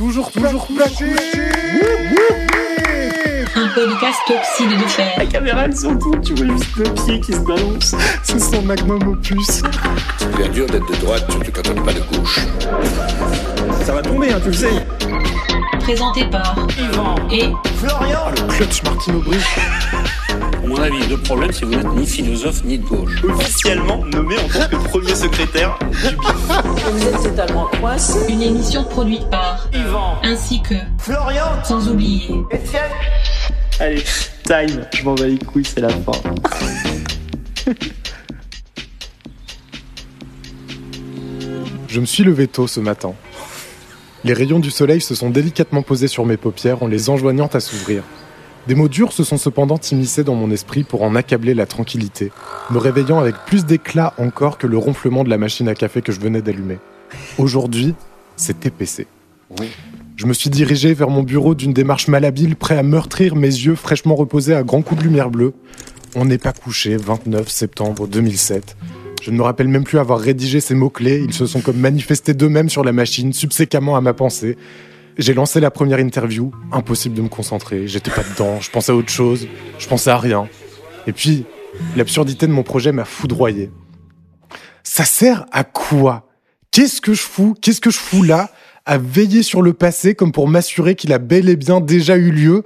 Toujours, toujours flashé Un podcast toxide de fer. La caméra elle s'entoure, tu vois juste le pied qui se balance. C'est son magnum opus. C'est dur d'être de droite, surtout quand on n'est pas de gauche. Ça va tomber, hein, tu le sais. Présenté par Yvan et Florian Clutch Martino Brice. À mon avis, le problème, c'est que vous n'êtes ni philosophe ni de gauche. Officiellement nommé en tant que premier secrétaire du BIF. Vous êtes totalement coincé. une émission produite par Yvan ainsi que Florian sans oublier Etienne Allez, time, je m'en bats les couilles, c'est la fin. Je me suis levé tôt ce matin. Les rayons du soleil se sont délicatement posés sur mes paupières en les enjoignant à s'ouvrir. Des mots durs se sont cependant immiscés dans mon esprit pour en accabler la tranquillité, me réveillant avec plus d'éclat encore que le ronflement de la machine à café que je venais d'allumer. Aujourd'hui, c'est TPC. Je me suis dirigé vers mon bureau d'une démarche malhabile, prêt à meurtrir mes yeux fraîchement reposés à grands coups de lumière bleue. On n'est pas couché, 29 septembre 2007. Je ne me rappelle même plus avoir rédigé ces mots-clés, ils se sont comme manifestés d'eux-mêmes sur la machine, subséquemment à ma pensée. J'ai lancé la première interview, impossible de me concentrer, j'étais pas dedans, je pensais à autre chose, je pensais à rien. Et puis, l'absurdité de mon projet m'a foudroyé. Ça sert à quoi? Qu'est-ce que je fous? Qu'est-ce que je fous là? À veiller sur le passé comme pour m'assurer qu'il a bel et bien déjà eu lieu?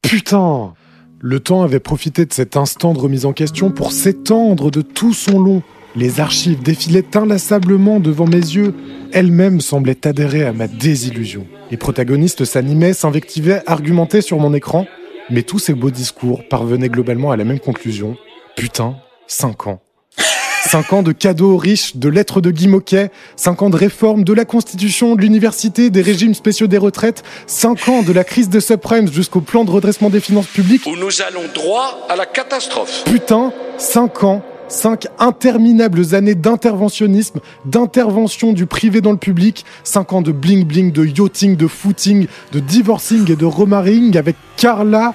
Putain! Le temps avait profité de cet instant de remise en question pour s'étendre de tout son long. Les archives défilaient inlassablement devant mes yeux. Elles-mêmes semblaient adhérer à ma désillusion. Les protagonistes s'animaient, s'invectivaient, argumentaient sur mon écran, mais tous ces beaux discours parvenaient globalement à la même conclusion. Putain, 5 ans. 5 ans de cadeaux riches, de lettres de Guy Moquet, 5 ans de réforme de la Constitution, de l'université, des régimes spéciaux des retraites, 5 ans de la crise de subprimes jusqu'au plan de redressement des finances publiques. Où nous allons droit à la catastrophe. Putain, 5 ans, 5 interminables années d'interventionnisme, d'intervention du privé dans le public, 5 ans de bling-bling, de yachting, de footing, de divorcing et de remarrying avec Carla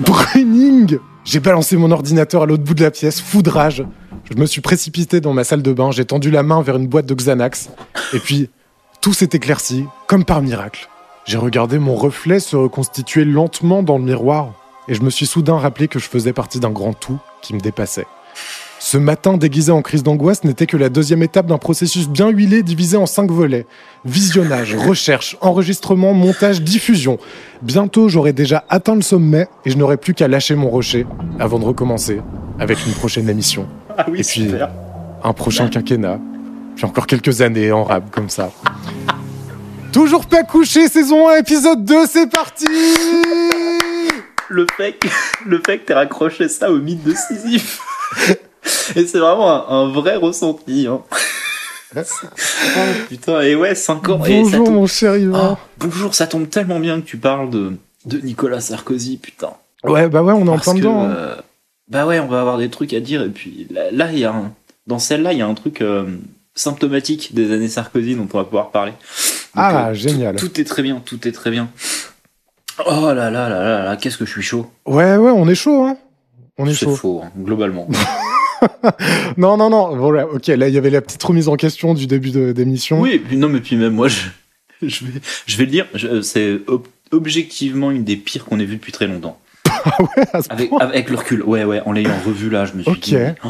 Brunning. J'ai balancé mon ordinateur à l'autre bout de la pièce, foudrage. Je me suis précipité dans ma salle de bain, j'ai tendu la main vers une boîte de Xanax, et puis tout s'est éclairci, comme par miracle. J'ai regardé mon reflet se reconstituer lentement dans le miroir, et je me suis soudain rappelé que je faisais partie d'un grand tout qui me dépassait. Ce matin déguisé en crise d'angoisse n'était que la deuxième étape d'un processus bien huilé divisé en cinq volets. Visionnage, recherche, enregistrement, montage, diffusion. Bientôt j'aurai déjà atteint le sommet et je n'aurai plus qu'à lâcher mon rocher avant de recommencer avec une prochaine émission. Ah oui, et puis super. un prochain quinquennat. Puis encore quelques années en rap comme ça. Toujours pas couché, saison 1, épisode 2, c'est parti Le fait que, le fait que t'aies raccroché ça au mythe de Sisyphe. Et c'est vraiment un, un vrai ressenti. Hein. Oh, putain, et ouais, 5 ans. et ça Bonjour tombe- mon cher Yvan. Ah, bonjour, ça tombe tellement bien que tu parles de, de Nicolas Sarkozy, putain. Ouais, bah ouais, on est en plein dedans. hein. euh, bah ouais, on va avoir des trucs à dire. Et puis là, y a un, dans celle-là, il y a un truc euh, symptomatique des années Sarkozy dont on va pouvoir parler. Donc, Ah, euh, génial. Tout, tout est très bien, tout est très bien. Oh là là là là là, qu'est-ce que je suis chaud. Ouais, ouais, on est chaud, hein. On est C'est chaud. faux, hein, globalement. Non, non, non. Voilà, ok, là, il y avait la petite remise en question du début de- d'émission. oui, non, mais puis même moi, je, je, vais, je vais le dire, je- c'est ob- objectivement une des pires qu'on ait vues depuis très longtemps. ouais, à ce Avec, point. avec le recul, ouais, ouais, en l'ayant revu là, je me suis dit, oh,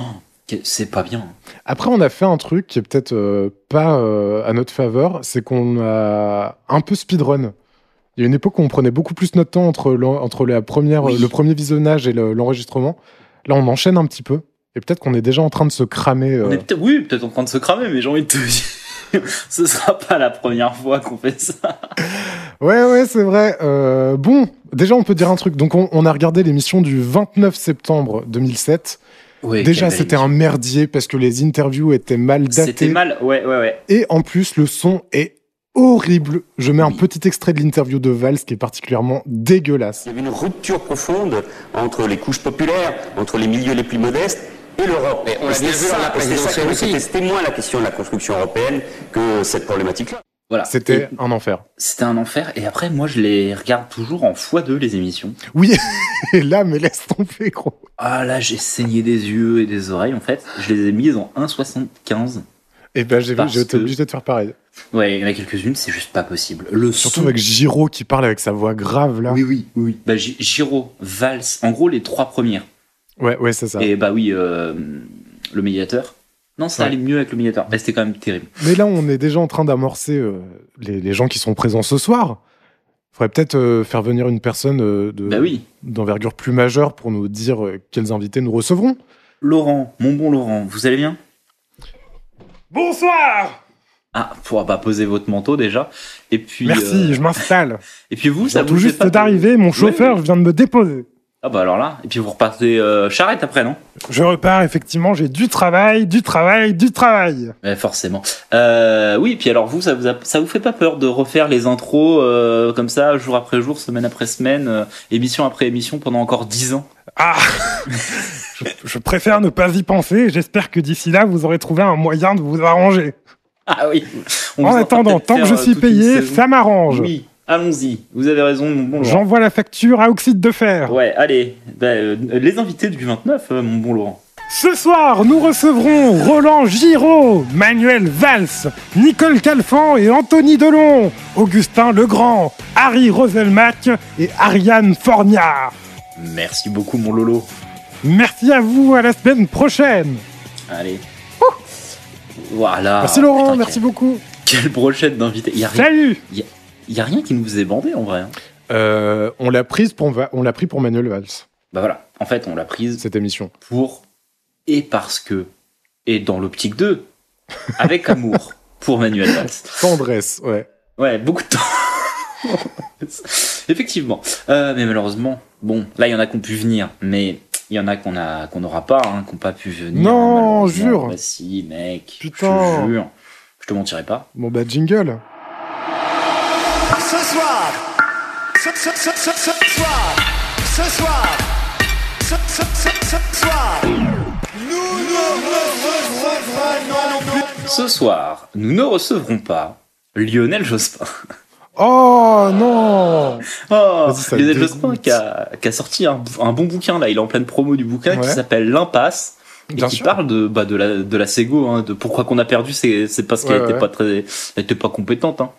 c'est pas bien. Après, on a fait un truc qui est peut-être euh, pas euh, à notre faveur, c'est qu'on a un peu speedrun. Il y a une époque où on prenait beaucoup plus notre temps entre, entre la première, Oui. le premier visionnage et le- l'enregistrement. Là, on enchaîne un petit peu. Et peut-être qu'on est déjà en train de se cramer. euh, On est peut-être, oui, peut-être en train de se cramer, mais j'ai envie de te dire, ce sera pas la première fois qu'on fait ça. Ouais, ouais, c'est vrai. Euh, bon, déjà, on peut dire un truc. Donc, on, on a regardé l'émission du 29 septembre 2007. Oui, déjà, c'était un merdier parce que les interviews étaient mal datées. C'était mal, ouais, ouais, ouais. Et en plus, le son est horrible. Je mets un petit extrait de l'interview de Valls qui est particulièrement dégueulasse. Il y avait une rupture profonde entre les couches populaires, entre les milieux les plus modestes et l'Europe. Mais on l'a c'était bien vu dans la présidentielle aussi. c'était- moins la question de la construction européenne que cette problématique-là. Voilà. C'était un enfer. C'était un enfer. Et après, moi, je les regarde toujours en x2 les émissions. Oui, et là, mais laisse tomber, gros. Ah là, j'ai saigné des yeux et des oreilles en fait. Je les ai mises en 1,75. Et ben j'ai été que- obligé de faire pareil. Ouais, il y en a quelques-unes, c'est juste pas possible. Le Surtout son- avec Giro qui parle avec sa voix grave là. Oui, oui, oui. Bah, Gi- Giro, Valls, en gros les trois premières. Ouais, ouais, c'est ça. Et bah oui, euh, le médiateur. Non, ça Ouais. allait mieux avec le médiateur. Mais c'était quand même terrible. Mais là, on est déjà en train d'amorcer euh, les, les gens qui sont présents ce soir. Faudrait peut-être euh, faire venir une personne euh, de- Bah oui. d'envergure plus majeure pour nous dire euh, quels invités nous recevrons. Laurent, mon bon Laurent, vous allez bien? Bonsoir Ah, pour pas poser votre manteau déjà. Et puis. Merci, euh, je m'installe. Et puis vous, Je ça vous tout juste pas d'arriver, mon chauffeur Ouais. vient de me déposer. Ah bah alors là. Et puis vous repartez euh, charrette après, non? Je repars, effectivement, j'ai du travail, du travail, du travail. Ouais, forcément. Euh, oui, puis alors vous, ça vous, a- ça vous fait pas peur de refaire les intros euh, comme ça, jour après jour, semaine après semaine, euh, émission après émission pendant encore 10 ans? Ah je, je préfère ne pas y penser, j'espère que d'ici là, vous aurez trouvé un moyen de vous arranger. Ah oui. On En attendant, tant que je euh, suis payé, ça m'arrange. Oui, allons-y. Vous avez raison, mon bon Laurent. J'envoie la facture à oxyde de fer. Ouais, allez. Bah, euh, les invités du 29, euh, mon bon Laurent. Ce soir, nous recevrons Roland Giraud, Manuel Valls, Nicole Calfan et Anthony Delon, Augustin Legrand, Harry Roselmack et Ariane Forniard. Merci beaucoup, mon Lolo. Merci à vous, à la semaine prochaine. Allez. Voilà. merci Laurent, Putain, merci beaucoup. Quelle brochette d'invités. Y a. Salut Il y a rien qui nous faisait bander en vrai. hein. Euh, On l'a prise pour, on l'a pris pour Manuel Valls, Bah voilà. En fait, on l'a prise cette émission. pour et parce que et dans l'optique 2 avec amour pour Manuel Valls. Tendresse, ouais. Ouais, beaucoup de temps. Effectivement. Euh, mais malheureusement, bon, là il y en a qui ont pu venir, mais il y en a qu'on a qu'on n'aura pas, hein, qui n'ont pas pu venir. Non, jure. Bah si, mec. Putain. Je jure. Je te mentirai pas. Bon bah jingle. Ce soir, ce, ce, ce, ce, ce soir, ce soir, ce, ce, ce, ce soir, nous ne recevrons non plus. Ce soir, nous ne recevrons pas Lionel Jospin. Oh non Oh, Lionel dégoûte. Jospin qui a, qui a sorti un, un bon bouquin là, il est en pleine promo du bouquin qui s'appelle L'impasse. Et Bien qui sûr. parle de, bah, de la, de la Sego, hein, de pourquoi qu'on a perdu, c'est, c'est parce qu'elle Ouais, était ouais. pas très, elle était pas compétente, hein.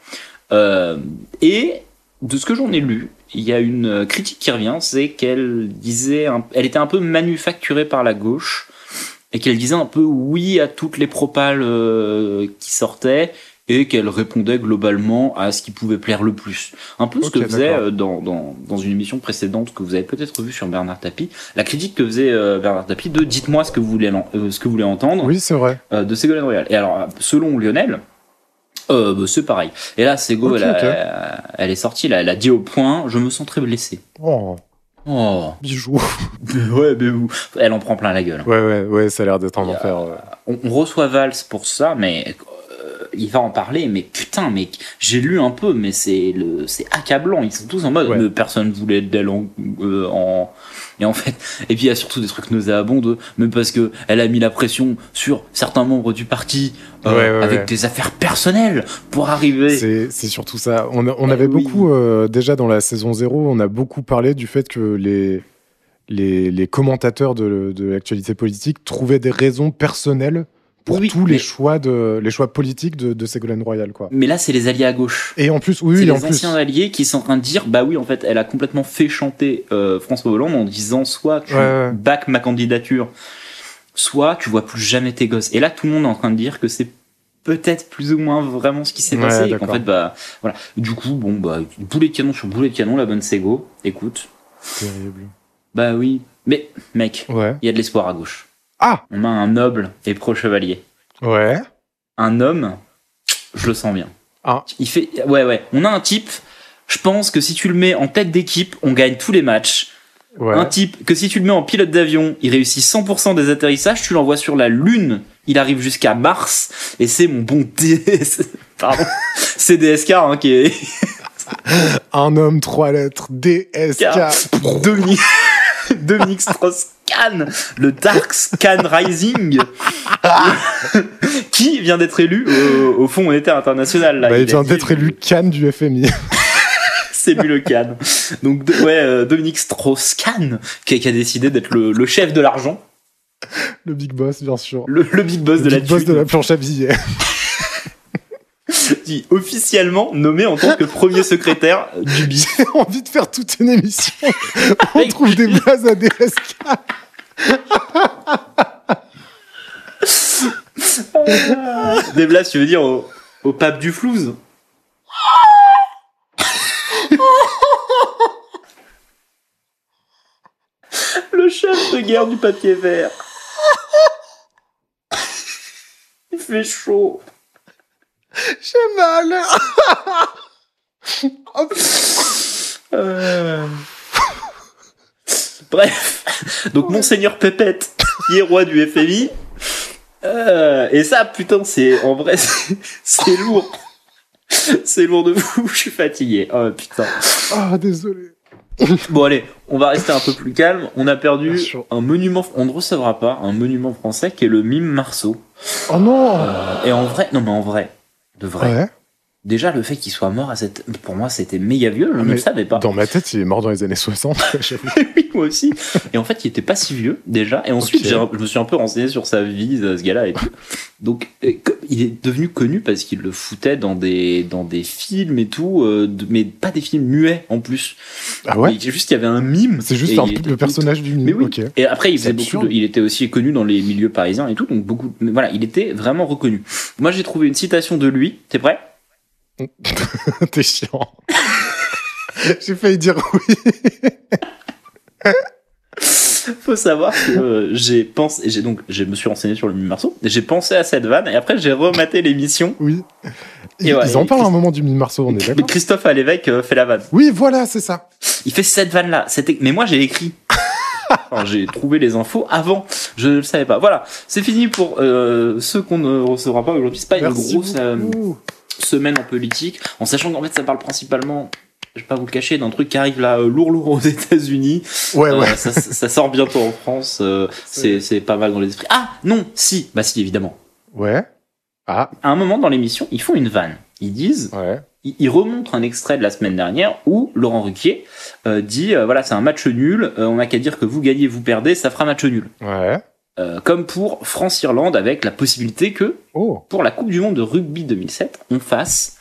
Euh, et de ce que j'en ai lu, il y a une critique qui revient, c'est qu'elle disait, elle était un peu manufacturée par la gauche et qu'elle disait un peu oui à toutes les propales euh, qui sortaient et qu'elle répondait globalement à ce qui pouvait plaire le plus. Un peu ce que faisait euh, dans, dans, dans une émission précédente que vous avez peut-être vue sur Bernard Tapie, la critique que faisait Bernard Tapie de dites-moi ce que vous voulez, ce que vous voulez entendre Oui, c'est vrai. de Ségolène Royal. Et alors, selon Lionel, euh, bah, c'est pareil. Et là, Ségo, Ok, elle, elle est sortie, là, elle a dit au point, je me sens très blessée. Oh, Oh, bijou. ouais, mais Elle en prend plein la gueule. Ouais, ouais, ouais, ça a l'air d'être un enfer. ouais. On, reçoit Valls pour ça, mais euh, il va en parler. Mais putain, mec, j'ai lu un peu, mais c'est le, c'est accablant. Ils sont tous en mode, Ouais. mais personne voulait d'elle en, euh, en, et en fait, et puis il y a surtout des trucs nauséabonds de, mais parce que elle a mis la pression sur certains membres du parti euh, Ouais, ouais, avec ouais. des affaires personnelles pour arriver. C'est surtout ça. On, a- on Eh avait oui. beaucoup, euh, déjà dans la saison 0, on a beaucoup parlé du fait que les, les, les commentateurs de, de l'actualité politique trouvaient des raisons personnelles pour Oui, tous mais- les, choix de, les choix politiques de, de Ségolène Royal. Quoi. Mais là, c'est les alliés à gauche. Et en plus, oui, c'est oui, les en plus. anciens alliés qui sont en train de dire bah oui en fait elle a complètement fait chanter euh, François Hollande en disant soit tu Ouais, back ma candidature soit tu vois plus jamais tes gosses et là tout le monde est en train de dire que c'est peut-être plus ou moins vraiment ce qui s'est Ouais, passé et qu'en fait bah voilà du coup bon bah boulet de canon sur boulet de canon la bonne Sego écoute Terrible. bah oui mais mec Ouais. il y a de l'espoir à gauche Ah on a un noble et pro chevalier Ouais. un homme je le sens bien Ah. il fait ouais ouais on a un type je pense que si tu le mets en tête d'équipe on gagne tous les matchs Ouais. un type que si tu le mets en pilote d'avion, il réussit 100% des atterrissages, tu l'envoies sur la Lune, il arrive jusqu'à Mars, et c'est mon bon DS... Pardon. c'est DSK hein, qui est... Un homme, trois lettres, DSK. Dominique... Dominique Strauss-Kahn, le Dark Scan Rising, qui vient d'être élu au, au Fonds monétaire international. Là. Bah, il vient d'être élu Cannes du FMI. c'est lui le Kahn. Donc de- ouais, euh, Dominique Strauss-Kahn qui, a- qui a décidé d'être le, le chef de l'argent. Le big boss, bien sûr. Le, le big boss Le de la big boss de la planche à billets. Officiellement nommé en tant que premier secrétaire du BIS. J'ai envie de faire toute une émission. On trouve des blases à DSK. Des blagues, tu veux dire au, au pape du flouze? Le chef de guerre du papier vert. Il fait chaud. J'ai mal. Euh. Bref, donc Monseigneur Pépette, qui est roi du FMI. Euh, et ça, putain, c'est en vrai, c'est lourd. C'est lourd de fou, je suis fatigué. Oh putain. Ah, désolé. Bon allez, on va rester un peu plus calme. On a perdu un monument, on ne recevra pas un monument français qui est le mime Marceau. Oh non. Euh, et en vrai, non mais en vrai, de vrai. Déjà le fait qu'il soit mort à cette, pour moi c'était méga vieux, je ne Mais le savais pas. Dans ma tête, il est mort dans les années 60. j'avoue. oui, moi aussi. Et en fait, il était pas si vieux déjà. Et ensuite, je me suis un peu renseigné sur sa vie, ce gars-là et tout. Donc, euh, il est devenu connu parce qu'il le foutait dans des dans des films et tout, euh, mais pas des films muets en plus. Ah ouais? Juste, il y avait un mime. C'est juste un- le personnage du mime. oui. Ok. Et après, il faisait beaucoup de, il était aussi connu dans les milieux parisiens et tout, donc beaucoup, mais voilà, il était vraiment reconnu. Moi, j'ai trouvé une citation de lui. T'es prêt? T'es chiant. J'ai failli dire oui. Faut savoir que euh, j'ai pensé, j'ai donc, je me suis renseigné sur le mime Marceau, et j'ai pensé à cette vanne, et après, j'ai rematé l'émission. Oui. Et Ils, ouais, ils en parlent à un moment du mime Marceau, on est Mais d'accord Christophe à l'évêque euh, fait la vanne. Oui, voilà, c'est ça. Il fait cette vanne là. C'était, mais moi, j'ai écrit. J'ai trouvé les infos avant. Je ne le savais pas. Voilà. C'est fini pour euh, ceux qu'on ne recevra pas aujourd'hui. C'est pas une grosse euh. Semaine en politique, en sachant qu'en fait ça parle principalement, je vais pas vous le cacher, d'un truc qui arrive là euh, lourd lourd aux États-Unis. Ouais, Euh, ouais. ça, ça sort bientôt en France. euh, c'est c'est pas mal dans les esprits. Ah non, si, bah si évidemment. Ouais. Ah, À un moment dans l'émission, ils font une vanne. Ils disent, ouais. ils, ils remontrent un extrait de la semaine dernière où Laurent Ruquier euh, dit, euh, voilà, c'est un match nul. euh, on n'a qu'à dire que vous gagnez, vous perdez, ça fera match nul. Ouais. Euh, comme pour France-Irlande avec la possibilité que Oh. pour la Coupe du Monde de rugby 2007, on fasse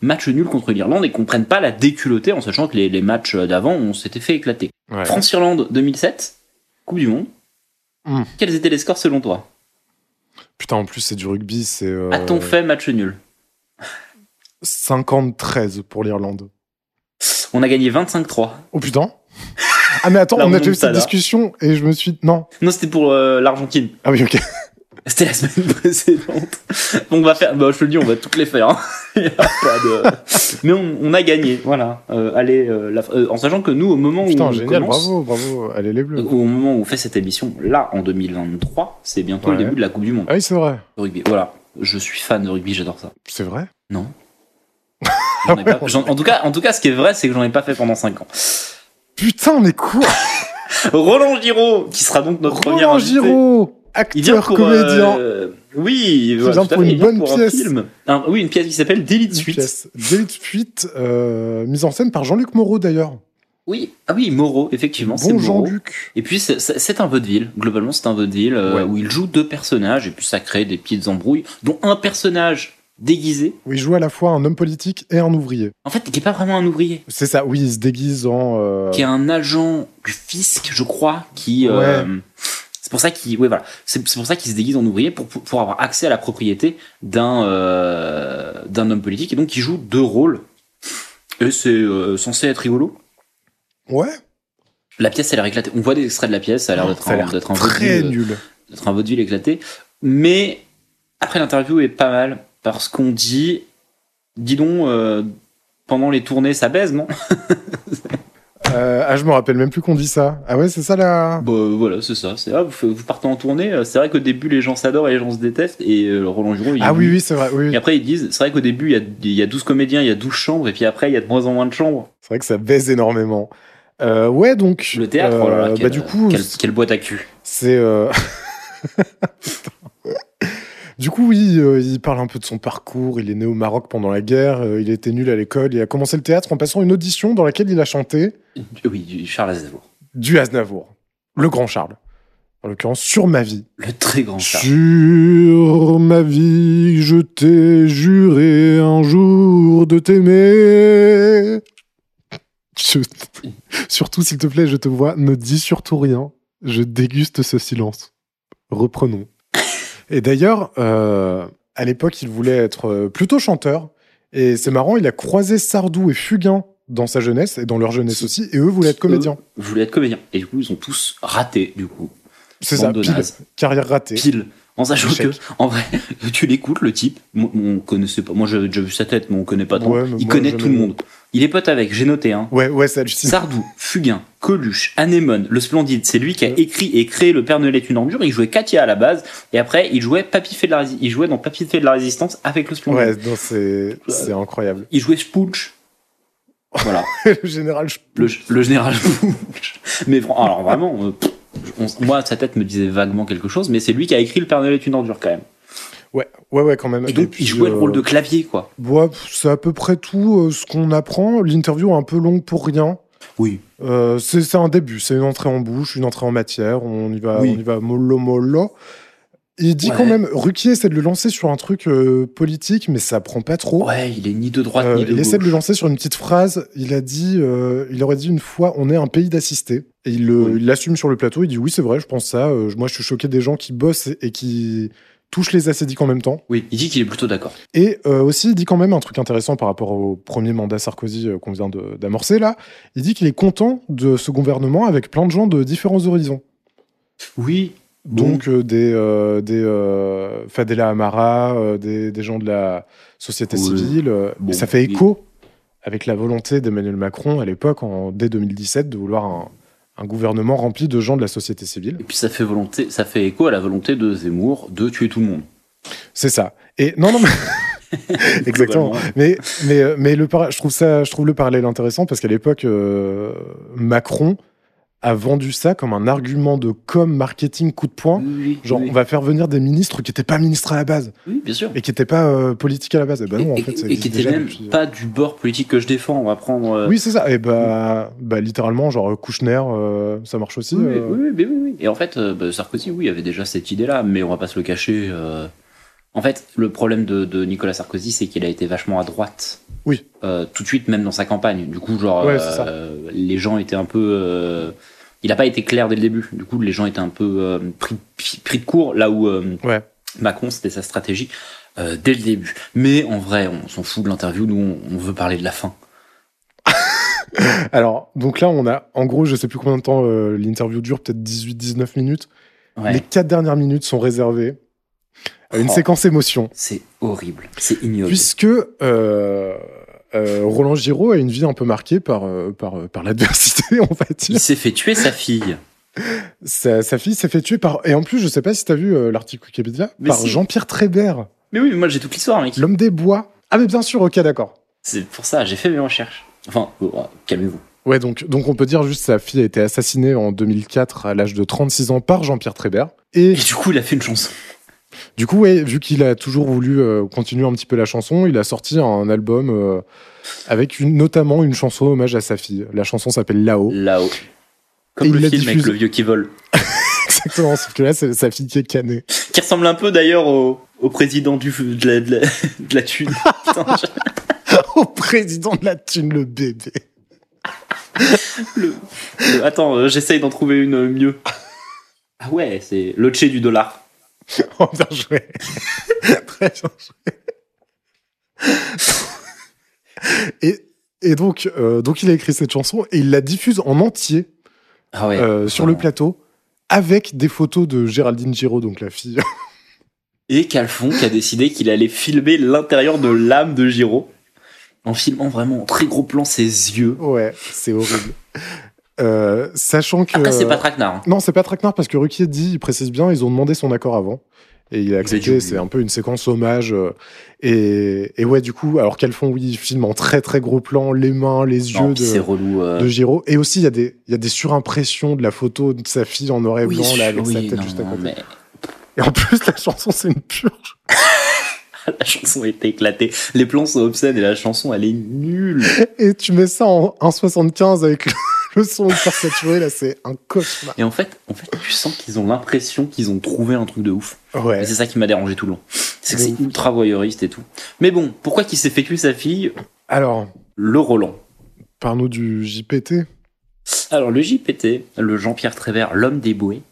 match nul contre l'Irlande et qu'on prenne pas la déculottée en sachant que les, les matchs d'avant, on s'était fait éclater. Ouais. France-Irlande 2007, Coupe du Monde. Hmm. Quels étaient les scores selon toi? Putain, en plus, c'est du rugby, c'est. euh, A-t-on fait match nul? 50-13 pour l'Irlande. On a gagné 25-3. Oh putain. Ah, mais attends, on a déjà eu cette discussion et je me suis. Non. Non, c'était pour euh, l'Argentine. Ah oui, ok. C'était la semaine précédente. Donc on va faire, bah, je te le dis, on va toutes les faire. hein. Il y a pas de... Mais on, on a gagné, voilà. Euh, allez, euh, la- euh, en sachant que nous, au moment où Putain, on génial, commence, bravo, bravo. Allez, les bleus. au moment où on fait cette émission, là, en 2023, c'est bientôt le début de la Coupe du Monde Ah oui, c'est vrai. rugby. Voilà, je suis fan de rugby, j'adore ça. C'est vrai? Non. Ai pas- en tout cas, en tout cas, ce qui est vrai, c'est que j'en ai pas fait pendant 5 ans. Putain, mais quoi Roland Giraud, qui sera donc notre premier Roland invité. Giraud, acteur, pour comédien. euh, oui, Il voilà, pour une bonne pour un pièce. film. Un- oui, une pièce qui s'appelle Délit de Une suite. pièce. Délit de fuite, euh, mise en scène par Jean-Luc Moreau d'ailleurs. Oui, ah oui, Moreau, effectivement, c'est Bon Moreau. Jean-Luc. Et puis c'est- un vaudeville, globalement c'est un vaudeville euh, Ouais. où il joue deux personnages et puis ça crée des petites embrouilles, dont un personnage déguisé, Où il joue à la fois un homme politique et un ouvrier. en fait qui est pas vraiment un ouvrier, C'est ça, oui, il se déguise en. euh, qui est un agent du fisc, je crois, qui... euh, c'est pour ça qu'il ouais, voilà. c'est c'est pour ça qu'il se déguise en ouvrier pour, pour, pour avoir accès à la propriété d'un euh, d'un homme politique et donc il joue deux rôles et c'est censé être rigolo. Ouais, La pièce elle a l'air éclatée. On voit des extraits de la pièce, ça a l'air d'être un, l'air d'être un très vaudeville, nul. d'être un vaudeville éclaté. Mais après l'interview est pas mal parce qu'on dit, dis donc, euh, pendant les tournées ça baise, non Euh, ah, je me rappelle même plus qu'on dit ça. Ah ouais, c'est ça là. Bah voilà, c'est ça. C'est ah, vous, vous partez en tournée. euh, C'est vrai qu'au début les gens s'adorent et les gens se détestent. Et euh, Roland Giraud, il Ah oui, oui, c'est vrai. Oui. Et après ils disent, c'est vrai qu'au début il y, a, il y a 12 comédiens, il y a 12 chambres, et puis après il y a de moins en moins de chambres. C'est vrai que ça baise énormément. Euh, ouais, donc. Le théâtre, euh, oh bah, du coup, quelle, boîte à cul. c'est. euh, du coup, oui, euh, il parle un peu de son parcours. Il est né au Maroc pendant la guerre. euh, il était nul à l'école. Il a commencé le théâtre en passant une audition dans laquelle il a chanté Oui, du Charles Aznavour. du Aznavour, le grand Charles. En l'occurrence, sur ma vie. Le très grand Charles. Sur ma vie, je t'ai juré un jour de t'aimer. Je- Surtout, s'il te plaît, je te vois, ne dis surtout rien. Je déguste ce silence. Reprenons. Et d'ailleurs, euh, à l'époque, il voulait être euh, plutôt chanteur. Et c'est marrant, il a croisé Sardou et Fugain dans sa jeunesse et dans leur jeunesse aussi. Et eux voulaient être comédiens. Eux voulaient être comédiens. Et du coup, ils ont tous raté, du coup. C'est ça, pile. Carrière ratée. Pile. En sachant que, en vrai, tu l'écoutes, le type. Moi, on connaissait pas. Moi, j'avais déjà vu sa tête, mais on connaît pas trop. Ouais, il moi, connaît tout le monde. Il est pote avec, j'ai noté, hein. Ouais, ouais, hallucinant. Sardou, Fugain, Coluche, Anémone, le Splendide, c'est lui qui a écrit et créé Le Père Noël est une ordure. Il jouait Katia à la base, et après il jouait Papy fait de la Rési- il jouait dans Papy fait de la résistance avec le Splendide. Ouais, c'est c'est incroyable. Il jouait Spooch. Voilà, le général, je- le, le général Spooch. Mais alors vraiment, euh, on- moi sa tête me disait vaguement quelque chose, mais c'est lui qui a écrit Le Père Noël est une ordure quand même. Ouais, ouais, ouais, quand même. Et donc puis, il jouait le euh, rôle de clavier quoi. ouais, c'est à peu près tout euh, ce qu'on apprend. L'interview est un peu longue pour rien. Oui. Euh, c'est un début, c'est une entrée en bouche, une entrée en matière. On y va, Oui. on y va mollo mollo. Il dit Ouais. quand même, Ruquier essaie de le lancer sur un truc politique, mais ça prend pas trop. Ouais, il est ni de droite ni de il essaie de le gauche. lancer sur une petite phrase. Il a dit, il aurait dit une fois, on est un pays d'assistés. Et il Oui. il l'assume sur le plateau. Il dit oui, c'est vrai, je pense ça. Moi, je suis choqué des gens qui bossent et qui touchent les assédiques en même temps. Oui, il dit qu'il est plutôt d'accord. Et euh, aussi, il dit quand même un truc intéressant par rapport au premier mandat Sarkozy euh, qu'on vient d'amorcer là. Il dit qu'il est content de ce gouvernement avec plein de gens de différents horizons. Oui. Donc euh, des, des Fadela Amara, des, des gens de la société civile. Bon, et ça fait écho avec la volonté d'Emmanuel Macron à l'époque, en, dès 2017, de vouloir un, un gouvernement rempli de gens de la société civile. Et puis ça fait volonté, ça fait écho à la volonté de Zemmour de tuer tout le monde. C'est ça. Et non, non, mais... Exactement. Mais, mais, euh, mais le je, trouve ça, je trouve le parallèle intéressant parce qu'à l'époque, euh, Macron a vendu ça comme un argument de com, marketing, coup de poing. Oui, Genre, oui. on va faire venir des ministres qui n'étaient pas ministres à la base Oui, bien sûr. et qui n'étaient pas euh, politiques à la base. Et ben non, en et, fait, ça et qui déjà même depuis- pas du bord politique que je défends. On va prendre. euh, Oui, c'est ça. Et bah, bah, littéralement, genre Kouchner, euh, ça marche aussi. oui, oui, oui. Et en fait, bah, Sarkozy, oui, avait déjà cette idée-là, mais on va pas se le cacher. En fait, le problème de, de Nicolas Sarkozy, c'est qu'il a été vachement à droite. Oui. Euh, tout de suite, même dans sa campagne. Du coup, genre, Ouais, euh, les gens étaient un peu. euh, Il n'a pas été clair dès le début. Du coup, les gens étaient un peu pris, pris de court, là où Ouais. Macron, c'était sa stratégie dès le début. Mais en vrai, on s'en fout de l'interview. Nous, on, on veut parler de la fin. Alors, donc là, on a, en gros, je sais plus combien de temps euh, l'interview dure, peut-être 18-19 minutes. Ouais. Les quatre dernières minutes sont réservées une Oh. séquence émotion. C'est horrible. C'est ignoble. Puisque euh, euh, Roland Giraud a une vie un peu marquée par, euh, par, par l'adversité, on va dire. Il s'est fait tuer sa fille. Sa, sa fille s'est fait tuer par. Et en plus, je sais pas si tu as vu l'article Wikipédia, Mais par si. Jean-Pierre Trébert, Mais oui, mais moi j'ai toute l'histoire, mec. l'homme des bois. Ah, mais bien sûr, ok, d'accord. C'est pour ça, j'ai fait mes recherches. Enfin, oh, oh, calmez-vous. Ouais, donc, donc on peut dire juste sa fille a été assassinée en 2004 à l'âge de 36 ans par Jean-Pierre Trébert. Et Et du coup, il a fait une chanson. Du coup, ouais, vu qu'il a toujours voulu euh, continuer un petit peu la chanson, il a sorti un album euh, avec une, notamment une chanson hommage à sa fille. La chanson s'appelle. Là-haut. Et Comme le film avec le vieux qui vole. Exactement, sauf que là, c'est sa fille qui est canée. Qui ressemble un peu d'ailleurs au, au président du, de, la, de, la, de la thune. Putain, Au président de la thune, le bébé. le- le- attends, euh, j'essaye d'en trouver une mieux. Ah ouais, c'est le Tché du dollar. Oh, bien joué. Très bien joué. et, et donc, euh, donc, il a écrit cette chanson et il la diffuse en entier Ah ouais. euh, sur le plateau avec des photos de Géraldine Giraud, donc la fille. Et Calfon qui a décidé qu'il allait filmer l'intérieur de l'âme de Giraud. En filmant vraiment en très gros plan ses yeux. ouais, c'est horrible. Euh, sachant que. Après, c'est pas traquenard. hein. Non, c'est pas Traquenard parce que Ruquier dit, il précise bien, ils ont demandé son accord avant. Et il a accepté, c'est un peu une séquence hommage. euh, et, et ouais, du coup, alors qu'elles font, oui, ils filment en très très gros plan, les mains, les yeux de, relou. euh, de Giraud. Et aussi, il y, a des- y a des surimpressions de la photo de sa fille en noir et oui, blanc, là, avec oui, sa tête non, juste à côté. mais Et en plus, la chanson, c'est une purge. la chanson est éclatée. Les plans sont obscènes et la chanson, elle est nulle. Et tu mets ça en 1,75 avec le, son hyper saturé, là, c'est un cauchemar. Et en fait, en fait, tu sens qu'ils ont l'impression qu'ils ont trouvé un truc de ouf. Ouais. Et c'est ça qui m'a dérangé tout le long. C'est que c'est ultra voyeuriste et tout. Mais bon, pourquoi qu'il s'est fait tuer sa fille Alors, Le Roland. parle-nous du JPT. Alors, le JPT, le Jean-Pierre Trévert, l'homme des bouées,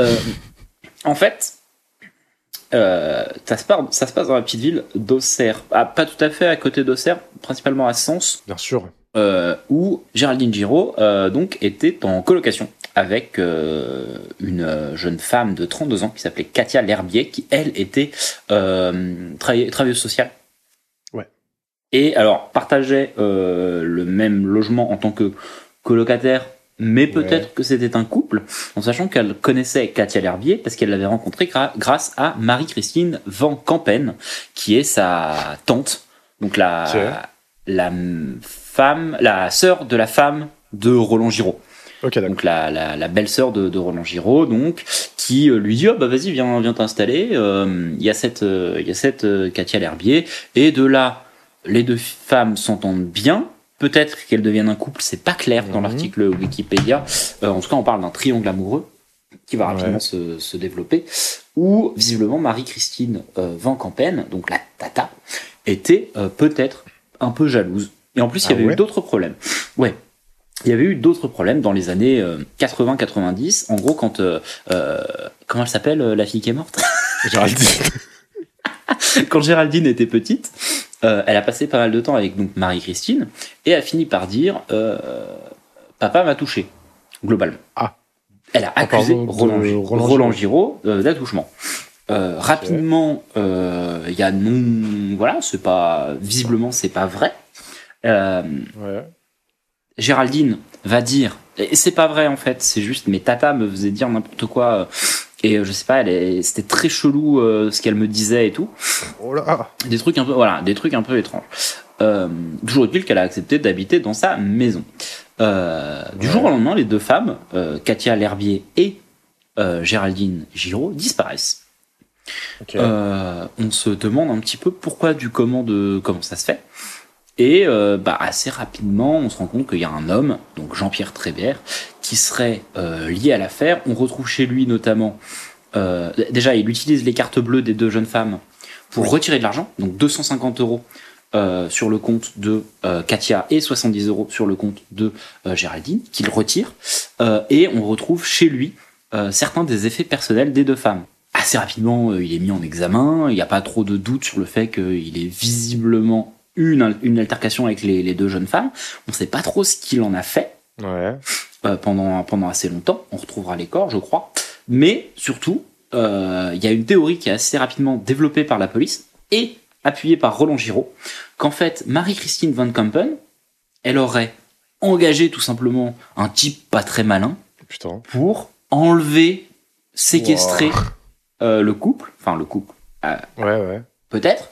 euh, en fait, euh, ça, se passe, ça se passe dans la petite ville d'Auxerre. Ah, pas tout à fait à côté d'Auxerre, principalement à Sens, Bien sûr. Euh, où Géraldine Giraud euh, donc, était en colocation avec euh, une euh, jeune femme de 32 ans qui s'appelait Katia L'Herbier, qui, elle, était euh, travaille- travailleuse sociale. Ouais. Et alors, partageait euh, le même logement en tant que colocataire, mais peut-être Ouais. que c'était un couple, en sachant qu'elle connaissait Katia L'Herbier parce qu'elle l'avait rencontrée gra- grâce à Marie-Christine Van Campen, qui est sa tante, donc la, la femme, la sœur de la femme de Roland Giraud Ok, d'accord. donc la, la, la belle-sœur de, de Roland Giraud, donc qui euh, lui dit oh, bah vas-y viens viens t'installer. Euh, Il y a cette euh, il y a cette euh, Katia L'Herbier et de là les deux femmes s'entendent bien. Peut-être qu'elles deviennent un couple, c'est pas clair dans Mhm. l'article Wikipédia. En tout cas, on parle d'un triangle amoureux qui va rapidement Ouais. se, se développer. Où visiblement Marie-Christine Van Campen, donc la tata, était peut-être un peu jalouse. Et en plus, il y Ah avait ouais eu d'autres problèmes. Ouais. Il y avait eu d'autres problèmes dans les années euh, 80-90. En gros, quand. euh, euh, comment elle s'appelle, euh, la fille qui est morte? Géraldine. Quand Géraldine était petite, euh, elle a passé pas mal de temps avec donc Marie-Christine et a fini par dire euh, Papa m'a touché, globalement. Ah. Elle a En accusé Roland, Gi- Roland Roland Giraud euh, d'attouchement. Euh, rapidement, euh, il y a non. Voilà, c'est pas. Visiblement, c'est pas vrai. Euh, Ouais. Géraldine va dire, et c'est pas vrai en fait, c'est juste mes tata me faisaient dire n'importe quoi, euh, et je sais pas, c'était très chelou euh, ce qu'elle me disait et tout, Oh là. des trucs un peu, voilà, des trucs un peu étranges. Euh, toujours est-il qu'elle a accepté d'habiter dans sa maison. Euh, du jour au lendemain, les deux femmes, Katia L'Herbier et Géraldine Giraud, disparaissent. On se demande un petit peu pourquoi du comment de comment ça se fait. Et euh, bah, assez rapidement, on se rend compte qu'il y a un homme, donc Jean-Pierre Trébert, qui serait euh, lié à l'affaire. On retrouve chez lui notamment, euh, déjà, il utilise les cartes bleues des deux jeunes femmes pour retirer de l'argent, donc 250 euros sur le compte de Katia et 70 euros sur le compte de Géraldine, qu'il retire. Et on retrouve chez lui certains des effets personnels des deux femmes. Assez rapidement, il est mis en examen. Il n'y a pas trop de doute sur le fait qu'il ait visiblement une, une altercation avec les, les deux jeunes femmes. On ne sait pas trop ce qu'il en a fait Ouais. euh, pendant, pendant assez longtemps. On retrouvera les corps, je crois. Mais surtout, euh, il y a une théorie qui est assez rapidement développée par la police et appuyée par Roland Giraud, qu'en fait, Marie-Christine Van Kampen, elle aurait engagé tout simplement un type pas très malin Putain. pour enlever, séquestrer Wow. euh, le couple, enfin le couple, Ouais, ouais. peut-être.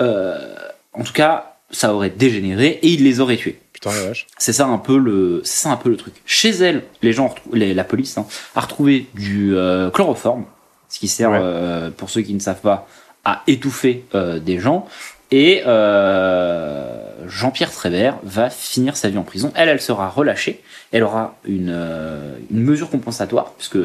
Euh, en tout cas, ça aurait dégénéré et il les aurait tués. Putain, la vache. C'est ça un peu le, c'est ça un peu le truc. Chez elle, les gens, les- la police, hein, a retrouvé du euh, chloroforme, ce qui sert, Ouais. euh, pour ceux qui ne savent pas, à étouffer euh, des gens. Et Jean-Pierre Trébert va finir sa vie en prison. Elle, elle sera relâchée. Elle aura une, une mesure compensatoire, puisque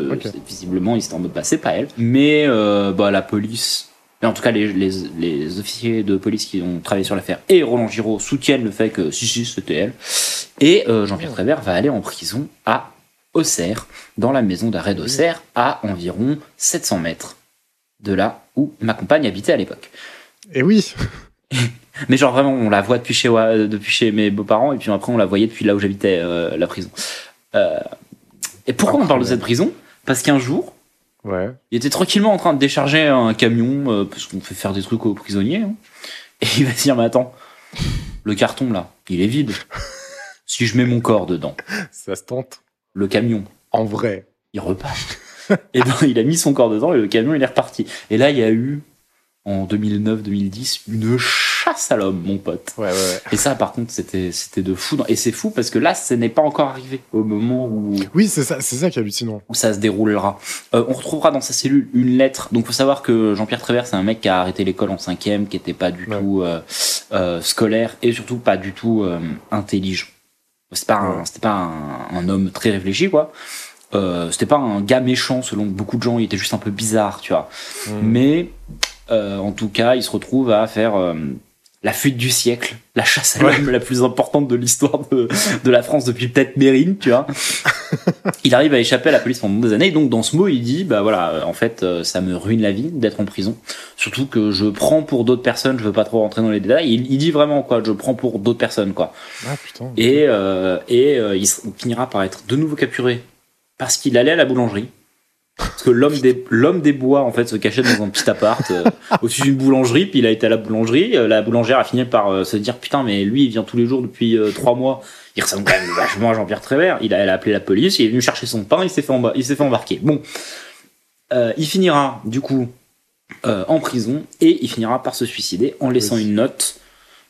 visiblement, il s'est en mode bah, c'est pas elle. Mais bah, la police, mais en tout cas, les, les, les officiers de police qui ont travaillé sur l'affaire et Roland Giraud soutiennent le fait que si, si, c'était elle. Et euh, Jean-Pierre Trévert va aller en prison à Auxerre, dans la maison d'arrêt d'Auxerre, à environ 700 mètres de là où ma compagne habitait à l'époque. Et oui. Mais genre vraiment, on la voit depuis chez, euh, depuis chez mes beaux-parents, et puis après on la voyait depuis là où j'habitais, euh, la prison. Euh, et pourquoi on parle de cette prison? Parce qu'un jour, Ouais. il était tranquillement en train de décharger un camion, euh, parce qu'on fait faire des trucs aux prisonniers. hein. Et il va se dire, mais attends, le carton là, il est vide. Si je mets mon corps dedans, Ça se tente. le camion, En vrai. il repart. et ben, il a mis son corps dedans et le camion, il est reparti. Et là, il y a eu, en 2009-2010, une chasse à l'homme, mon pote. Ouais, ouais, ouais. Et ça, par contre, c'était, c'était de fou. Et c'est fou parce que là, ce n'est pas encore arrivé au moment où, Oui, c'est ça, c'est ça qui est hallucinant. où ça se déroulera. Euh, on retrouvera dans sa cellule une lettre. Donc, faut savoir que Jean-Pierre Trévert, c'est un mec qui a arrêté l'école en cinquième, qui était pas du tout euh, euh, scolaire et surtout pas du tout intelligent. C'était pas, un, c'était pas un, un homme très réfléchi, quoi. Euh, c'était pas un gars méchant selon beaucoup de gens, il était juste un peu bizarre, tu vois. Mm. Mais euh, en tout cas, il se retrouve à faire euh, la fuite du siècle, la chasse à Ouais. l'homme la plus importante de l'histoire de, de la France depuis peut-être Mérine, tu vois. il arrive à échapper à la police pendant des années. Et donc dans ce mot, il dit bah voilà, euh, en fait, euh, ça me ruine la vie d'être en prison. Surtout que je prends pour d'autres personnes. Je veux pas trop rentrer dans les détails. Il, il dit vraiment quoi, je prends pour d'autres personnes quoi. Ah putain. Et, euh, et euh, il finira par être de nouveau capturé parce qu'il allait à la boulangerie. Parce que l'homme des, l'homme des bois, en fait, se cachait dans un petit appart euh, au-dessus d'une boulangerie, puis il a été à la boulangerie. Euh, La boulangère a fini par euh, se dire Putain, mais lui, il vient tous les jours depuis trois mois. Il ressemble quand même vachement à Jean-Pierre Trévert. Il a, elle a appelé la police, il est venu chercher son pain, il s'est fait, emba- il s'est fait embarquer. Bon. Il finira, du coup, en prison et il finira par se suicider en laissant Oui. une note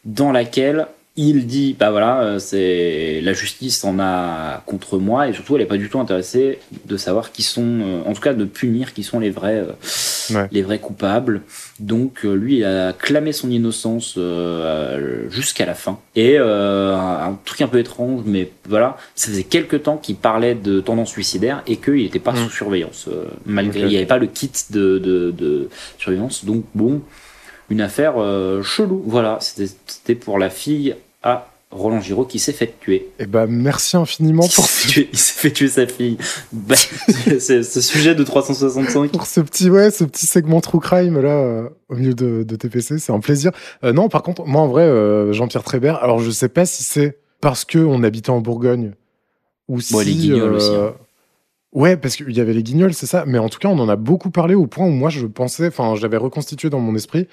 dans laquelle il dit bah voilà euh, c'est la justice en a contre moi et surtout elle est pas du tout intéressée de savoir qui sont euh, en tout cas de punir qui sont les vrais euh, Ouais. les vrais coupables donc lui il a clamé son innocence jusqu'à la fin et euh, un, truc un peu étrange mais voilà ça faisait quelques temps qu'il parlait de tendance suicidaire et qu'il n'était pas Mm. sous surveillance euh, malgré Ok. il n'y avait pas le kit de, de, de surveillance donc bon une affaire euh, chelou. Voilà, c'était pour la fille à Roland Giraud qui s'est fait tuer. Et bah merci infiniment Il pour ce, il s'est fait tuer sa fille. Bah, c'est ce sujet de 365. pour ce petit ouais, ce petit segment true crime là euh, au milieu de, de TPC, c'est un plaisir. Euh, non, par contre, moi en vrai, euh, Jean-Pierre Trébert, alors je sais pas si c'est parce que on habitait en Bourgogne ou si les Guignols aussi, hein. Ouais, parce qu'il y avait les guignols, c'est ça. Mais en tout cas, on en a beaucoup parlé au point où moi, je pensais, enfin, j'avais reconstitué dans mon esprit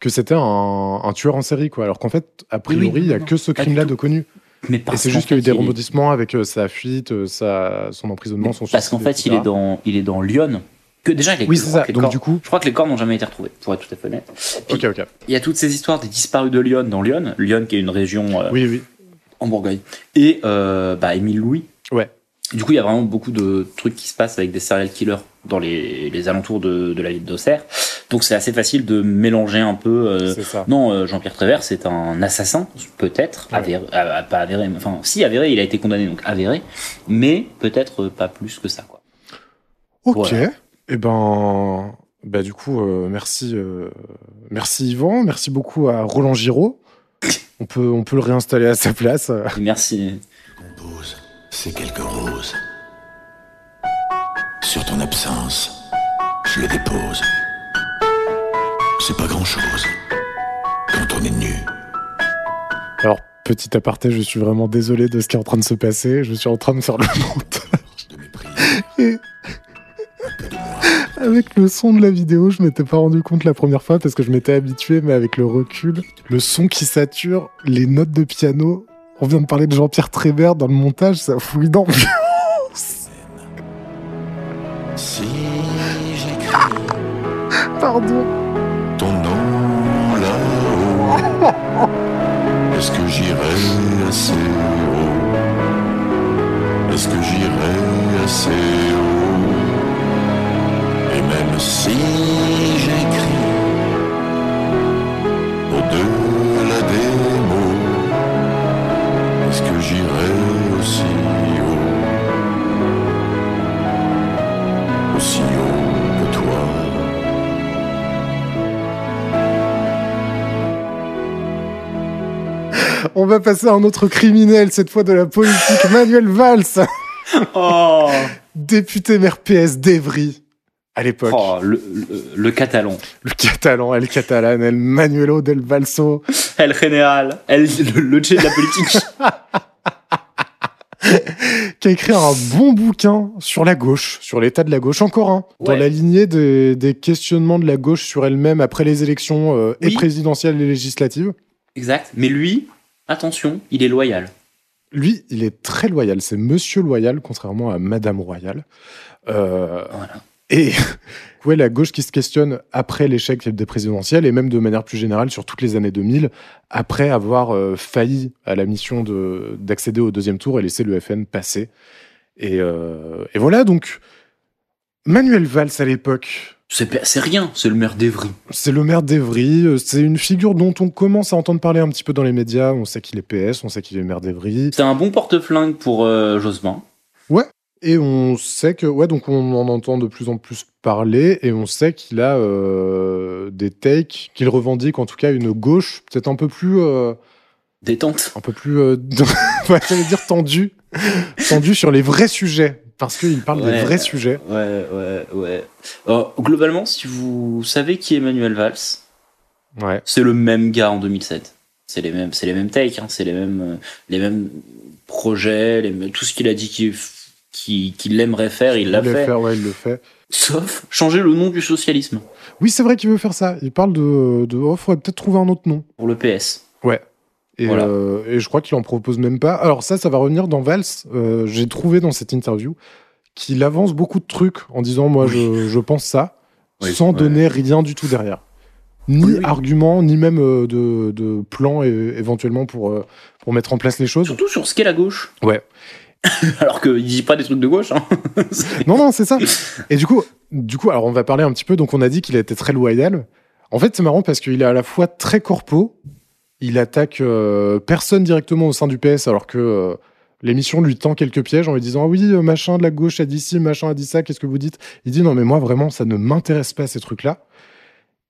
que c'était un, un tueur en série, quoi. Alors qu'en fait, a priori, oui, il y a non, que ce crime-là de connu. Mais Et c'est juste qu'il y a eu des est- rebondissements avec euh, sa fuite, euh, sa, son emprisonnement, son Parce qu'en fait, il est dans, il est dans Lyon. Que déjà, il est Oui, c'est ça. les Donc, corps- du coup. Je crois que les corps n'ont jamais été retrouvés, pour être tout à fait honnête. Puis, Ok, ok. Il y a toutes ces histoires des disparus de Lyon dans Lyon. Lyon, qui est une région euh, Oui, oui. en Bourgogne. Et bah, Émile Louis. Ouais. Du coup, il y a vraiment beaucoup de trucs qui se passent avec des serial killers dans les, les alentours de, de la ville d'Auxerre. Donc c'est assez facile de mélanger un peu. euh, C'est ça. non, euh, Jean-Pierre Prévert, c'est un assassin, peut-être, Ouais. avéré, euh, pas avéré, mais- enfin, si avéré, il a été condamné, donc avéré, mais peut-être pas plus que ça, quoi. Ok. Voilà. Et ben, bah du coup, euh, merci, euh, merci Yvan, merci beaucoup à Roland Giraud. On peut, on peut le réinstaller à sa place. Merci. compose ces quelques roses. Sur ton absence, je les dépose. C'est pas grand chose quand on est nu. Alors, petit aparté, je suis vraiment désolé de ce qui est en train de se passer. Je suis en train de faire le montage. Avec le son de la vidéo, je m'étais pas rendu compte la première fois parce que je m'étais habitué, mais avec le recul, le son qui sature, les notes de piano. On vient de parler de Jean-Pierre Trébert dans le montage, ça fouille d'ambiance. Si j'écris Pardon. ton nom là-haut, est-ce que j'irai assez haut? Est-ce que j'irai assez haut? Et même si j'écris On va passer à un autre criminel, cette fois de la politique, Manuel Valls, Oh, député maire PS d'Evry à l'époque. Oh, le, le, le catalan. Le catalan, El Catalan, El Manuelo del Valso. El Général. El, le, le de la politique. qui a écrit un bon bouquin sur la gauche, sur l'état de la gauche, encore un, dans la lignée des, des questionnements de la gauche sur elle-même après les élections euh, et présidentielles et législatives. exact. Mais lui, attention, il est loyal. Lui, il est très loyal, c'est Monsieur Loyal, contrairement à Madame Royal. Euh, Voilà. et ouais, la gauche qui se questionne après l'échec des présidentielles et même de manière plus générale sur toutes les années 2000, après avoir euh, failli à la mission de- d'accéder au deuxième tour et laisser le FN passer. Et, euh, et voilà, donc Manuel Valls à l'époque, C'est rien, c'est le maire d'Evry. C'est le maire d'Evry. euh, C'est une figure dont on commence à entendre parler un petit peu dans les médias. On sait qu'il est PS, on sait qu'il est maire d'Evry. C'est un bon porte-flingue pour euh, Jospin. Et on sait que, ouais, donc on en entend de plus en plus parler, et on sait qu'il a euh, des takes, qu'il revendique en tout cas une gauche peut-être un peu plus, euh, Détente. un peu plus, euh, ouais, j'allais dire tendue, tendue sur les vrais sujets, parce qu'il parle des Ouais. vrais sujets. Ouais, ouais, ouais. Globalement, si vous savez qui est Emmanuel Valls, Ouais. c'est le même gars en 2007. C'est les mêmes, c'est les mêmes takes, hein, c'est les mêmes, euh, les mêmes projets, les mêmes- tout ce qu'il a dit qu'il qu'il qu'il aimerait faire, il l'a fait. faire, ouais, il le fait. Sauf changer le nom du socialisme Oui, c'est vrai qu'il veut faire ça. Il parle de, de oh, faudrait peut-être trouver un autre nom. pour le PS. Et, Voilà. euh, et je crois qu'il en propose même pas. Alors ça, ça va revenir dans Valls. Euh, J'ai trouvé dans cette interview qu'il avance beaucoup de trucs en disant moi je, je pense ça, Oui, sans ouais. donner rien du tout derrière. Ni Oui, oui. argument, ni même euh, de, de plan é- éventuellement pour, euh, pour mettre en place les choses. Surtout sur ce qu'est la gauche. Ouais. Alors qu'il dit pas des trucs de gauche. Hein. Non, non, c'est ça. Et du coup, du coup, alors on va parler un petit peu. Donc on a dit qu'il a été très loyal. En fait, c'est marrant parce qu'il est à la fois très corpo, il attaque euh, personne directement au sein du PS, alors que euh, l'émission lui tend quelques pièges en lui disant ah oui, euh, machin de la gauche a dit ci, machin a dit ça, qu'est-ce que vous dites? Il dit non, mais moi vraiment, ça ne m'intéresse pas ces trucs-là.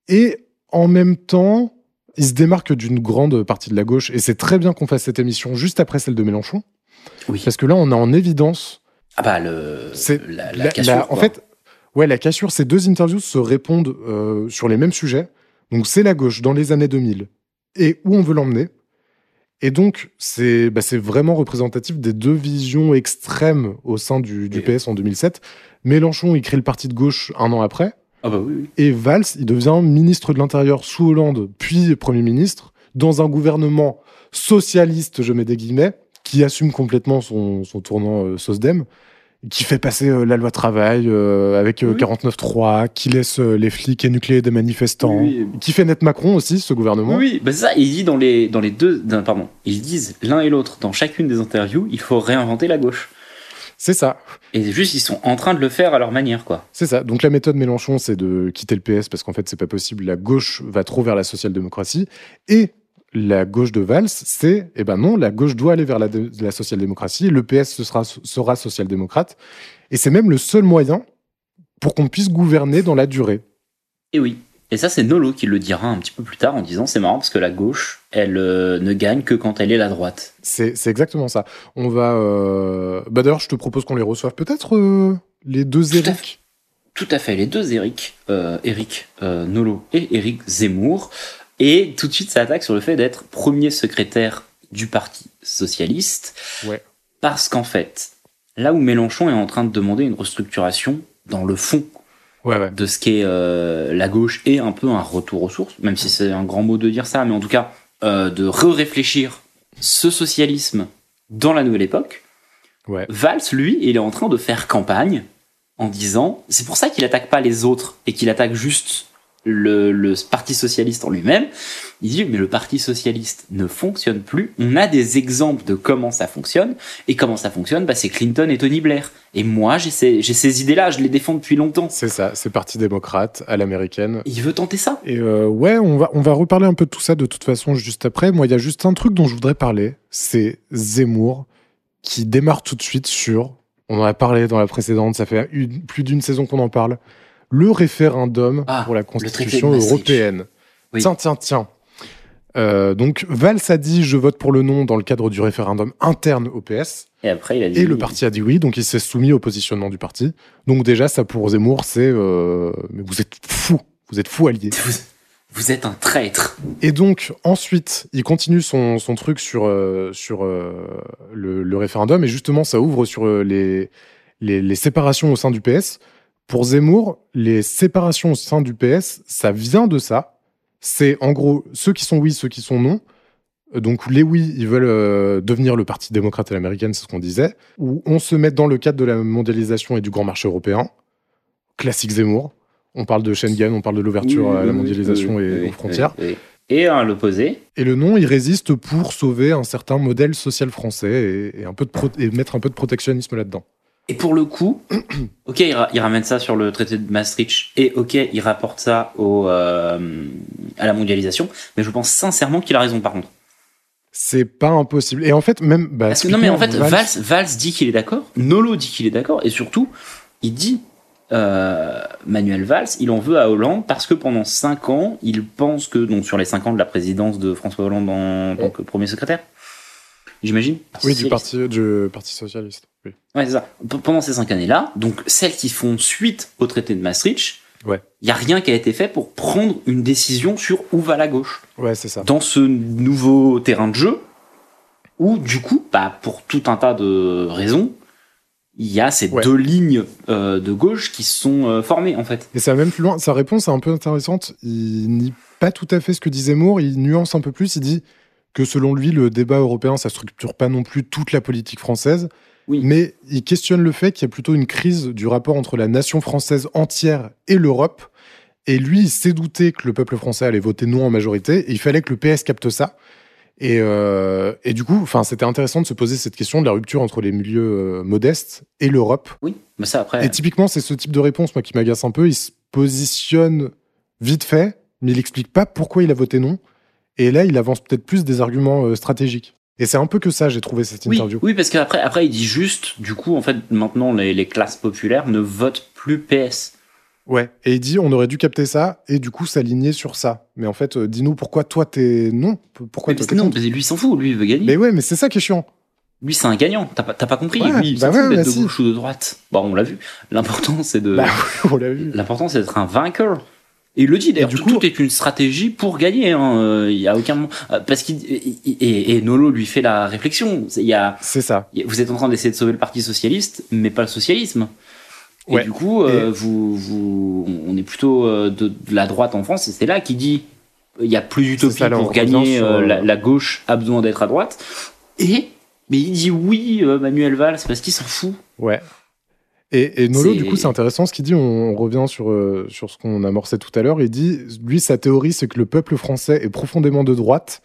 Et en même temps, il se démarque d'une grande partie de la gauche, et c'est très bien qu'on fasse cette émission juste après celle de Mélenchon, Oui. parce que là, on a en évidence Ah bah le, C'est la, la cassure, la- en fait, ouais, la cassure, ces deux interviews se répondent euh, sur les mêmes sujets. Donc, c'est la gauche dans les années 2000 et où on veut l'emmener. Et donc, c'est bah, vraiment représentatif des deux visions extrêmes au sein du, PS en 2007. Mélenchon, il crée le parti de gauche un an après. Ah bah oui, oui. Et Valls, il devient ministre de l'Intérieur sous Hollande, puis Premier ministre, dans un gouvernement socialiste, je mets des guillemets, qui assume complètement son, son tournant euh, SOSDEM, qui fait passer euh, la loi travail euh, avec euh, Oui. 49.3, qui laisse euh, les flics énucléer des manifestants, Oui, qui fait naître Macron aussi, ce gouvernement. Oui, oui, bah ça, il dit dans les, dans les deux, dans- pardon, ils disent l'un et l'autre dans chacune des interviews, il faut réinventer la gauche. C'est ça, Et juste, ils sont en train de le faire à leur manière, quoi. c'est ça. Donc la méthode Mélenchon, c'est de quitter le PS parce qu'en fait, c'est pas possible. La gauche va trop vers la social-démocratie. Et la gauche de Valls, c'est, eh ben non, la gauche doit aller vers la, dé- la social-démocratie. Le PS sera, sera social-démocrate. Et c'est même le seul moyen pour qu'on puisse gouverner dans la durée. Et oui. Et ça, c'est Nolo qui le dira un petit peu plus tard en disant c'est marrant parce que la gauche, elle euh, ne gagne que quand elle est la droite. C'est exactement ça. On va. euh, Bah d'ailleurs, je te propose qu'on les reçoive peut-être euh, les deux Eric. Tout à fait, les deux Eric, Eric Nolo et Eric Zemmour. Et tout de suite, ça attaque sur le fait d'être premier secrétaire du Parti socialiste. Ouais. Parce qu'en fait, là où Mélenchon est en train de demander une restructuration dans le fond Ouais, ouais. de ce qu'est euh, la gauche et un peu un retour aux sources, même si c'est un grand mot de dire ça, mais en tout cas, euh, de re-réfléchir ce socialisme dans la nouvelle époque. Ouais. Valls, lui, il est en train de faire campagne en disant, c'est pour ça qu'il attaque pas les autres et qu'il attaque juste le, le Parti socialiste en lui-même. Il dit, mais le Parti socialiste ne fonctionne plus. On a des exemples de comment ça fonctionne. Et comment ça fonctionne, bah, c'est Clinton et Tony Blair. Et moi, j'ai ces, idées-là, je les défends depuis longtemps. C'est ça, c'est parti démocrate à l'américaine. Il veut tenter ça. Et euh, ouais, on va, on va reparler un peu de tout ça de toute façon juste après. Moi, il y a juste un truc dont je voudrais parler, c'est Zemmour qui démarre tout de suite sur, on en a parlé dans la précédente, ça fait une- plus d'une saison qu'on en parle, le référendum Ah, pour la Constitution européenne. Oui. Tiens, tiens, tiens. Euh, donc Valls a dit je vote pour le non dans le cadre du référendum interne au PS. Et après, il a dit. Et le parti a dit oui, donc il s'est soumis au positionnement du parti. Donc déjà, ça pour Zemmour, c'est euh, mais vous êtes fou, vous êtes fou allié. Vous, vous êtes un traître. Et donc ensuite, il continue son, son truc sur euh, sur le, le référendum et justement, ça ouvre sur les, les les séparations au sein du PS. Pour Zemmour, les séparations au sein du PS, ça vient de ça. C'est en gros ceux qui sont oui, ceux qui sont non. Donc les oui, ils veulent euh, devenir le Parti démocrate à l'américaine, c'est ce qu'on disait. Où on se met dans le cadre de la mondialisation et du grand marché européen. Classique Zemmour. On parle de Schengen, on parle de l'ouverture Oui, à la mondialisation oui, et aux frontières. Et à l'opposé, Et le non, il résiste pour sauver un certain modèle social français et, et un peu de pro- et mettre un peu de protectionnisme là-dedans. Et pour le coup, ok, il, ra- il ramène ça sur le traité de Maastricht et ok, il rapporte ça au, euh, à la mondialisation, mais je pense sincèrement qu'il a raison par contre. C'est pas impossible. Et en fait, même. Bah, Parce que non, mais en fait, Valls, Valls dit qu'il est d'accord, Nolo dit qu'il est d'accord, et surtout, il dit, euh, Manuel Valls, il en veut à Hollande parce que pendant 5 ans, il pense que, donc sur les 5 ans de la présidence de François Hollande en tant que premier secrétaire, j'imagine Oui, du parti, du parti socialiste. Oui. Ouais, c'est ça. P- Pendant ces 5 années-là, donc celles qui font suite au traité de Maastricht, Ouais. il n'y a rien qui a été fait pour prendre une décision sur où va la gauche Ouais, c'est ça. dans ce nouveau terrain de jeu où, du coup, bah, pour tout un tas de raisons, il y a ces Ouais. deux lignes euh, de gauche qui se sont euh, formées, en fait. Et ça va même plus loin. Sa réponse est un peu intéressante. Il nie pas tout à fait ce que dit Zemmour. Il nuance un peu plus. Il dit que selon lui, le débat européen, ça structure pas non plus toute la politique française. Oui. Mais il questionne le fait qu'il y a plutôt une crise du rapport entre la nation française entière et l'Europe. Et lui, il s'est douté que le peuple français allait voter non en majorité. Et il fallait que le PS capte ça. Et, euh, et du coup, enfin, c'était intéressant de se poser cette question de la rupture entre les milieux euh, modestes et l'Europe. Oui, mais ça après. Et typiquement, c'est ce type de réponse, moi, qui m'agace un peu. Il se positionne vite fait, mais il explique pas pourquoi il a voté non. Et là, il avance peut-être plus des arguments euh, stratégiques. Et c'est un peu que ça, j'ai trouvé cette interview. oui, parce qu'après, après, il dit juste, du coup, en fait, maintenant, les, les classes populaires ne votent plus PS. Ouais. Et il dit, on aurait dû capter ça et du coup s'aligner sur ça. Mais en fait, euh, dis-nous pourquoi toi t'es non. Pourquoi Mais toi parce non, lui, s'en fout, lui, il veut gagner. Mais ouais, mais c'est ça qui est chiant. Lui, c'est un gagnant. T'as pas, compris. Ouais, lui, il bah s'en ouais, bah de si. gauche ou de droite. Bon, on l'a vu. L'important, c'est de. Bah oui, on l'a vu. L'important, c'est d'être un vainqueur. Et il le dit d'ailleurs, du tout, coup- tout est une stratégie pour gagner. hein. Euh, Il y a aucun moment. euh, Parce qu'il et, et- Nolo lui fait la réflexion. Il y a, C'est ça. vous êtes en train d'essayer de sauver le Parti socialiste, mais pas le socialisme. Et Ouais. du coup, euh, vous, vous, on est plutôt euh, de, de la droite en France, et c'est là qu'il dit il y a plus d'utopie ça, pour gagner, sur, la, la gauche a besoin d'être à droite. Et mais il dit oui, euh, Manuel Valls, parce qu'il s'en fout. Ouais. Et, et Nolo, du coup, c'est intéressant ce qu'il dit. On, on revient sur, euh, sur ce qu'on amorçait tout à l'heure. Il dit, lui, sa théorie, c'est que le peuple français est profondément de droite.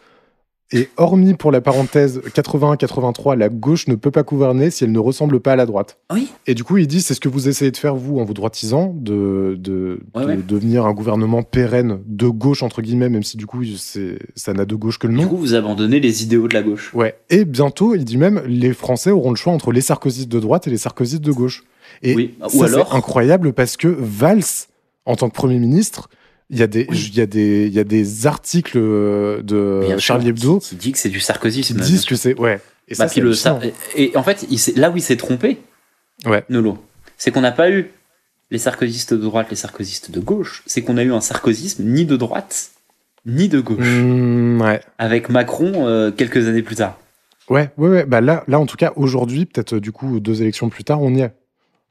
Et hormis pour la parenthèse 81-83, la gauche ne peut pas gouverner si elle ne ressemble pas à la droite. Oui. Et du coup, il dit, c'est ce que vous essayez de faire, vous, en vous droitisant, de, de, Ouais, de ouais. devenir un gouvernement pérenne de gauche, entre guillemets, même si du coup, ça n'a de gauche que le Du nom. coup, vous abandonnez les idéaux de la gauche. Ouais. Et bientôt, il dit même, les Français auront le choix entre les sarkozystes de droite et les sarkozystes de gauche. Et Oui. C'est incroyable parce que Valls, en tant que Premier ministre, il y, a des, Oui. il y, a des, il y a des articles euh, de bien sûr, Charlie Hebdo qui, qui dit que c'est du sarkozysme. qui disent que c'est. Ouais. Et Bah, ça, puis c'est le hallucinant. Sar- et en fait, il là où il s'est trompé, Ouais. Nolo, c'est qu'on n'a pas eu les sarkozystes de droite, les sarkozystes de gauche, c'est qu'on a eu un sarkozysme ni de droite, ni de gauche, Mmh, ouais. avec Macron euh, quelques années plus tard. Ouais, ouais, ouais. Bah là, là, en tout cas, aujourd'hui, peut-être euh, du coup, deux élections plus tard, on y est.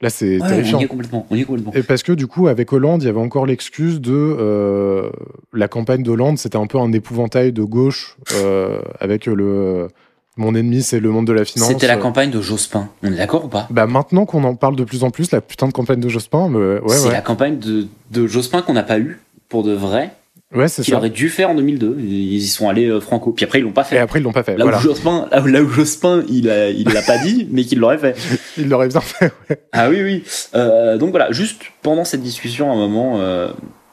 Là, c'est Ouais, terrifiant. on y est complètement. On y est complètement. Et parce que du coup, avec Hollande, il y avait encore l'excuse de euh, la campagne d'Hollande, c'était un peu un épouvantail de gauche euh, avec le mon ennemi, c'est le monde de la finance. C'était la campagne de Jospin. On est d'accord ou pas? Bah maintenant qu'on en parle de plus en plus, la putain de campagne de Jospin, ouais, C'est ouais, la campagne de, de Jospin qu'on n'a pas eu pour de vrai, ouais, c'est qu'il aurait dû faire en 2002. Ils y sont allés euh, franco. Puis après, ils l'ont pas Et fait. après ils l'ont pas fait. Là, voilà. où Jospin, là, où- là où Jospin, il il l'a pas dit, mais qu'il l'aurait fait. Ils l'auraient bien fait. Ouais. Ah oui, oui. Euh, donc voilà, juste pendant cette discussion, à un moment, euh,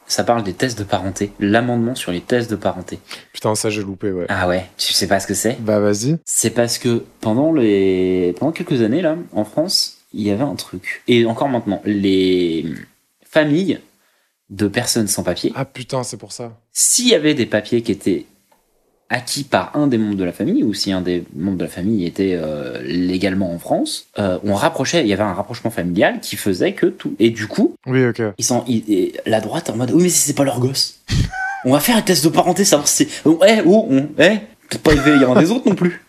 ça parle des tests de parenté. L'amendement sur les tests de parenté. Putain, ça j'ai loupé. Ouais. Ah ouais, tu sais pas ce que c'est? Bah vas-y. C'est parce que pendant les pendant quelques années là, en France, il y avait un truc. Et encore maintenant, les familles de personnes sans papier, Ah putain, c'est pour ça. s'il y avait des papiers qui étaient acquis par un des membres de la famille, ou si un des membres de la famille était euh, légalement en France, euh, on rapprochait, il y avait un rapprochement familial qui faisait que tout. Et du coup, Oui, ok. ils sont, ils- et la droite en mode, oui mais si c'est pas leur gosse, on va faire un test de parenté, savoir si c'est, eh, oh, on, eh, peut-être pas élever un des autres non plus.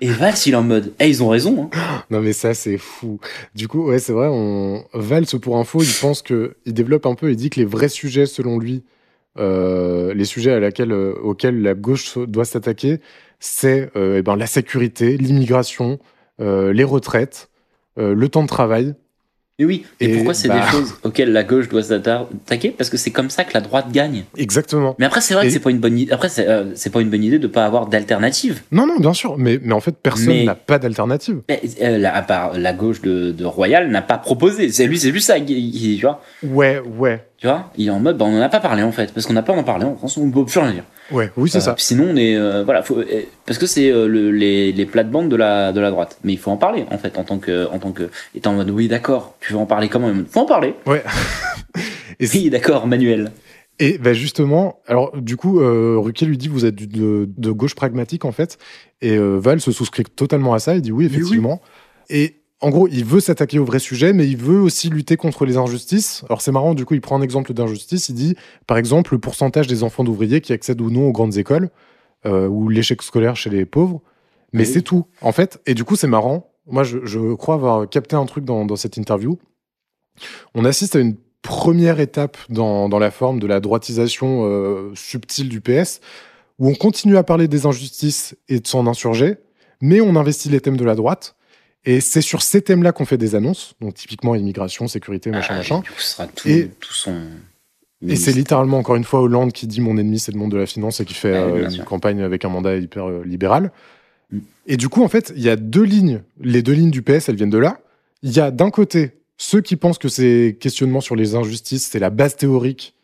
Et Valls, il est en mode, eh, ils ont raison, hein. Non mais ça c'est fou. Du coup, ouais, c'est vrai. On Valls pour info, il pense que il développe un peu. Il dit que les vrais sujets, selon lui, euh, les sujets à laquelle, euh, auxquels la gauche doit s'attaquer, c'est euh, eh ben, la sécurité, l'immigration, euh, les retraites, le temps de travail. Mais oui, et, Et pourquoi c'est bah- des choses auxquelles la gauche doit s'attaquer? Parce que c'est comme ça que la droite gagne. Exactement. Mais après, c'est vrai Et- que c'est pas une bonne idée. Après, c'est euh, c'est pas une bonne idée de pas avoir d'alternative. Non, non, bien sûr, mais, mais en fait, personne Mais- n'a pas d'alternative. Mais euh, à part la gauche de, de Royal n'a pas proposé. C'est lui, c'est juste ça. tu vois, Ouais, ouais, tu vois, il est en mode, bah, on en a pas parlé en fait, parce qu'on n'a pas en parlé. En France, on peut plus rien dire. ouais, oui, c'est Euh, ça. Sinon, on est euh, voilà, faut, euh, parce que c'est euh, le- les, les plates-bandes de la de la droite. Mais il faut en parler en fait en tant que en tant que étant en mode oui d'accord, tu veux en parler comment? Faut en parler. Ouais. Et Oui d'accord, Manuel. Et bah justement, alors du coup, euh, Ruquier lui dit vous êtes de, de gauche pragmatique en fait, et euh, Val se souscrit totalement à ça. Il dit oui effectivement. Et en gros, il veut s'attaquer au vrai sujet, mais il veut aussi lutter contre les injustices. Alors c'est marrant, du coup, il prend un exemple d'injustice. Il dit par exemple le pourcentage des enfants d'ouvriers qui accèdent ou non aux grandes écoles, euh, ou l'échec scolaire chez les pauvres. Mais Oui. c'est tout en fait. Et du coup, c'est marrant. Moi, je, je crois avoir capté un truc dans, dans cette interview. On assiste à une première étape dans, dans la forme de la droitisation euh, subtile du PS, où on continue à parler des injustices et de s'en insurger, mais on investit les thèmes de la droite. Et c'est sur ces thèmes-là qu'on fait des annonces, donc typiquement immigration, sécurité, machin, Ah, machin. Sera tout, Et- tout son. Et c'est littéralement, encore une fois, Hollande qui dit mon ennemi, c'est le monde de la finance et qui fait euh, une campagne avec un mandat hyper euh, libéral. Mm. Et du coup, en fait, il y a deux lignes. Les deux lignes du PS, elles viennent de là. Il y a d'un côté ceux qui pensent que ces questionnements sur les injustices, c'est la base théorique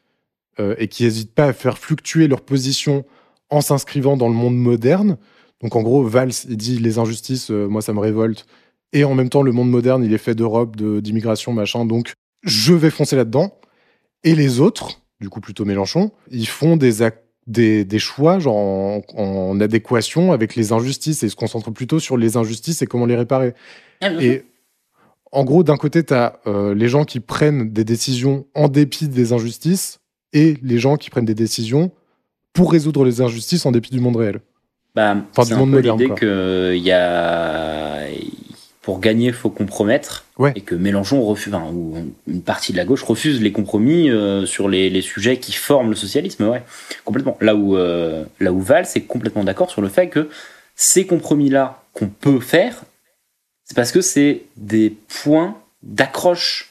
euh, et qui n'hésitent pas à faire fluctuer leur position en s'inscrivant dans le monde moderne. Donc en gros, Valls, il dit les injustices, euh, moi ça me révolte. Et en même temps, le monde moderne, il est fait d'Europe, de- d'immigration, machin. Donc je vais foncer là-dedans. Et les autres, du coup plutôt Mélenchon, ils font des, des, des choix genre en, en adéquation avec les injustices et ils se concentrent plutôt sur les injustices et comment les réparer. Et en gros, d'un côté, tu as les gens qui prennent des décisions en dépit des injustices et les gens qui prennent des décisions pour résoudre les injustices en dépit du monde réel. Bah, Enfin, c'est du monde moderne, l'idée quoi. que il y a pour gagner, faut compromettre, Ouais. et que Mélenchon refuse, enfin, ou une partie de la gauche refuse les compromis euh, sur les, les sujets qui forment le socialisme, ouais, complètement. Là où euh, là où Valls est complètement d'accord sur le fait que ces compromis-là qu'on peut faire, c'est parce que c'est des points d'accroche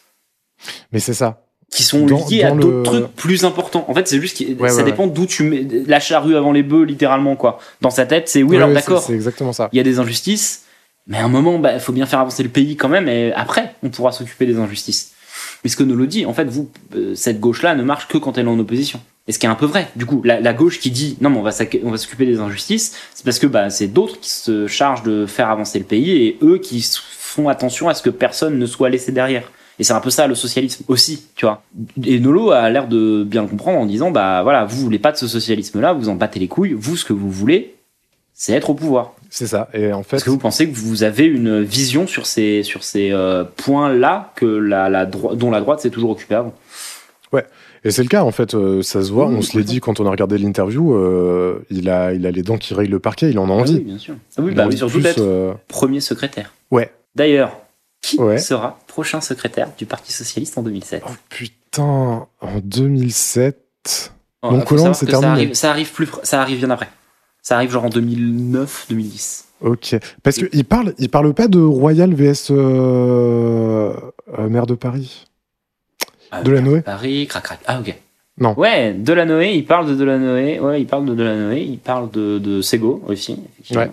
Mais c'est ça. qui sont Dans- liés à d'autres le- trucs plus importants. En fait, c'est juste que Ouais, ça ouais, dépend d'où tu mets la charrue avant les bœufs, littéralement quoi. Dans sa tête, c'est oui, alors d'accord, C'est exactement ça. il y a des injustices, mais à un moment, il faut bien faire avancer le pays quand même, et après, on pourra s'occuper des injustices. Mais ce que nous le dit, en fait, vous, euh, cette gauche-là ne marche que quand elle est en opposition. Et ce qui est un peu vrai. Du coup, la, gauche qui dit non, mais on va, s'occuper des injustices, c'est parce que bah, c'est d'autres qui se chargent de faire avancer le pays et eux qui font attention à ce que personne ne soit laissé derrière. Et c'est un peu ça le socialisme aussi, tu vois. Et Nolo a l'air de bien le comprendre en disant bah voilà, vous voulez pas de ce socialisme-là, vous en battez les couilles, vous ce que vous voulez, c'est être au pouvoir. C'est ça. Et en fait, Est-ce que vous pensez que vous avez une vision sur ces, sur ces euh, points-là que la, la dont la droite s'est toujours occupée avant? Et c'est le cas en fait. euh, ça se voit. Oui, on se l'est dit quand on a regardé l'interview. euh, il a, il a les dents qui rayent le parquet. Il en a Ah oui, envie. bien sûr. Ah oui, bah oui, surtout d'être premier secrétaire. Ouais. D'ailleurs, qui Ouais. sera prochain secrétaire du Parti Socialiste en 2007 Oh putain, en 2007. Oh, donc Hollande, c'est ça terminé. arrive, ça arrive plus, ça arrive bien après. Ça arrive genre en 2009, 2010. Ok. Parce qu'il parle, il parle pas de Royal vs euh, euh, maire de Paris. Ah, Delanoë Paris, crac crac. Ah ok. Non. Ouais, Delanoë, il parle de Delanoë. Ouais, il parle de Delanoë. Il parle de, de Sego aussi. Ouais.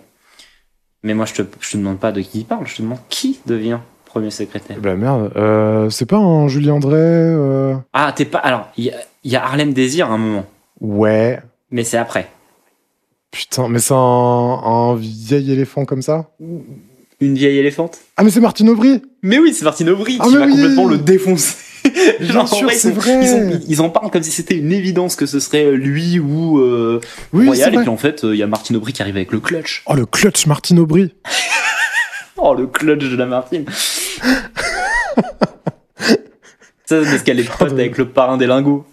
Mais moi, je te, je te demande pas de qui il parle. Je te demande qui devient premier secrétaire. Bah merde. Euh, c'est pas un Julien André euh, Ah, t'es pas. Alors, il y, y a Harlem Désir à un moment, Ouais. mais c'est après. Putain, mais c'est un, un vieil éléphant comme ça Une vieille éléphante. Ah mais c'est Martine Aubry Mais oui, c'est Martine Aubry Ah, qui mais va oui complètement le défoncer. Bien Genre, sûr, c'est vrai. Ils, ont- ils en parlent comme si c'était une évidence que ce serait lui ou euh, Oui, Royal. Et puis en fait, euh, il y a Martine Aubry qui arrive avec le clutch. Oh le clutch Martine Aubry Oh, le clutch de la Martine. Ça, c'est parce qu'elle est pote avec le parrain des lingots.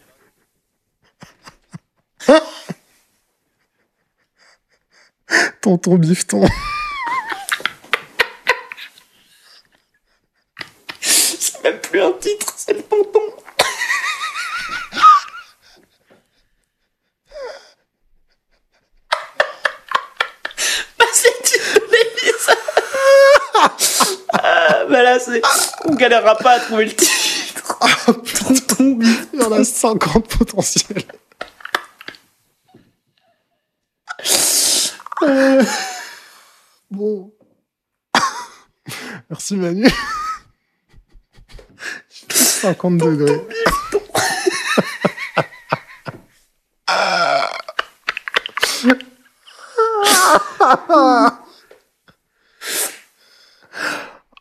Tonton bifton C'est même plus un titre, c'est le tonton. bah, c'est ah, bah là, c'est. On galérera pas à trouver le titre. Tonton Bifton. Il y en a 50 potentiels. Euh, Bon. Merci Manu. 50 degrés.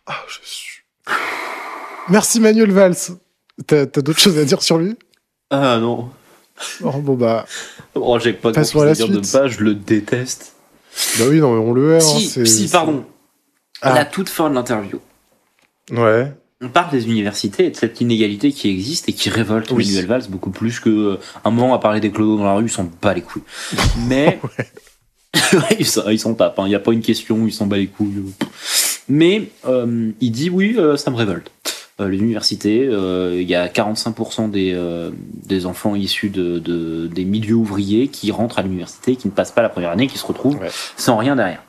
Ah, je suis. Merci Manuel Valls. T'as t'as d'autres choses à dire sur lui? Ah non. Oh, Bon bah, Oh, j'ai pas de à la dire de suite. pas, je le déteste. Bah oui, non, on le hein, si, c'est- si, pardon. Ah. À la toute fin de l'interview, Ouais. on parle des universités et de cette inégalité qui existe et qui révolte Oui. Manuel Valls beaucoup plus que euh, un moment à parler des clodos dans la rue, ils s'en bat les couilles. Mais Ouais, ils s'en tapent, il n'y a pas une question, ils s'en bat les couilles. Mais euh, il dit oui, euh, ça me révolte. Euh, les universités, euh, il y a 45% des, euh, des enfants issus de, de- des milieux ouvriers qui rentrent à l'université, qui ne passent pas la première année, qui se retrouvent Ouais. sans rien derrière.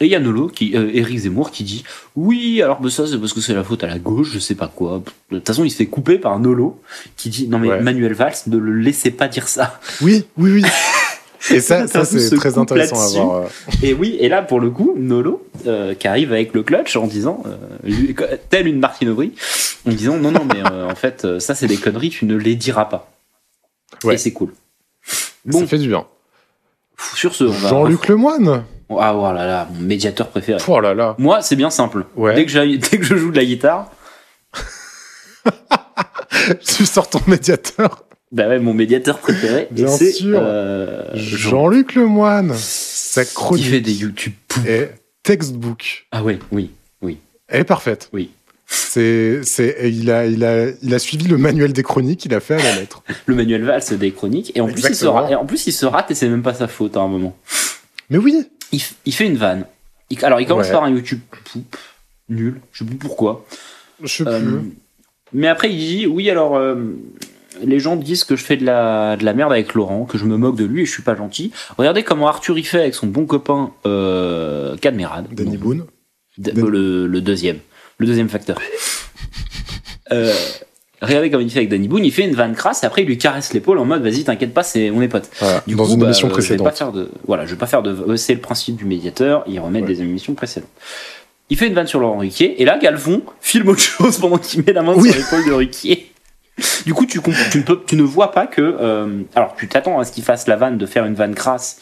Et il y a Nolo, qui, euh, Eric Zemmour, qui dit oui, alors bah, ça c'est parce que c'est la faute à la gauche, je sais pas quoi. De toute façon, il se fait couper par Nolo, qui dit non mais Ouais. Manuel Valls, ne le laissez pas dire ça. Oui, oui, oui. Et ça, ça c'est très intéressant à voir. euh. Et oui, et là pour le coup, Nolo, euh, qui arrive avec le clutch en disant, euh, telle une Martine Aubry, en disant non, non, mais euh, en fait, ça c'est des conneries, tu ne les diras pas. Ouais. Et c'est cool. Bon, Ça fait du bien. sur ce, on va. Jean-Luc Lemoine Ah, oh là là, mon médiateur préféré. Oh là là. Moi, c'est bien simple. Ouais. Dès, que dès que je joue de la guitare, Tu sors ton médiateur. Bah ouais, mon médiateur préféré, Bien c'est sûr. euh, Jean, Jean-Luc Lemoine. Sa qui chronique fait des YouTube. est textbook. Ah ouais, oui. Elle est parfaite. Oui. C'est, c'est, et il a, il a, il a suivi le manuel des chroniques, il a fait à la lettre. Le Manuel Valls des chroniques, et en, plus, il se rate, et en plus il se rate et c'est même pas sa faute à un moment. Mais oui. il, il fait une vanne. Il- alors, il commence Ouais. par un YouTube poup, nul, je sais plus pourquoi. Je sais Euh, plus. mais après, il dit Oui, alors, euh, les gens disent que je fais de la, de la merde avec Laurent, que je me moque de lui et je suis pas gentil. Regardez comment Arthur y fait avec son bon copain euh, Cadmerade. Danny Boone. D- le, le deuxième. Le deuxième facteur. Euh, regardez comment il fait avec Danny Boone. Il fait une vanne crasse et après, il lui caresse l'épaule en mode Vas-y, t'inquiète pas, c'est, on est potes. Voilà, Du dans coup, une bah, émission euh, Je vais pas précédente. faire de, voilà, je vais pas faire de, euh, c'est le principe du médiateur, il remet Ouais. des émissions précédentes. Il fait une vanne sur Laurent Ruquier, et là, Galfon filme autre chose pendant qu'il met la main Oui. sur l'épaule de Ruquier. Du coup, tu, tu, ne peux, tu ne vois pas que, euh, alors, tu t'attends à ce qu'il fasse la vanne de faire une vanne crasse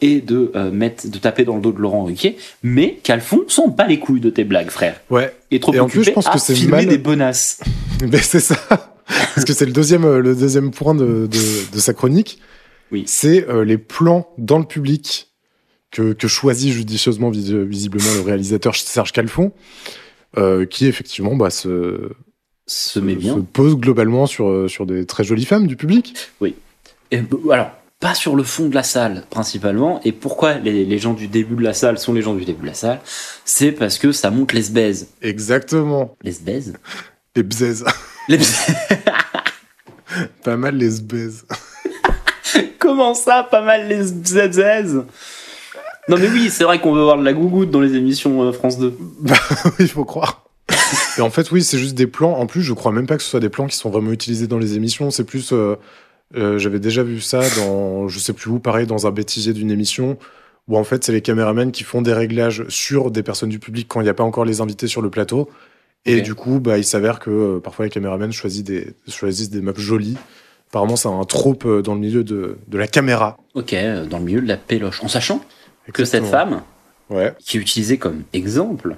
et de euh, mettre, de taper dans le dos de Laurent Ruquier, mais Calfon s'en bat les couilles de tes blagues, frère. Ouais. Et trop Et en plus, occupé je pense à que c'est filmer mal- des bonasses. Mais c'est ça. Parce que c'est le deuxième, euh, le deuxième point de, de, de sa chronique. Oui. C'est euh, les plans dans le public que, que choisit judicieusement vis- visiblement le réalisateur Serge Calfon, euh, qui effectivement bah, se, Se met bien. se pose globalement sur, euh, sur des très jolies femmes du public. Et, euh, alors, pas sur le fond de la salle, principalement. Et pourquoi les, les gens du début de la salle sont les gens du début de la salle? C'est parce que ça monte les baises. Exactement. Les baises Les bzaises. Les Pas mal les bzaises. Comment ça, pas mal les bzaises Non mais oui, c'est vrai qu'on veut voir de la gougoute dans les émissions euh, France 2. Bah oui, il faut croire. Et en fait, oui, c'est juste des plans. En plus, je crois même pas que ce soit des plans qui sont vraiment utilisés dans les émissions. C'est plus. euh, euh, J'avais déjà vu ça dans, je sais plus où, pareil, dans un bêtisier d'une émission, où en fait, c'est les caméramans qui font des réglages sur des personnes du public quand il n'y a pas encore les invités sur le plateau. Et du coup, bah, il s'avère que euh, parfois les caméramans choisissent des, choisissent des meufs jolies. Apparemment, c'est un trope dans le milieu de, de la caméra. Ok, dans le milieu de la péloche. En sachant que cette femme, Ouais. qui est utilisée comme exemple,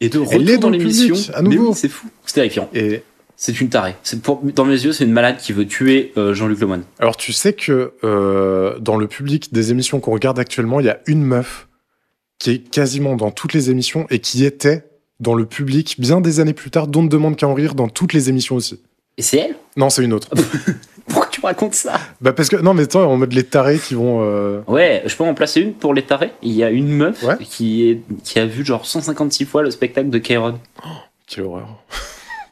est de retour est dans l'émission. Mais oui, c'est fou. C'est terrifiant. Et C'est une tarée. Pour, dans mes yeux, c'est une malade qui veut tuer euh, Jean-Luc Lemoyne. Alors tu sais que euh, dans le public des émissions qu'on regarde actuellement, il y a une meuf qui est quasiment dans toutes les émissions et qui était dans le public bien des années plus tard, dont ne demande qu'à en rire dans toutes les émissions aussi. Et c'est elle? Non, c'est une autre. Racontes ça bah parce que non, mais toi en mode les tarés qui vont. euh, Ouais, je peux en placer une pour les tarés. Il y a une meuf Ouais. qui, est, qui a vu genre 156 fois le spectacle de Kairon. Quelle horreur.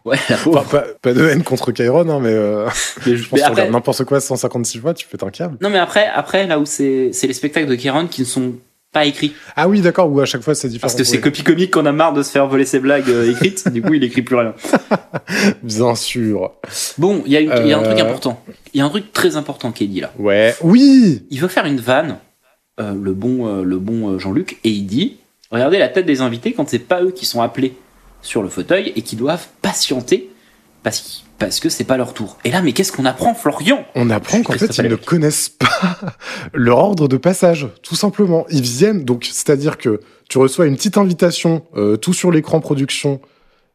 Ouais, la Enfin, pauvre. pas, pas de haine contre Kyron, hein, mais euh, Mais je pense après, n'importe quoi 156 fois, tu fais un câble. non, mais après, après, là où c'est c'est les spectacles de Kairon qui ne sont pas écrit. Ah oui, d'accord, ou à chaque fois c'est différent. Parce que c'est. Copy Comic qu'on a marre de se faire voler ses blagues euh, écrites, du coup il écrit plus rien. Bien sûr. Bon, il y, a y un truc Euh. important. Il y a un truc très important qui est dit là. Ouais. Oui Il veut faire une vanne, euh, le bon, euh, le bon euh, Jean-Luc, et il dit Regardez la tête des invités quand c'est pas eux qui sont appelés sur le fauteuil et qui doivent patienter parce, parce que c'est pas leur tour. Et là, mais qu'est-ce qu'on apprend, Florian? On apprend qu'en fait, ils ne connaissent pas leur ordre de passage, tout simplement. Ils viennent, donc, c'est-à-dire que tu reçois une petite invitation, euh, tout sur l'écran production,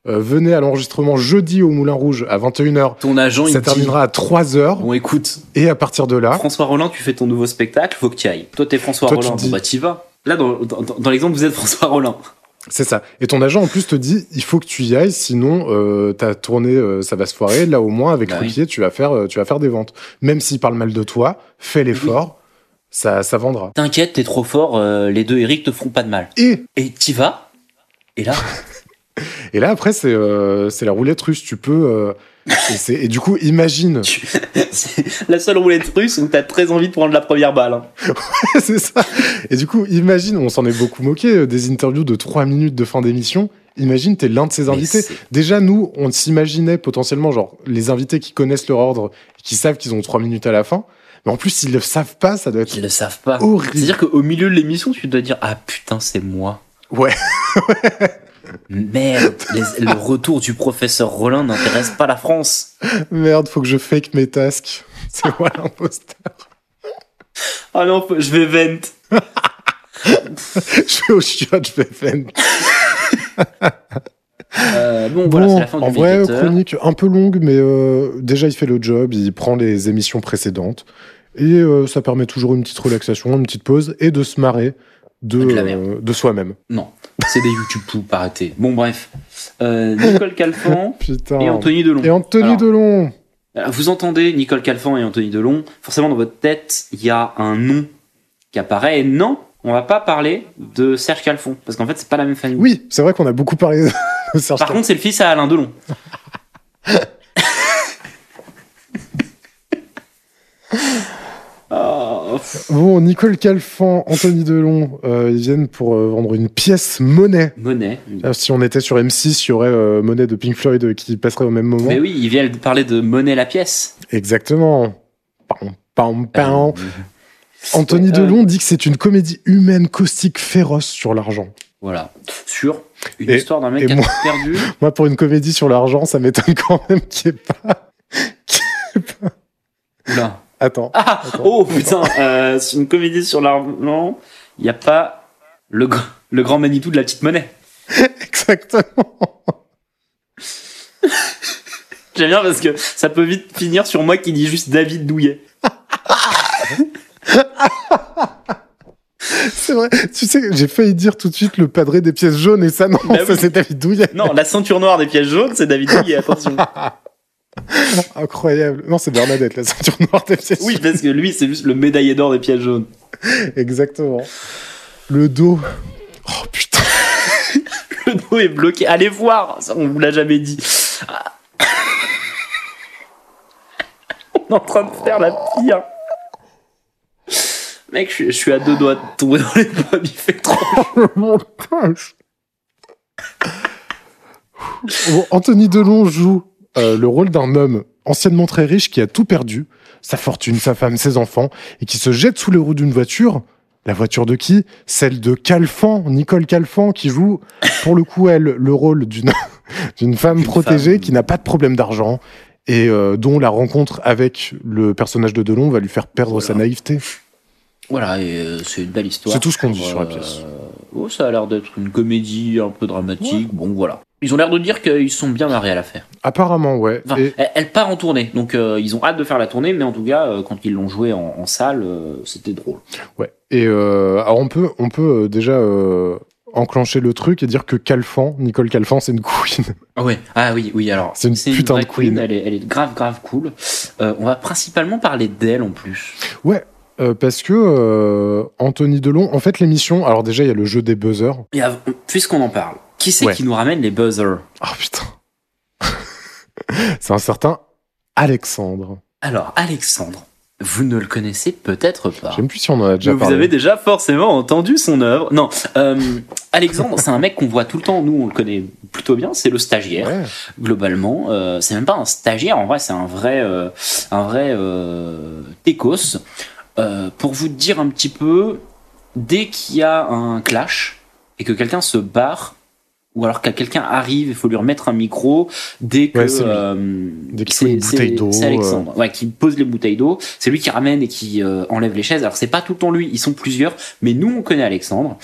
euh, venez à l'enregistrement jeudi au Moulin Rouge à 21h. Ton agent, il Ça dit terminera à 3h, Bon, écoute, et à partir de là, François Rollin, tu fais ton nouveau spectacle, faut que tu ailles. Toi, t'es François Toi, tu dis- bah t'y vas. Là, dans, dans, dans l'exemple, vous êtes François Rollin. C'est ça. Et ton agent, en plus, te dit, il faut que tu y ailles, sinon, euh, ta tournée, euh, ça va se foirer. Là, au moins, avec Bah oui. Ruquier, tu vas faire, euh, tu vas faire des ventes. Même s'il parle mal de toi, fais l'effort, ça, ça vendra. T'inquiète, t'es trop fort, euh, les deux Eric te feront pas de mal. Et Et t'y vas, et là, Et là, après, c'est euh, c'est la roulette russe. Tu peux. Et, du coup, imagine. c'est la seule roulette russe où t'as très envie de prendre la première balle. hein. c'est ça. Et du coup, imagine, on s'en est beaucoup moqué, euh, des interviews de 3 minutes de fin d'émission. Imagine, t'es l'un de ces invités. Déjà, nous, on s'imaginait potentiellement, genre, les invités qui connaissent leur ordre, qui savent qu'ils ont 3 minutes à la fin. Mais en plus, s'ils le savent pas, ça doit être Ils le savent pas. horrible. C'est-à-dire qu'au milieu de l'émission, tu dois dire Ah putain, c'est moi. Ouais. Merde, les- le retour du professeur Rollin n'intéresse pas la France. Merde, faut que je fake mes tasks. C'est moi l'imposteur. Ah non, je vais vent. je vais au chiottes, je vais faire. Euh, bon, voilà, c'est la fin en du vrai, chronique un peu longue, mais euh, déjà il fait le job, il prend les émissions précédentes et euh, ça permet toujours une petite relaxation, une petite pause et de se marrer de, euh, de soi-même. Non, c'est des YouTube poop, arrêtez. Bon, bref. Euh, Nicole Calfan et Anthony Delon. Et Anthony Alors, Delon. Alors, Vous entendez Nicole Calfan et Anthony Delon, forcément dans votre tête, il y a un nom qui apparaît. Et non, on va pas parler de Serge Calfon, parce qu'en fait, c'est pas la même famille. Oui, c'est vrai qu'on a beaucoup parlé de Serge Par Calfon. contre, c'est le fils à Alain Delon. Ah, Bon, Nicole Calfan, Anthony Delon, euh, ils viennent pour euh, vendre une pièce monnaie. Monet. Euh, Si on était sur M6, il y aurait euh, monnaie de Pink Floyd qui passerait au même moment. Mais oui, ils viennent parler de Monet la pièce. Exactement. Pam, pam, pam. Anthony Delon dit que c'est une comédie humaine, caustique, féroce sur l'argent. Voilà. Sur une Et- histoire d'un mec qui a moi- perdu. Moi, pour une comédie sur l'argent, ça m'étonne quand même qu'il n'y ait pas. Oula. Attends. Ah Oh putain euh, C'est une comédie sur l'argent. Il n'y a pas le, gr- le grand Manitou de la petite monnaie. Exactement. J'aime bien parce que ça peut vite finir sur moi qui dis juste David Douillet. C'est vrai. Tu sais, j'ai failli dire tout de suite le padré des pièces jaunes et ça, non, Bah ça oui. c'est David Douillet. Non, la ceinture noire des pièces jaunes, c'est David Douillet, attention. Incroyable. Non, c'est Bernadette, la ceinture noire des pièces Oui, parce que lui, c'est juste le médaillé d'or des pièces jaunes. Exactement. Le dos. Oh putain. Le dos est bloqué. Allez voir, ça, on vous l'a jamais dit. On est en train de faire la pire. Mec, je, suis- je suis à deux doigts de tomber dans les pommes, il fait trop. Montage. Bon, Anthony Delon joue euh, le rôle d'un homme anciennement très riche qui a tout perdu, sa fortune, sa femme, ses enfants, et qui se jette sous les roues d'une voiture. La voiture de qui? Celle de Calfan, Nicole Calfan, qui joue, pour le coup, elle, le rôle d'une d'une femme protégée femme. qui n'a pas de problème d'argent et euh, dont la rencontre avec le personnage de Delon va lui faire perdre Voilà. sa naïveté. Voilà, et euh, c'est une belle histoire. C'est tout ce qu'on dit sur la pièce. Oh, ça a l'air d'être une comédie un peu dramatique. Bon, voilà. Ils ont l'air de dire qu'ils sont bien mariés à la faire. Apparemment, ouais. Enfin, Et- elle, elle part en tournée, donc euh, ils ont hâte de faire la tournée, mais en tout cas, euh, quand ils l'ont joué en, en salle, euh, c'était drôle. Ouais. Et alors on peut, on peut déjà enclencher le truc et dire que Calfan, Nicole Calfan, c'est une queen. Ah ouais. Ah oui, oui. Alors, C'est une putain vraie de queen. Elle est, elle est grave, grave cool. On va principalement parler d'elle en plus. Ouais. Euh, parce que euh, Anthony Delon, en fait, l'émission. Alors déjà, il y a le jeu des buzzers. Et puisqu'on en parle, qui c'est Ouais. qui nous ramène les buzzers? Ah putain. c'est un certain Alexandre. Alors, Alexandre. vous ne le connaissez peut-être pas. Je sais même plus si on en a déjà Mais vous parlé. avez déjà forcément entendu son œuvre. Non, euh, Alexandre, c'est un mec qu'on voit tout le temps. Nous, on le connaît plutôt bien. C'est le stagiaire. Ouais. Globalement, euh, c'est même pas un stagiaire. En vrai, c'est un vrai, euh, un vrai euh, techos. Euh, pour vous dire un petit peu, dès qu'il y a un clash et que quelqu'un se barre, ou alors que quelqu'un arrive, il faut lui remettre un micro. Dès que Ouais, c'est euh, euh. Ouais, qui pose les bouteilles d'eau. C'est lui qui ramène et qui euh, enlève les chaises. Alors c'est pas tout le temps lui, ils sont plusieurs, mais nous on connaît Alexandre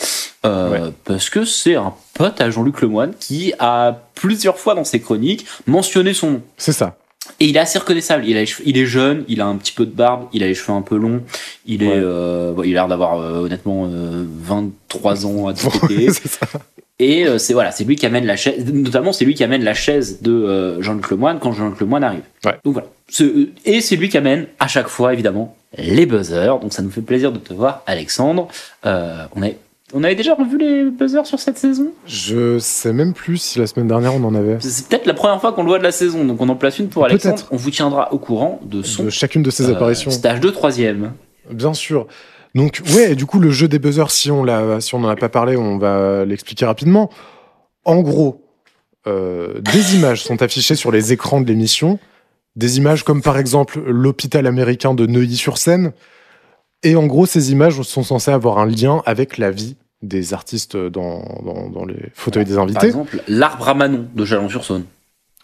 euh, parce que c'est un pote à Jean-Luc Lemoine qui a plusieurs fois dans ses chroniques mentionné son nom. C'est ça. Et il est assez reconnaissable. Il, a les cheveux- il est jeune, il a un petit peu de barbe, il a les cheveux un peu longs. Il est, Ouais. euh, bon, il a l'air d'avoir euh, honnêtement euh, 23 ans à tout. Et euh, c'est voilà, c'est lui qui amène la chaise. Notamment, c'est lui qui amène la chaise de euh, Jean-Luc Lemoine quand Jean-Luc Lemoine arrive. Ouais. Donc voilà. Euh, et c'est lui qui amène à chaque fois, évidemment, les buzzers. Donc ça nous fait plaisir de te voir, Alexandre. Euh, on avait, on avait déjà revu les buzzers sur cette saison? Je sais même plus si la semaine dernière on en avait. C'est peut-être la première fois qu'on le voit de la saison. Donc on en place une pour. Alexandre. On vous tiendra au courant de son De chacune de ces euh, apparitions. stage de troisième. Bien sûr. Donc ouais, et du coup le jeu des buzzers, si on l'a, si on n'en a pas parlé, on va l'expliquer rapidement. En gros, euh, des images sont affichées sur les écrans de l'émission, des images comme par exemple l'hôpital américain de Neuilly-sur-Seine. Et en gros, ces images sont censées avoir un lien avec la vie des artistes dans, dans, dans les fauteuils des Par invités. exemple, l'arbre à Manon de Chalon-sur-Saône.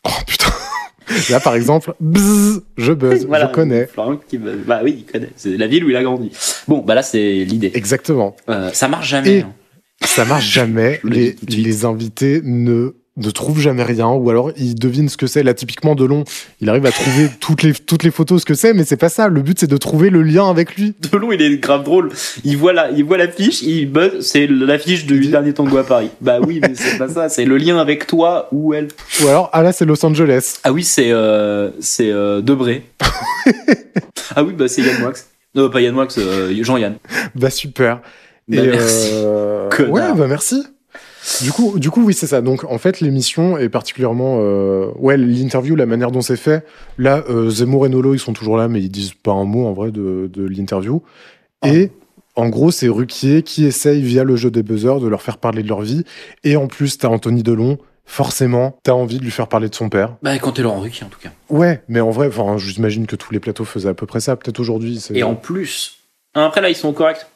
Oh putain. Là par exemple, bzzz, je buzz, Voilà, je connais. Florian qui buzz. Bah oui, il connaît. C'est la ville où il a grandi. Bon, bah là, c'est l'idée. Exactement. Euh, ça marche jamais. Hein. Ça marche jamais. Les, les invités ne, ne trouvent jamais rien, ou alors ils devinent ce que c'est. Là, typiquement, Delon, il arrive à trouver toutes les, toutes les photos, ce que c'est, mais c'est pas ça. Le but, c'est de trouver le lien avec lui. Delon, il est grave drôle. Il voit la, il voit l'affiche, il buzz, c'est l'affiche du Il dernier tango à Paris. Bah oui, mais c'est pas ça, c'est le lien avec toi ou elle. Ou alors, ah là, c'est Los Angeles. Ah oui, c'est, euh, c'est, euh, Debré. ah oui, bah c'est Yann Wax. Non, pas Yann Wax, euh, Jean-Yann. Bah, super. Bah, Et, merci. Connard. ouais, bah, merci. Du coup, du coup, oui, c'est ça. Donc, en fait, l'émission est particulièrement, euh, ouais, l'interview, la manière dont c'est fait. Là, euh, Zemmour et Nolo, ils sont toujours là, mais ils disent pas un mot en vrai de, de l'interview. Ah. Et en gros, c'est Ruquier qui essaye via le jeu des buzzers de leur faire parler de leur vie. Et en plus, t'as Anthony Delon. Forcément, t'as envie de lui faire parler de son père. Bah, quand t'es Laurent Ruquier, en tout cas. Ouais, mais en vrai, j'imagine que tous les plateaux faisaient à peu près ça. Peut-être aujourd'hui. Et en plus, après là, ils sont corrects.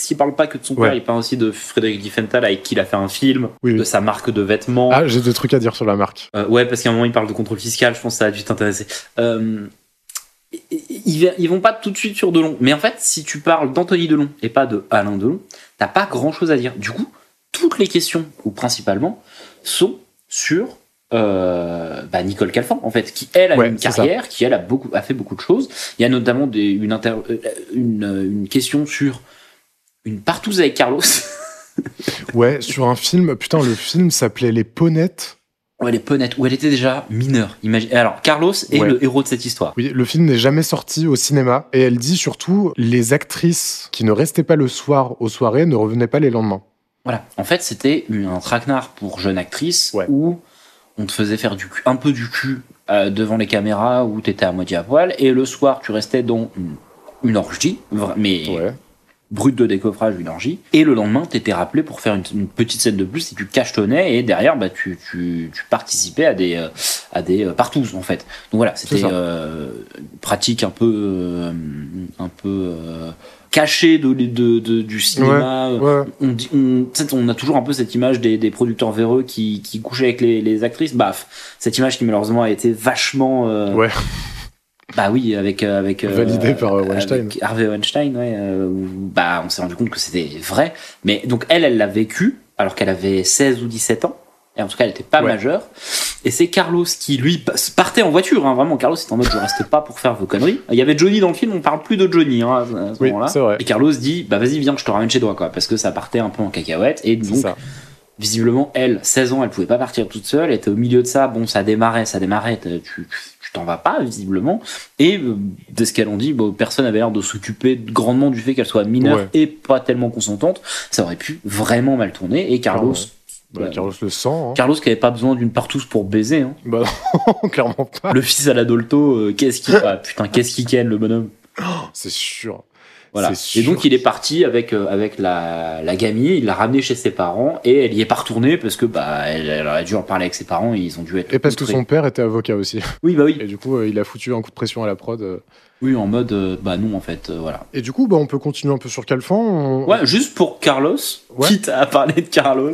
S'il parle pas que de son Ouais. père, il parle aussi de Frédéric Diffenthal avec qui il a fait un film, Oui, oui. de sa marque de vêtements. Ah, j'ai des trucs à dire sur la marque. Euh, ouais, parce qu'à un moment, il parle de contrôle fiscal, je pense que ça a dû t'intéresser. Euh, ils, ils vont pas tout de suite sur Delon. Mais en fait, si tu parles d'Anthony Delon et pas de Alain Delon, t'as pas grand chose à dire. Du coup, toutes les questions, ou principalement, sont sur euh, bah, Nicole Calfan, en fait, qui elle a Ouais, une ça. carrière, qui elle a, beaucoup, a fait beaucoup de choses. Il y a notamment des, une, inter- une, euh, une question sur une partouze avec Carlos. Ouais, sur un film. Putain, le film s'appelait Les Ponettes. où elle est ponette, où elle était déjà mineure. Imagine. Alors, Carlos est Ouais. le héros de cette histoire. Oui, le film n'est jamais sorti au cinéma et elle dit surtout les actrices qui ne restaient pas le soir aux soirées ne revenaient pas les lendemains. Voilà. En fait, c'était une- un traquenard pour jeune actrice Ouais. où on te faisait faire du cul- un peu du cul euh, devant les caméras où t'étais à moitié à poil et le soir tu restais dans une, une orgie, mais Ouais. Brute de décoffrage, une orgie. Et le lendemain, t'étais rappelé pour faire une, une petite scène de plus et tu cachetonnais et derrière, bah, tu, tu, tu participais à des, euh, à des euh, partouzes, en fait. Donc voilà, c'était euh, une pratique un peu, euh, un peu euh, cachée de, de, de- du cinéma. Ouais. On, on a toujours un peu cette image des, des producteurs véreux qui, qui couchaient avec les, les actrices. Baf, cette image qui malheureusement a été vachement. euh, Ouais. Bah oui, avec euh, avec euh, Validé par, euh, Weinstein. avec Harvey Weinstein, ouais. bah, on s'est rendu compte que c'était vrai. Mais donc elle, elle l'a vécu alors qu'elle avait 16 ou 17 ans. Et en tout cas, elle n'était pas Ouais. majeure. Et c'est Carlos qui, lui, pa- partait en voiture. Hein, vraiment, Carlos était en mode je reste pas pour faire vos conneries. Il y avait Johnny dans le film, on parle plus de Johnny hein, à ce Oui, moment-là. Et Carlos dit bah vas-y, viens, je te ramène chez toi, quoi. Parce que ça partait un peu en cacahuète. Et donc, ça. visiblement, elle, 16 ans, elle pouvait pas partir toute seule, elle était au milieu de ça, bon, ça démarrait, ça démarrait, tu tu t'en vas pas, visiblement. Et euh, de ce qu'elles ont dit, bon, personne avait l'air de s'occuper grandement du fait qu'elle soit mineure Ouais. et pas tellement consentante. Ça aurait pu vraiment mal tourner. Et Carlos, Ah Bah, Ouais. Carlos le sent. hein. Carlos qui avait pas besoin d'une partouze pour baiser, hein. Bah non, clairement pas. Le fils à la Dolto, euh, qu'est-ce qu'il, ah, putain, qu'est-ce qu'il ken, le bonhomme. C'est sûr. Voilà. Et donc il est parti avec euh, avec la, la gamine, il l'a ramenée chez ses parents et elle y est pas retournée parce que bah elle, elle aurait dû en parler avec ses parents et ils ont dû être Et parce que son père était avocat aussi. oui bah oui Et du coup, euh, il a foutu un coup de pression à la prod. euh. oui en mode bah non en fait voilà. Et du coup, bah, on peut continuer un peu sur Calfan. on- Ouais juste pour Carlos, Ouais. quitte à parler de Carlos,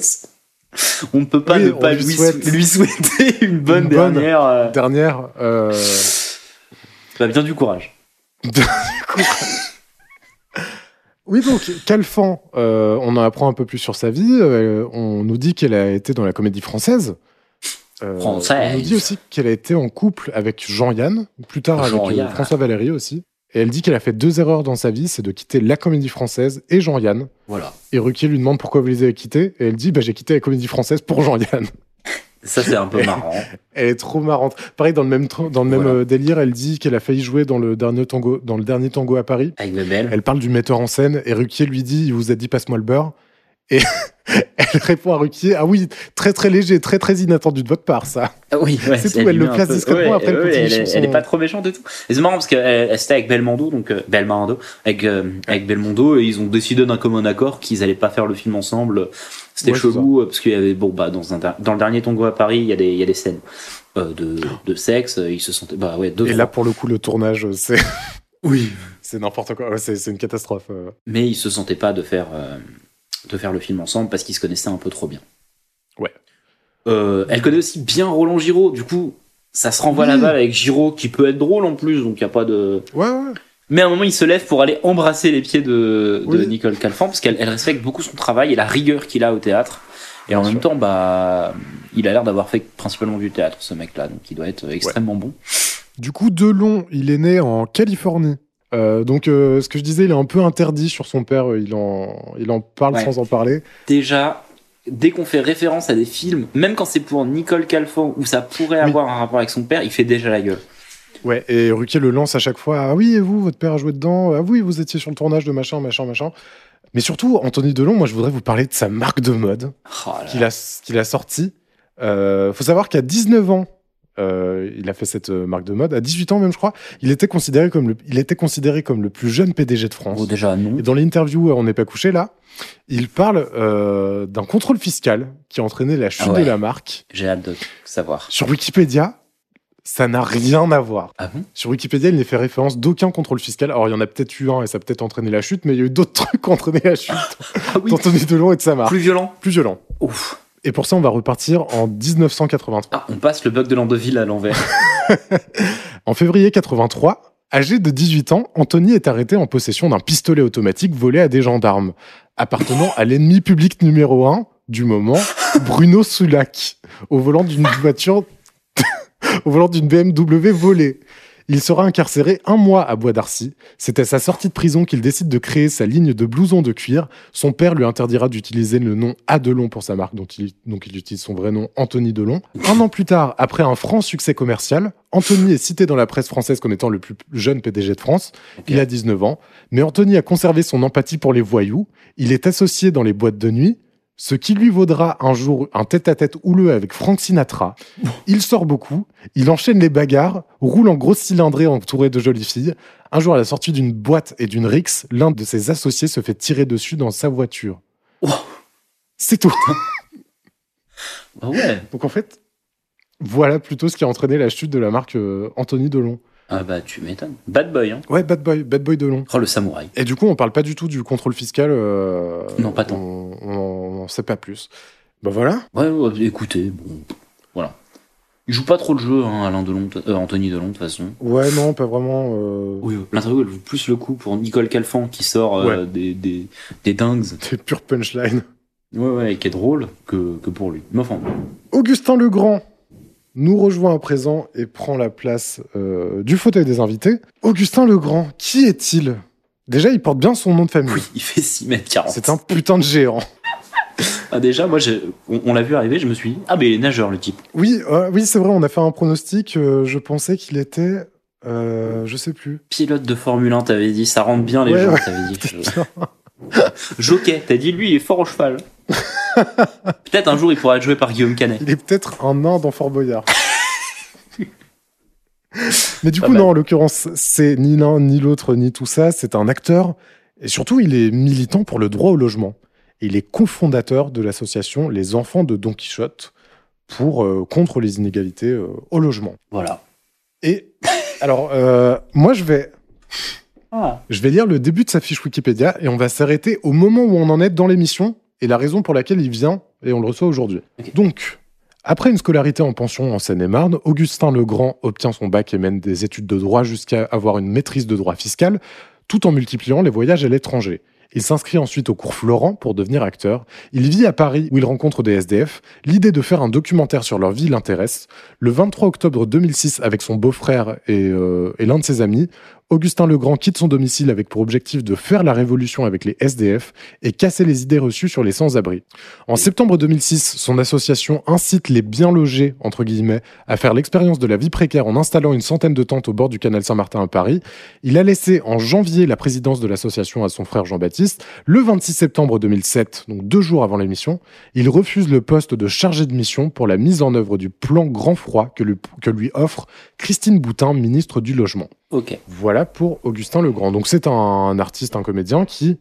on ne peut pas Oui, ne pas lui lui, souhaite sou- lui souhaiter une bonne une bonne- dernière. Dernière. euh, bah, bien du courage. Oui, donc Calfan, euh, on en apprend un peu plus sur sa vie. euh, on nous dit qu'elle a été dans la comédie française. Euh, Française. On nous dit aussi qu'elle a été en couple avec Jean-Yann, plus tard avec. François Valéry aussi. Et elle dit qu'elle a fait deux erreurs dans sa vie, c'est de quitter la comédie française et Jean-Yann. Voilà. Et Ruquier lui demande pourquoi vous les avez quittés. Et elle dit bah, j'ai quitté la comédie française pour Jean-Yann. Ça c'est un peu marrant. Elle est trop marrante. Pareil, dans le même, dans le même Voilà. euh, délire, elle dit qu'elle a failli jouer dans le dernier tango, dans le dernier tango à Paris. Avec Bebel. Elle parle du metteur en scène et Ruquier lui dit il vous a dit passe-moi le beurre. Et elle répond à Ruquier ah oui, très très léger, très très inattendu de votre part ça. Ah Oui, ouais, C'est tout, elle le place peu- discrètement, après, elle ouais, continue elle, son- elle est pas trop méchante et tout. Et c'est marrant parce qu'elle elle- c'était avec Belmondo, donc euh, Belmondo, avec, euh, avec Belmondo, et ils ont décidé d'un commun accord qu'ils allaient pas faire le film ensemble. C'était chelou euh, parce qu'il y avait bon bah dans un dans le dernier Tango à Paris, il y a des il y a des scènes euh, de, de sexe, euh, ils se sentaient bah ouais deux Et là pour le coup le tournage c'est oui, c'est n'importe quoi, c'est une catastrophe. euh. mais ils se sentaient pas de faire euh, de faire le film ensemble parce qu'ils se connaissaient un peu trop bien. Ouais. Euh, elle connaît aussi bien Roland Giraud, du coup ça se renvoie Oui. la balle avec Giraud qui peut être drôle en plus, donc il y a pas de Ouais ouais. Mais à un moment, il se lève pour aller embrasser les pieds de. Nicole Calfan, parce qu'elle elle respecte beaucoup son travail et la rigueur qu'il a au théâtre. Et en même temps, bah, il a l'air d'avoir fait principalement du théâtre, ce mec-là, donc il doit être extrêmement bon. Du coup Delon, il est né en Californie. Euh, donc euh, ce que je disais, il est un peu interdit sur son père, euh, il en il en parle Ouais. sans en parler. Déjà, dès qu'on fait référence à des films, même quand c'est pour Nicole Calfan, où ça pourrait Oui. avoir un rapport avec son père, il fait déjà la gueule. Ouais, et Ruquier le lance à chaque fois. Ah oui, et vous, votre père a joué dedans. Ah oui, vous étiez sur le tournage de machin, machin, machin. Mais surtout, Anthony Delon, moi, je voudrais vous parler de sa marque de mode Oh qu'il a, qu'il a sortie. Euh, faut savoir qu'à 19 ans, euh, il a fait cette euh, marque de mode. À 18 ans même, je crois, il était considéré comme le, il était considéré comme le plus jeune PDG de France. Oh, déjà, non. Et dans l'interview, euh, on n'est pas couché là. Il parle euh, d'un contrôle fiscal qui a entraîné la chute Ah ouais. de la marque. J'ai hâte de savoir. Sur Wikipédia, ça n'a rien à voir. Ah bon? Sur Wikipédia, il n'est fait référence d'aucun contrôle fiscal. Alors, il y en a peut-être eu un et ça a peut-être entraîné la chute, mais il y a eu d'autres trucs qui ont entraîné la chute Ah oui, d'Anthony Delon et de sa marque. plus violent? Plus violent. Ouf. Et pour ça, on va repartir en 1983. Ah, on passe le bug de Landeville à l'envers. En février 83, âgé de 18 ans, Anthony est arrêté en possession d'un pistolet automatique volé à des gendarmes, appartenant à l'ennemi public numéro 1 du moment, Bruno Soulac, au volant d'une voiture, au volant d'une BMW volée. Il sera incarcéré un mois à Bois d'Arcy. C'est à sa sortie de prison qu'il décide de créer sa ligne de blousons de cuir. Son père lui interdira d'utiliser le nom Adelon pour sa marque, dont il, donc il utilise son vrai nom Anthony Delon. Un an plus tard, après un franc succès commercial, Anthony est cité dans la presse française comme étant le plus jeune PDG de France. Il a 19 ans, mais Anthony a conservé son empathie pour les voyous. Il est associé dans les boîtes de nuit, ce qui lui vaudra un jour un tête-à-tête houleux avec Frank Sinatra. Il sort beaucoup, il enchaîne les bagarres, roule en grosse cylindrée entouré de jolies filles. Un jour, à la sortie d'une boîte et d'une rixe, l'un de ses associés se fait tirer dessus dans sa voiture. Oh. C'est tout. Ah ouais. Donc en fait, voilà plutôt ce qui a entraîné la chute de la marque euh, Anthony Delon. Ah bah tu m'étonnes. Bad boy, hein. Ouais, Bad Boy, Bad Boy Delon. Oh le samouraï. Et du coup, on parle pas du tout du contrôle fiscal. euh, Non, pas tant. On, on sait pas plus. Bah voilà. Ouais, ouais, écoutez, bon, voilà. Il joue pas trop le jeu, hein, Alain Delon, euh, Anthony Delon, de toute façon. Ouais, non, pas vraiment. euh, Oui, l'interview elle vaut plus le coup pour Nicole Calfan qui sort euh, des, des, des dingues. C'est pure punchline. Ouais, ouais, et qui est drôle que, que pour lui. Mais enfin, Augustin Legrand nous rejoint à présent et prend la place euh, du fauteuil des invités. Augustin Legrand, qui est-il? Déjà, il porte bien son nom de famille. oui, il fait 6 mètres 40. C'est un putain de géant. Ah, déjà, moi, on, on l'a vu arriver, je me suis dit, ah, mais il est nageur, le type. Oui, euh, oui, c'est vrai, on a fait un pronostic. euh, je pensais qu'il était. euh, je sais plus. Pilote de Formule 1, t'avais dit, ça rentre bien les Ouais, gens, ouais. t'avais dit. Jockey, t'as dit, lui, il est fort au cheval. Peut-être un jour, il pourra être joué par Guillaume Canet. Il est peut-être un nain dans Fort Boyard. Mais du Pas coup, mal. non, en l'occurrence, c'est ni l'un, ni l'autre, ni tout ça. C'est un acteur. Et surtout, il est militant pour le droit au logement. Et il est cofondateur de l'association Les Enfants de Don Quichotte pour, euh, contre les inégalités euh, au logement. Voilà. Et alors, euh, moi, je vais, Ah. je vais lire le début de sa fiche Wikipédia et on va s'arrêter au moment où on en est dans l'émission et la raison pour laquelle il vient et on le reçoit aujourd'hui. Donc, après une scolarité en pension en Seine-et-Marne, Augustin Legrand obtient son bac et mène des études de droit jusqu'à avoir une maîtrise de droit fiscal, tout en multipliant les voyages à l'étranger. Il s'inscrit ensuite au cours Florent pour devenir acteur. Il vit à Paris où il rencontre des SDF. L'idée de faire un documentaire sur leur vie l'intéresse. Le 23 octobre 2006, avec son beau-frère et, euh, et l'un de ses amis, Augustin Legrand quitte son domicile avec pour objectif de faire la révolution avec les SDF et casser les idées reçues sur les sans-abri. En septembre 2006, son association incite les bien logés, entre guillemets, à faire l'expérience de la vie précaire en installant une centaine de tentes au bord du canal Saint-Martin à Paris. Il a laissé en janvier la présidence de l'association à son frère Jean-Baptiste. Le 26 septembre 2007, donc deux jours avant l'émission, il refuse le poste de chargé de mission pour la mise en œuvre du plan Grand Froid que lui, que lui offre Christine Boutin, ministre du Logement. Ok. Voilà pour Augustin Legrand. Donc c'est un artiste, un comédien qui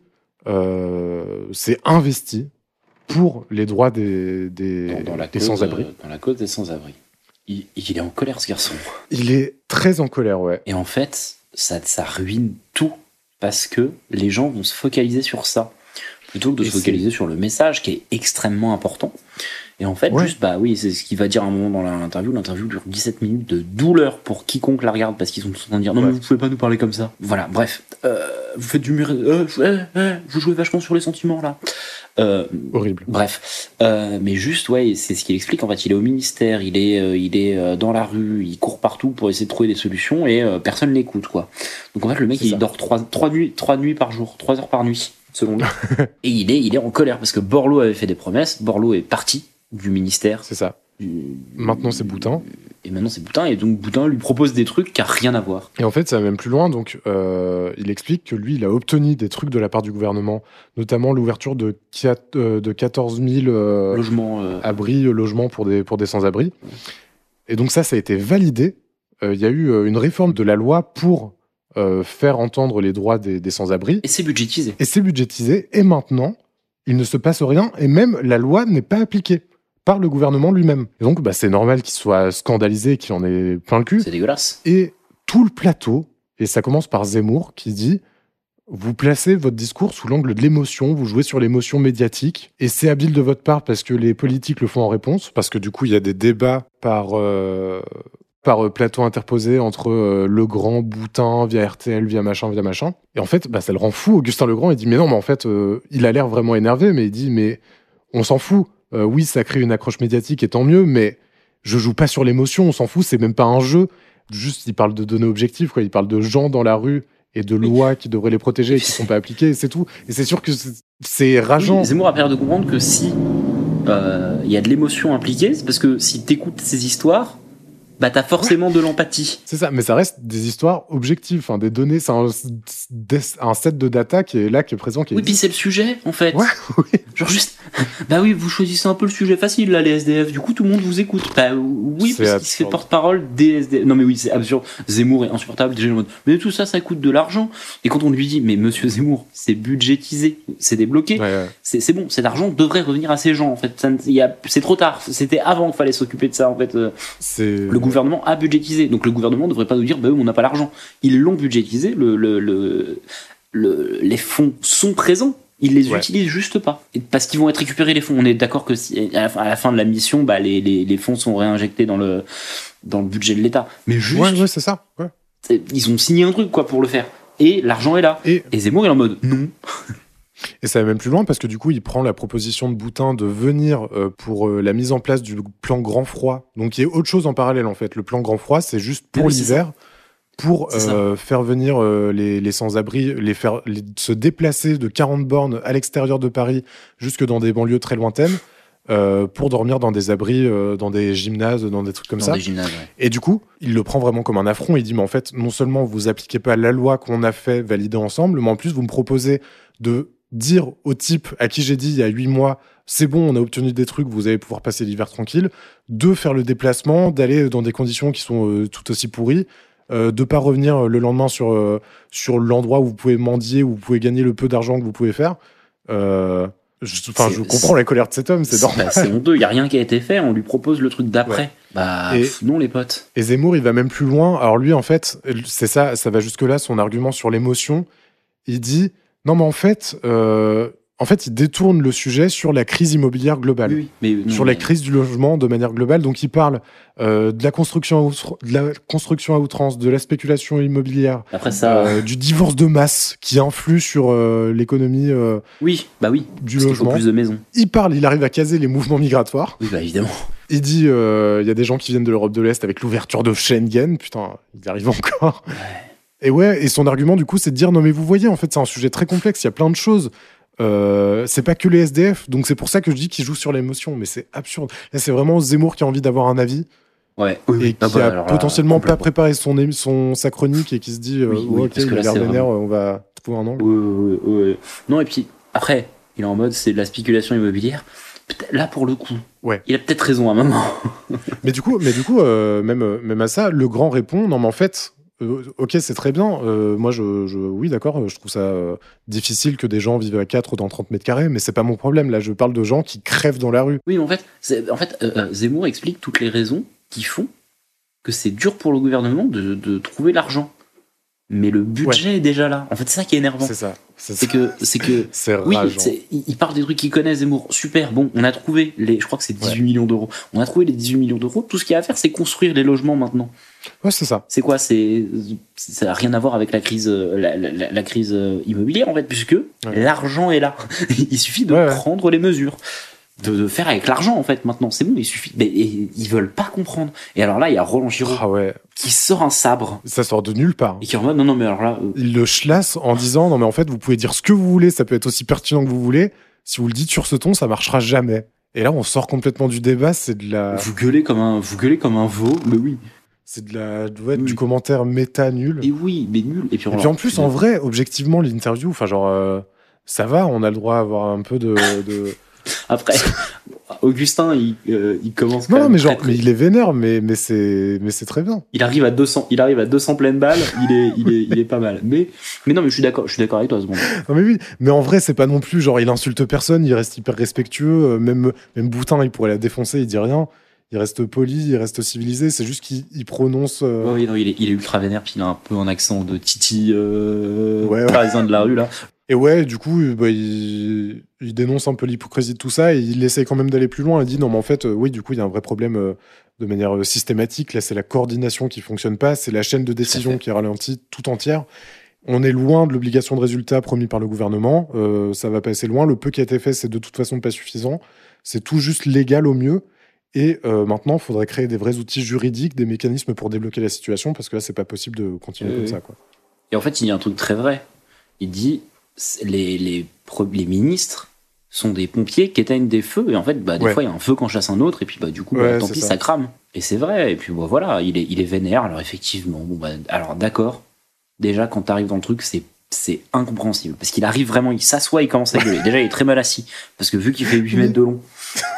euh, s'est investi pour les droits des, des, Dans, dans la des cause, sans-abri. euh, dans la cause des sans-abri. Il, il est en colère, ce garçon. Il est très en colère, ouais. Et en fait, ça, ça ruine tout. Parce que les gens vont se focaliser sur ça. Plutôt que de Et se focaliser sur le message qui est extrêmement important. Et en fait, Ouais. juste, bah oui, c'est ce qu'il va dire à un moment dans l'interview. L'interview dure 17 minutes de douleur pour quiconque la regarde parce qu'ils sont tous en train de dire non, Ouais. mais vous pouvez pas nous parler comme ça. Voilà, bref. Euh, vous faites du mur. euh, euh, euh, vous jouez vachement sur les sentiments là. Euh, Horrible. Bref, Euh, mais juste, ouais, c'est ce qu'il explique. En fait, il est au ministère, il est, euh, il est euh, dans la rue, il court partout pour essayer de trouver des solutions et euh, personne l'écoute, quoi. Donc en fait, le mec, il ça. dort trois, trois nuits, trois nuits par jour, trois heures par nuit, selon lui. et il est, il est en colère parce que Borloo avait fait des promesses. Borloo est parti du ministère. C'est ça. du- Maintenant, c'est Boutin. Et maintenant, c'est Boutin. Et donc Boutin lui propose des trucs qui a rien à voir. Et en fait, ça va même plus loin. Donc, euh, il explique que lui, il a obtenu des trucs de la part du gouvernement, notamment l'ouverture de, quat- euh, de 14 000 euh, euh, abris, euh, logements pour des, pour des sans-abri. Et donc ça, ça a été validé. Il y a eu une réforme de la loi pour faire entendre les droits des, des sans-abri. Et c'est budgétisé. Et c'est budgétisé. Et maintenant, il ne se passe rien. Et même la loi n'est pas appliquée par le gouvernement lui-même. Et donc, bah, c'est normal qu'il soit scandalisé, qu'il en ait plein le cul. C'est dégueulasse. Et tout le plateau, et ça commence par Zemmour, qui dit Vous placez votre discours sous l'angle de l'émotion, vous jouez sur l'émotion médiatique, et c'est habile de votre part parce que les politiques le font en réponse, parce que du coup, il y a des débats par. euh, par euh, plateau interposé entre euh, Legrand, Boutin, via RTL, via machin, via machin. Et en fait, bah, ça le rend fou. Augustin Legrand, il dit Mais non, mais en fait, euh, il a l'air vraiment énervé, mais il dit Mais on s'en fout. Euh, oui, ça crée une accroche médiatique, et tant mieux, mais je joue pas sur l'émotion, on s'en fout, c'est même pas un jeu. Juste, il parle de données objectives, quoi. Il parle de gens dans la rue et de lois qui devraient les protéger et qui sont pas appliquées, c'est tout. Et c'est sûr que c'est- rageant. Oui, Zemmour a permis de comprendre que si euh, il y a de l'émotion impliquée, c'est parce que si t'écoutes ces histoires, bah t'as forcément de l'empathie. C'est ça, mais ça reste des histoires objectives, enfin, des données, c'est un, un set de data qui est là, qui est présent, qui Oui, puis c'est le sujet en fait. Ouais, oui. Genre juste, bah oui, vous choisissez un peu le sujet facile là, les SDF. Du coup, tout le monde vous écoute. Bah oui, parce qu'il se fait porte-parole des SDF. Non mais oui, c'est absurde. Zemmour est insupportable. Déjà mode, mais tout ça, ça coûte de l'argent. Et quand on lui dit, mais Monsieur Zemmour, c'est budgétisé, c'est débloqué. Ouais, c'est bon, cet argent devrait revenir à ces gens en fait. C'est trop tard. C'était avant qu'il fallait s'occuper de ça en fait. Euh, C'est. Le gouvernement a budgétisé, donc le gouvernement ne devrait pas nous dire, bah on n'a pas l'argent. Ils l'ont budgétisé, le, le, le- le- les fonds sont présents. Ils les Ouais. utilisent juste pas. Et parce qu'ils vont être récupérés les fonds. On est d'accord que si, à, la fin, à la fin de la mission, bah, les, les, les fonds sont réinjectés dans le, dans le budget de l'État. Mais juste, Ouais, ouais, c'est ça. ils ont signé un truc quoi pour le faire. Et l'argent est là. Et, Et Zemmour est en mode non. Et ça va même plus loin parce que du coup, il prend la proposition de Boutin de venir euh, pour euh, la mise en place du plan Grand Froid. Donc, il y a autre chose en parallèle en fait. Le plan Grand Froid, c'est juste pour Oui, l'hiver, pour euh, faire venir les, les sans-abri, les faire les- se déplacer de 40 bornes à l'extérieur de Paris jusque dans des banlieues très lointaines. pour dormir dans des abris, dans des gymnases, dans des trucs comme Dans ça. des gymnases, ouais. Et du coup, il le prend vraiment comme un affront. Il dit, mais en fait, non seulement vous appliquez pas la loi qu'on a fait valider ensemble, mais en plus, vous me proposez de dire au type à qui j'ai dit il y a huit mois, c'est bon, on a obtenu des trucs, vous allez pouvoir passer l'hiver tranquille. De faire le déplacement, d'aller dans des conditions qui sont euh, tout aussi pourries. Euh, de pas revenir le lendemain sur, euh, sur l'endroit où vous pouvez mendier, où vous pouvez gagner le peu d'argent que vous pouvez faire. Euh, je, comprends la colère de cet homme, c'est Bah, normal. c'est honteux, il y a rien qui a été fait, on lui propose le truc d'après. Ouais. Bah Et- pff, non les potes. Et Zemmour, il va même plus loin. Alors lui, en fait, c'est ça, ça va jusque-là, son argument sur l'émotion. Il dit, non, mais en fait, euh, en fait, il détourne le sujet sur la crise immobilière globale. Oui, oui, mais non, sur la crise du logement de manière globale. Donc, il parle euh, de, la construction à de la construction à outrance, de la spéculation immobilière, Après ça, euh, du divorce de masse qui influe sur euh, l'économie oui, bah oui, du parce qu'il faut logement. plus de maisons. Il parle, il arrive à caser les mouvements migratoires. Oui, bah évidemment. Il dit, il y a des gens qui viennent de l'Europe de l'Est avec l'ouverture de Schengen. Putain, il arrive encore. Et ouais, et son argument du coup, c'est de dire non mais vous voyez, en fait, c'est un sujet très complexe. Il y a plein de choses. Euh, c'est pas que les SDF, donc c'est pour ça que je dis qu'il joue sur l'émotion. Mais c'est absurde. Là, c'est vraiment Zemmour qui a envie d'avoir un avis Ouais. et qui Ah bah, a là, potentiellement pas préparé son, son sa chronique et qui se dit euh, Oui, oui, ouais, ok, parce que il a là, l'air c'est vénère, vraiment- on va trouver un angle. Ouais, ouais, ouais, ouais. Non, et puis après, il est en mode c'est de la spéculation immobilière. Là, pour le coup, Ouais. il a peut-être raison à un moment. Mais du coup, mais du coup, euh, même même à ça, le grand répond non mais en fait. Euh, ok, c'est très bien. Euh, moi, je, je- oui, d'accord. Je trouve ça euh, difficile que des gens vivent à 4 dans 30 mètres carrés, mais c'est pas mon problème. Là, je parle de gens qui crèvent dans la rue. Oui, mais en fait, en fait Zemmour explique toutes les raisons qui font que c'est dur pour le gouvernement de, de trouver l'argent. Mais le budget est déjà là. En fait, c'est ça qui est énervant. C'est ça. C'est que, c'est que Oui, il il parle des trucs qu'il connaît, Zemmour. Super, bon, on a trouvé les, je crois que c'est 18 millions d'euros. On a trouvé les 18 millions d'euros. Tout ce qu'il y a à faire, c'est construire les logements maintenant. Ouais, c'est ça. C'est quoi C'est ça n'a rien à voir avec la crise, euh, la, la- la crise euh, immobilière en fait, puisque l'argent est là. il suffit de Ouais, prendre les mesures, de, de faire avec l'argent en fait. Maintenant, c'est bon, il suffit. Mais et ils veulent pas comprendre. Et alors là, il y a Roland Giraud Ah ouais. qui sort un sabre Ça sort de nulle part. et qui en mode non non mais alors là, euh, Il le chlasse en disant non mais en fait vous pouvez dire ce que vous voulez, ça peut être aussi pertinent que vous voulez. Si vous le dites sur ce ton, ça marchera jamais. Et là, on sort complètement du débat. C'est de la, vous gueulez comme un, vous gueulez comme un veau. Mais oui. C'est de la, ouais, Oui. du commentaire méta nul. Et oui, mais nul. Et puis, Et en plus, en vrai, objectivement, l'interview, enfin genre, euh, ça va, on a le droit à avoir un peu de. de... Après, Augustin, il, euh, il commence. quand non, même mais genre, très, très- mais il est vénère, mais mais c'est mais c'est très bien. il arrive à 200, il arrive à 200 pleines balles. Il est, il est, il est pas mal. Mais, mais non, mais je suis d'accord, je suis d'accord avec toi, ce moment. Non mais oui, mais en vrai, c'est pas non plus genre il insulte personne, il reste hyper respectueux, euh, même même Boutin, il pourrait la défoncer, il dit rien. Il reste poli, il reste civilisé, c'est juste qu'il il prononce. euh, oui, non, il est, il est ultra vénère, puis il a un peu un accent de Titi, euh, Ouais, ouais. parisien de la rue, là. Et ouais, du coup, bah, il, il dénonce un peu l'hypocrisie de tout ça et il essaye quand même d'aller plus loin. Il dit non, mais en fait, euh, oui, du coup, il y a un vrai problème euh, de manière systématique. Là, c'est la coordination qui fonctionne pas, c'est la chaîne de décision qui est ralentie tout entière. On est loin de l'obligation de résultat promis par le gouvernement. Euh, ça va pas assez loin. Le peu qui a été fait, c'est de toute façon pas suffisant. C'est tout juste légal au mieux. Et euh, maintenant, il faudrait créer des vrais outils juridiques, des mécanismes pour débloquer la situation, parce que là, c'est pas possible de continuer Oui, comme oui. ça. Quoi. Et en fait, il y a un truc très vrai. Il dit, les, les, les ministres sont des pompiers qui éteignent des feux. Et en fait, bah, des Ouais. fois, il y a un feu quand chasse un autre. Et puis, bah, du coup, bah, Ouais, tant pis, ça. ça. crame. Et c'est vrai. Et puis, bah, voilà, il est, il est vénère. Alors, effectivement, bon, bah, alors, d'accord. Déjà, quand t'arrives dans le truc, c'est c'est incompréhensible. Parce qu'il arrive vraiment, il s'assoit, il commence à gueuler. Déjà, il est très mal assis. Parce que vu qu'il fait 8 mètres de long,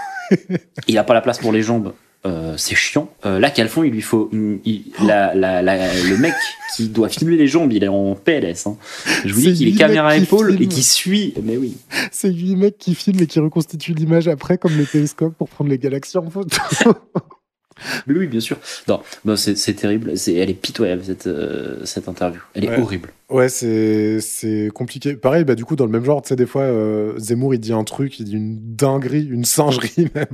il a pas la place pour les jambes. euh, c'est chiant. Euh, là, Calfon, il lui faut une- il- la- la- la- le mec qui doit filmer les jambes, il est en PLS. hein. Je vous dis qu'il est lui, caméra mec, épaule et filme. qui suit. Mais oui. C'est huit mecs qui filment et qui reconstituent l'image après, comme les télescopes pour prendre les galaxies en photo. Mais oui, bien sûr. Non, non, c'est terrible. C'est- Elle est pitoyable cette euh, cette interview. Elle est Ouais. horrible. ouais, c'est compliqué. Pareil, bah, du coup, dans le même genre, tu sais, des fois, euh, Zemmour, il dit un truc, il dit une dinguerie, une singerie même.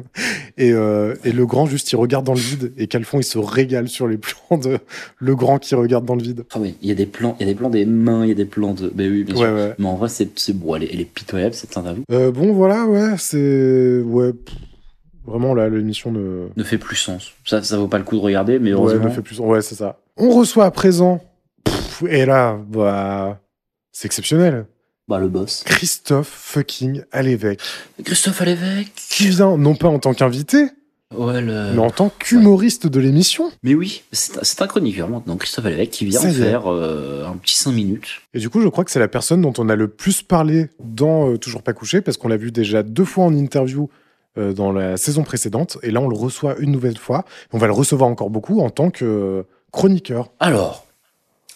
Et, euh, et le grand, juste, il regarde dans le vide. Et Calfon, il se régale sur les plans de le grand qui regarde dans le vide. Ah oui, il y a des plans, il y a des plans des mains, il y a des plans de. Ben oui, bien Ouais, sûr. ouais. Mais en vrai, c'est c'est bon. Elle est, elle est pitoyable cette interview. Bon, voilà, ouais, c'est. Ouais. pff, Vraiment, là, l'émission ne. Ne fait plus sens. Ça, ça vaut pas le coup de regarder, mais Ouais, heureusement. ne fait plus. Ouais, c'est ça. On reçoit à présent. Pff, et là, bah. C'est exceptionnel. Bah le boss. Christophe fucking Alévèque. Christophe à l'évêque. qui vient non pas en tant qu'invité, Ouais, le- mais en tant qu'humoriste de l'émission. Mais oui, c'est un- chroniqueur maintenant, Christophe Alévèque, qui vient faire euh, un petit 5 minutes. Et du coup, je crois que c'est la personne dont on a le plus parlé dans euh, Toujours pas couché, parce qu'on l'a vu déjà deux fois en interview euh, dans la saison précédente, et là on le reçoit une nouvelle fois. On va le recevoir encore beaucoup en tant que euh, chroniqueur. Alors,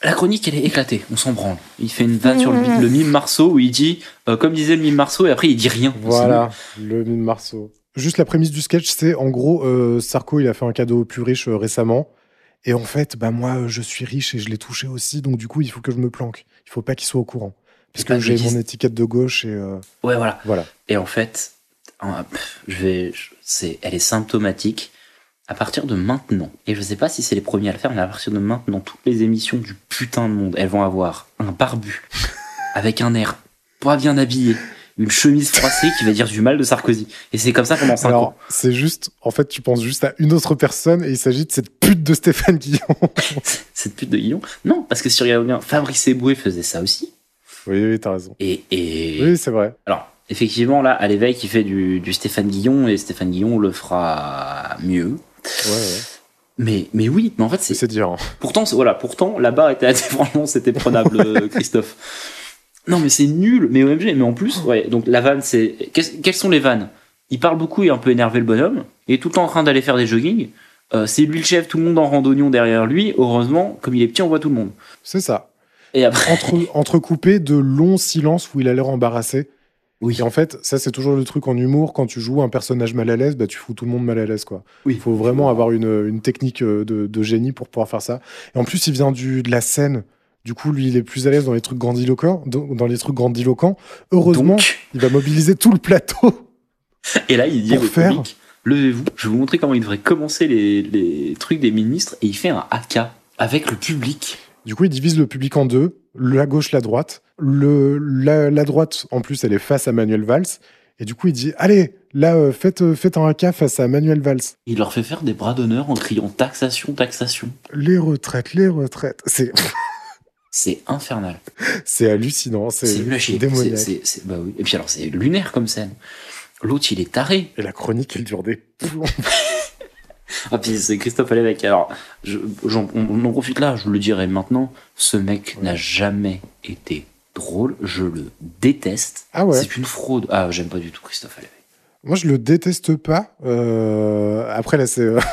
la chronique, elle est éclatée, on s'en branle. Il fait une vanne sur le, mi- le mime Marceau où il dit, euh, comme disait le mime Marceau, et après il dit rien. Voilà, le mime Marceau. Juste la prémisse du sketch, c'est en gros, euh, Sarko, il a fait un cadeau aux plus riches euh, récemment. Et en fait, bah moi, je suis riche et je l'ai touché aussi, donc du coup, il faut que je me planque. Il faut pas qu'il soit au courant. Parce que j'ai mon étiquette de gauche et euh, Ouais, voilà. voilà. Et en fait, je vais, c'est, elle est symptomatique. À partir de maintenant, et je sais pas si c'est les premiers à le faire, mais à partir de maintenant, toutes les émissions du putain de monde, elles vont avoir un barbu avec un air pas bien habillé, une chemise froissée qui va dire du mal de Sarkozy. Et c'est comme ça pendant 5 Alors, ans. c'est juste, en fait, tu penses juste à une autre personne et il s'agit de cette pute de Stéphane Guillon. Cette pute de Guillon. Non, parce que si tu regardes bien, Fabrice Eboué faisait ça aussi. oui, oui, t'as raison. Et, et... Oui, c'est vrai. alors, effectivement, là, à l'éveil, qui fait du, du Stéphane Guillon, et Stéphane Guillon le fera mieux. Ouais, ouais. Mais, mais oui, mais en fait, C'est c'est, dire. Pourtant, voilà, pourtant, la barre était assez, franchement, c'était prenable, euh, Christophe. Non, mais c'est nul, mais OMG, mais en plus, ouais, donc la vanne, c'est. qu'est-ce- Quelles sont les vannes? Il parle beaucoup et est un peu énervé le bonhomme, il est tout le temps en train d'aller faire des jogging. Euh, c'est lui le chef, tout le monde en randonnion derrière lui. Heureusement, comme il est petit, on voit tout le monde. C'est ça. Et après, Entre, entrecoupé de longs silences où il a l'air embarrassé. Oui, Et en fait, ça, c'est toujours le truc en humour. Quand tu joues un personnage mal à l'aise, bah, tu fous tout le monde mal à l'aise. Oui. Il faut vraiment avoir une, une technique euh, de, de génie pour pouvoir faire ça. Et en plus, il vient du, de la scène. Du coup, lui, il est plus à l'aise dans les trucs grandiloquents. Dans les trucs grandiloquents. Heureusement, donc, il va mobiliser tout le plateau. et là, il dit au faire- public levez-vous, je vais vous montrer comment il devrait commencer les, les trucs des ministres, et il fait un AK avec le public. Du coup, il divise le public en deux, la gauche, la droite. Le, la, la droite, en plus, elle est face à Manuel Valls. Et du coup, il dit Allez, là, euh, faites, euh, faites un AK face à Manuel Valls. Il leur fait faire des bras d'honneur en criant taxation, taxation. Les retraites, les retraites. C'est, C'est infernal. c'est hallucinant. C'est, démoniaque. C'est- bah oui. Et puis alors, c'est lunaire comme scène. L'autre, il est taré. Et la chronique, elle dure des plombs. Ah, puis c'est Christophe Alévèque. Alors, je- on, on en profite là, je le dirai maintenant. Ce mec n'a jamais été drôle. Je le déteste. Ah ouais. C'est une fraude. Ah, j'aime pas du tout Christophe Alévèque. Moi, je le déteste pas. Euh, Après, là, c'est. euh,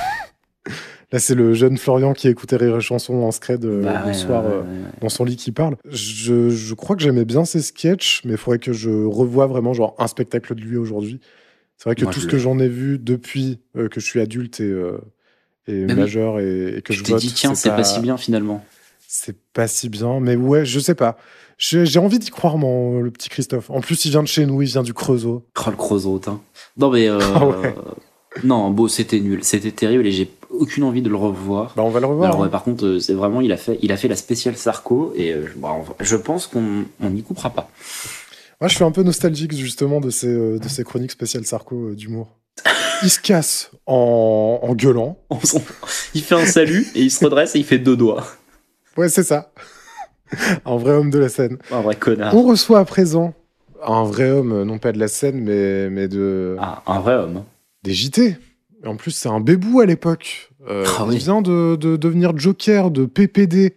Là, c'est le jeune Florian qui écoutait Rire et Chanson en scred euh, Bah le ouais, soir ouais, dans son lit qui parle. Je, je crois que j'aimais bien ses sketchs, mais il faudrait que je revoie vraiment genre un spectacle de lui aujourd'hui. C'est vrai que Moi, tout ce que j'en ai vu depuis que je suis adulte et, et Mais oui. majeur et, et que Je vote, dit, tiens, c'est pas si bien finalement. C'est pas si bien, mais ouais, je sais pas. J'ai envie d'y croire, mon, le petit Christophe. En plus, il vient de chez nous, il vient du Creusot. Oh, le Creusot, hein. Non, mais. euh, Ah ouais. Non, beau, c'était nul. C'était terrible et j'ai aucune envie de le revoir. Bah, on va le revoir. Alors, hein. ouais, par contre, euh, c'est vraiment, il a fait, il a fait la spéciale Sarko et euh, je- bah, je pense qu'on on n'y coupera pas. Moi, je suis un peu nostalgique justement de ces, de ces chroniques spéciales Sarko d'humour. Il se casse en, en gueulant. Il fait un salut et il se redresse et il fait deux doigts. Ouais, c'est ça. un vrai homme de la scène. Un vrai connard. On reçoit à présent un vrai homme, non pas de la scène, mais, mais de, Ah, un vrai homme. des JT. En plus, c'est un bébou à l'époque. Euh, Ah il oui. vient de, de devenir Joker de PPD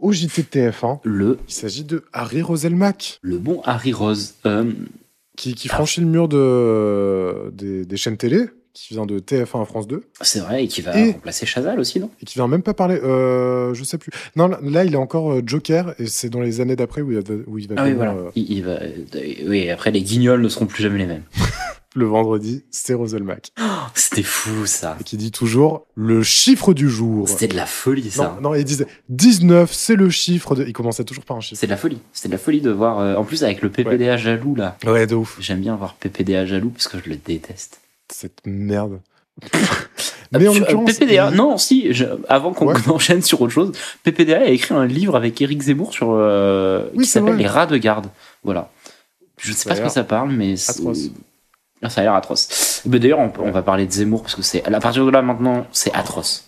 au JT de TF1. Le, Il s'agit de Harry Roselmack, le bon Harry Rose. Euh, qui, qui franchit le mur de, des, des chaînes télé, qui vient de TF1 à France 2, c'est vrai, et qui va Et- remplacer Chazal aussi, non? Et qui vient même pas parler. Euh, je sais plus. Non, là, il est encore euh, Joker, et c'est dans les années d'après où, il va- où il va Ah oui, voilà. euh, Il, il va, oui, après, les guignols ne seront plus jamais les mêmes. le vendredi, c'est Roselmack. Oh, C'était fou, ça. Et qui dit toujours le chiffre du jour. C'était de la folie, ça. Non, non, il disait 19, c'est le chiffre de. Il commençait toujours par un chiffre. C'est de la folie. C'était de la folie de voir. euh, en plus, avec le PPDA jaloux, là. Ouais, de ouf. J'aime bien voir PPDA jaloux parce que je le déteste. Cette merde. Mais en Euh. PPDA, non, si, je- avant qu'on Ouais. enchaîne sur autre chose, PPDA a écrit un livre avec Eric Zemmour sur, euh, Oui, qui s'appelle. Les rats de garde. Voilà. Je sais Ça pas ce que ça parle, mais. atroce. Ah, ça a l'air atroce. Mais D'ailleurs, on, on va parler de Zemmour parce que c'est. À partir de là, maintenant, c'est atroce.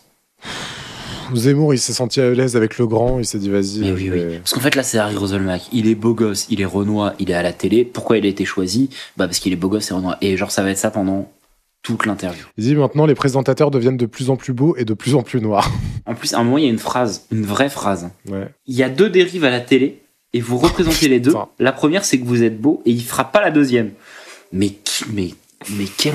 Zemmour, il s'est senti à l'aise avec le grand, il s'est dit vas-y. Oui, vais- oui. Parce qu'en fait, là, c'est Harry Roselmack. Il est beau gosse, il est Renoir, il est à la télé. Pourquoi il a été choisi? Bah, parce qu'il est beau gosse et Renoir. Et genre, ça va être ça pendant toute l'interview. Il dit maintenant les présentateurs deviennent de plus en plus beaux et de plus en plus noirs. En plus, à un moment, il y a une phrase, une vraie phrase. Ouais. Il y a deux dérives à la télé et vous représentez les deux. La première, c'est que vous êtes beau et il fera pas la deuxième. Mais qui, mais, mais quel.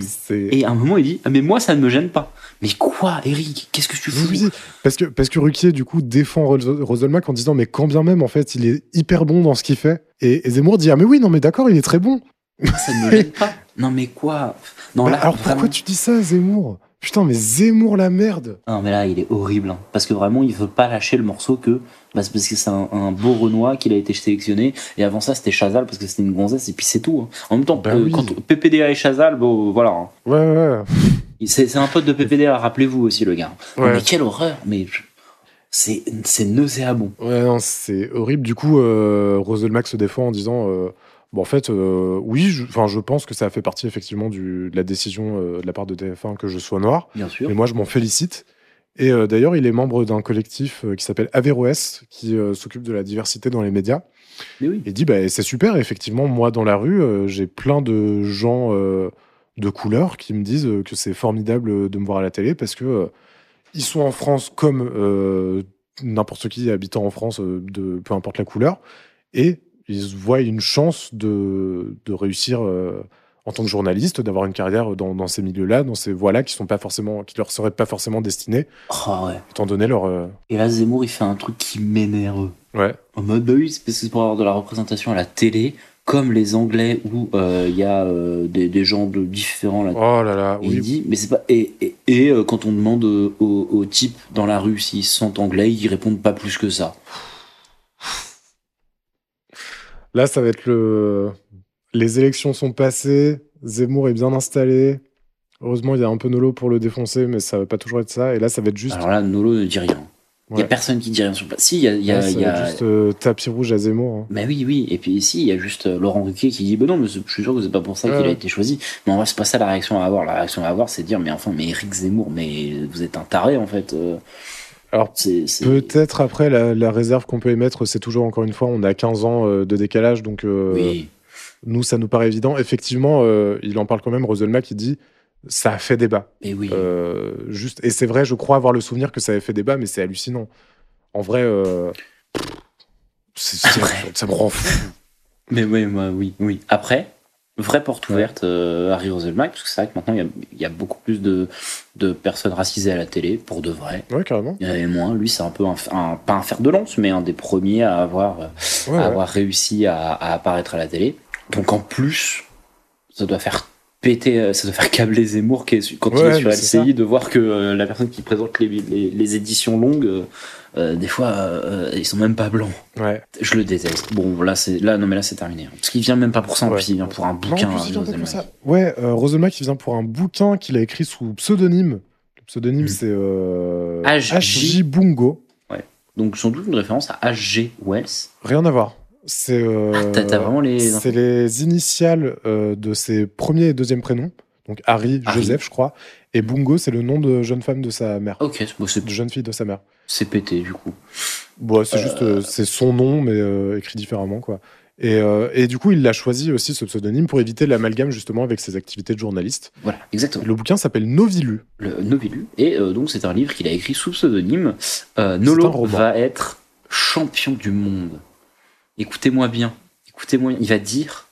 C'est Et à un moment, il dit, ah, mais moi, ça ne me gêne pas. Mais quoi, Eric? Qu'est-ce que tu fous? Oui, parce que parce que Ruquier du coup défend Ros- Roselmack en disant mais quand bien même en fait il est hyper bon dans ce qu'il fait et, et Zemmour dit ah mais oui non mais d'accord il est très bon. Ça ne me gêne pas. Non, mais quoi? Non, Bah, là, alors vraiment- pourquoi tu dis ça Zemmour? Putain mais Zemmour la merde. Non, mais là, il est horrible. hein. Parce que vraiment, il veut pas lâcher le morceau que. Bah, c'est parce que c'est un, un beau Renoir qu'il a été sélectionné. Et avant ça, c'était Chazal parce que c'était une gonzesse. Et puis c'est tout. hein. En même temps, Bah euh, oui. quand PPDA et Chazal, bon, voilà. hein. Ouais ouais. C'est un pote de PPDA, rappelez-vous aussi, le gars. Ouais. Mais quelle horreur Mais c'est c'est nauséabond. Ouais, non, c'est horrible. Du coup, euh, Roselmack se défend en disant euh, bon, en fait, euh, oui, je, je pense que ça a fait partie effectivement du, de la décision euh, de la part de TF1 que je sois noir. Bien sûr. Mais moi, je m'en félicite. Et euh, d'ailleurs, il est membre d'un collectif qui s'appelle Averroès, qui s'occupe de la diversité dans les médias. Mais oui. Et il dit bah, c'est super, effectivement, moi, dans la rue, j'ai plein de gens de couleur qui me disent que c'est formidable de me voir à la télé parce que ils sont en France comme n'importe qui habitant en France, de peu importe la couleur, et ils voient une chance de, de réussir euh, en tant que journaliste, d'avoir une carrière dans, dans ces milieux-là, dans ces voies-là qui sont pas forcément, qui leur seraient pas forcément destinées, Oh, ouais. étant donné leur euh, Et là, Zemmour, il fait un truc qui m'énerve. ouais. En mode, bah oui, c'est pour avoir de la représentation à la télé, comme les Anglais où euh, il y a euh, des, des gens de différents là. Oh là là, Et il oui. dit, mais c'est pas. Et, et, et, quand on demande aux, aux types dans la rue s'ils sentent anglais, ils répondent pas plus que ça. Là, ça va être le. Les élections sont passées, Zemmour est bien installé. Heureusement, il y a un peu Nolo pour le défoncer, mais ça va pas toujours être ça. Et là, ça va être juste. Alors là, Nolo ne dit rien. Il y a personne qui dit rien sur le. Si, il y a. y a- Ouais, y juste euh, tapis rouge à Zemmour. hein. Bah oui, oui. Et puis ici, il y a juste euh, Laurent Ruquier qui dit Bah non, mais je suis sûr que c'est pas pour ça qu'il a été choisi. Mais en vrai, c'est pas ça la réaction à avoir. La réaction à avoir, c'est de dire Mais enfin, mais Eric Zemmour, mais vous êtes un taré en fait. euh. Alors, Peut-être après, la, la réserve qu'on peut émettre, c'est toujours, encore une fois, on a 15 ans euh, de décalage, donc euh, Oui. nous, ça nous paraît évident. Effectivement, euh, il en parle quand même, Roselmack, il dit ça a fait débat. Oui. Euh, juste, et c'est vrai, je crois avoir le souvenir que ça avait fait débat, mais c'est hallucinant. En vrai, c'est- Après. ça me rend fou. Mais oui, moi, oui, oui. Après, vraie porte ouverte à Harry Roselmack, parce que c'est vrai que maintenant, il y a, il y a beaucoup plus de, de personnes racisées à la télé, pour de vrai. Ouais, carrément. Il y en avait moins. Lui, c'est un peu un, un- pas un fer de lance, mais un des premiers à avoir, euh, Ouais, à ouais. avoir réussi à, à apparaître à la télé. Donc en plus, ça doit faire péter, euh, ça doit faire câbler Zemmour qui est quand il Ouais, est sur LCI de voir que euh, la personne qui présente les, les, les éditions longues, euh, des fois, euh, ils sont même pas blancs. Ouais. Je le déteste. Bon, là, c'est là, non, mais là, c'est terminé. Parce qu'il vient même pas pour ça, en Ouais. plus, il vient pour un Non, bouquin. en plus, il ça. Ouais, euh, il vient pour un bouquin qu'il a écrit sous pseudonyme. Le pseudonyme, Mm. c'est euh, H.J. H.J. Bungo. Donc, sans doute une référence à H.G. Wells. Rien à voir. C'est euh, Ah, vraiment les c'est les initiales euh, de ses premiers et deuxième prénoms. Donc Harry, Harry. Joseph, je crois. Et Bungo, c'est le nom de jeune femme de sa mère. Ok, bon, c'est De jeune fille de sa mère. c'est pété, du coup. Bon, c'est juste, euh, c'est son nom, mais écrit différemment, quoi. Et, euh, et du coup, il l'a choisi aussi, ce pseudonyme, pour éviter l'amalgame, justement, avec ses activités de journaliste. Voilà, exactement. Le bouquin s'appelle Novilu. le Novilu. Et euh, donc, c'est un livre qu'il a écrit sous pseudonyme. Euh, Nolo va être champion du monde. Écoutez-moi bien. Écoutez-moi. Il va dire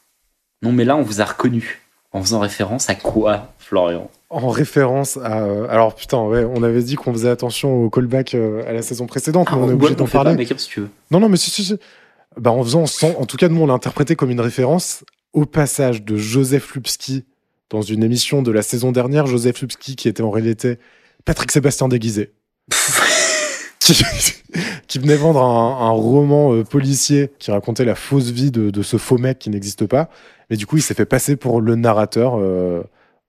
Non, mais là, on vous a reconnu. En faisant référence à quoi, Florian? En référence à. euh, alors, putain, ouais, on avait dit qu'on faisait attention au callback euh, à la saison précédente, mais on est obligé d'en pas, parler. mais comme si tu veux? Non, non, mais si, si, si. Bah, en faisant, sans- en tout cas, nous, on l'a interprété comme une référence au passage de Joseph Lupski dans une émission de la saison dernière. Joseph Lupski, qui était en réalité Patrick Sébastien déguisé. qui, qui venait vendre un, un roman euh, policier qui racontait la fausse vie de, de ce faux mec qui n'existe pas. Mais du coup, il s'est fait passer pour le narrateur euh,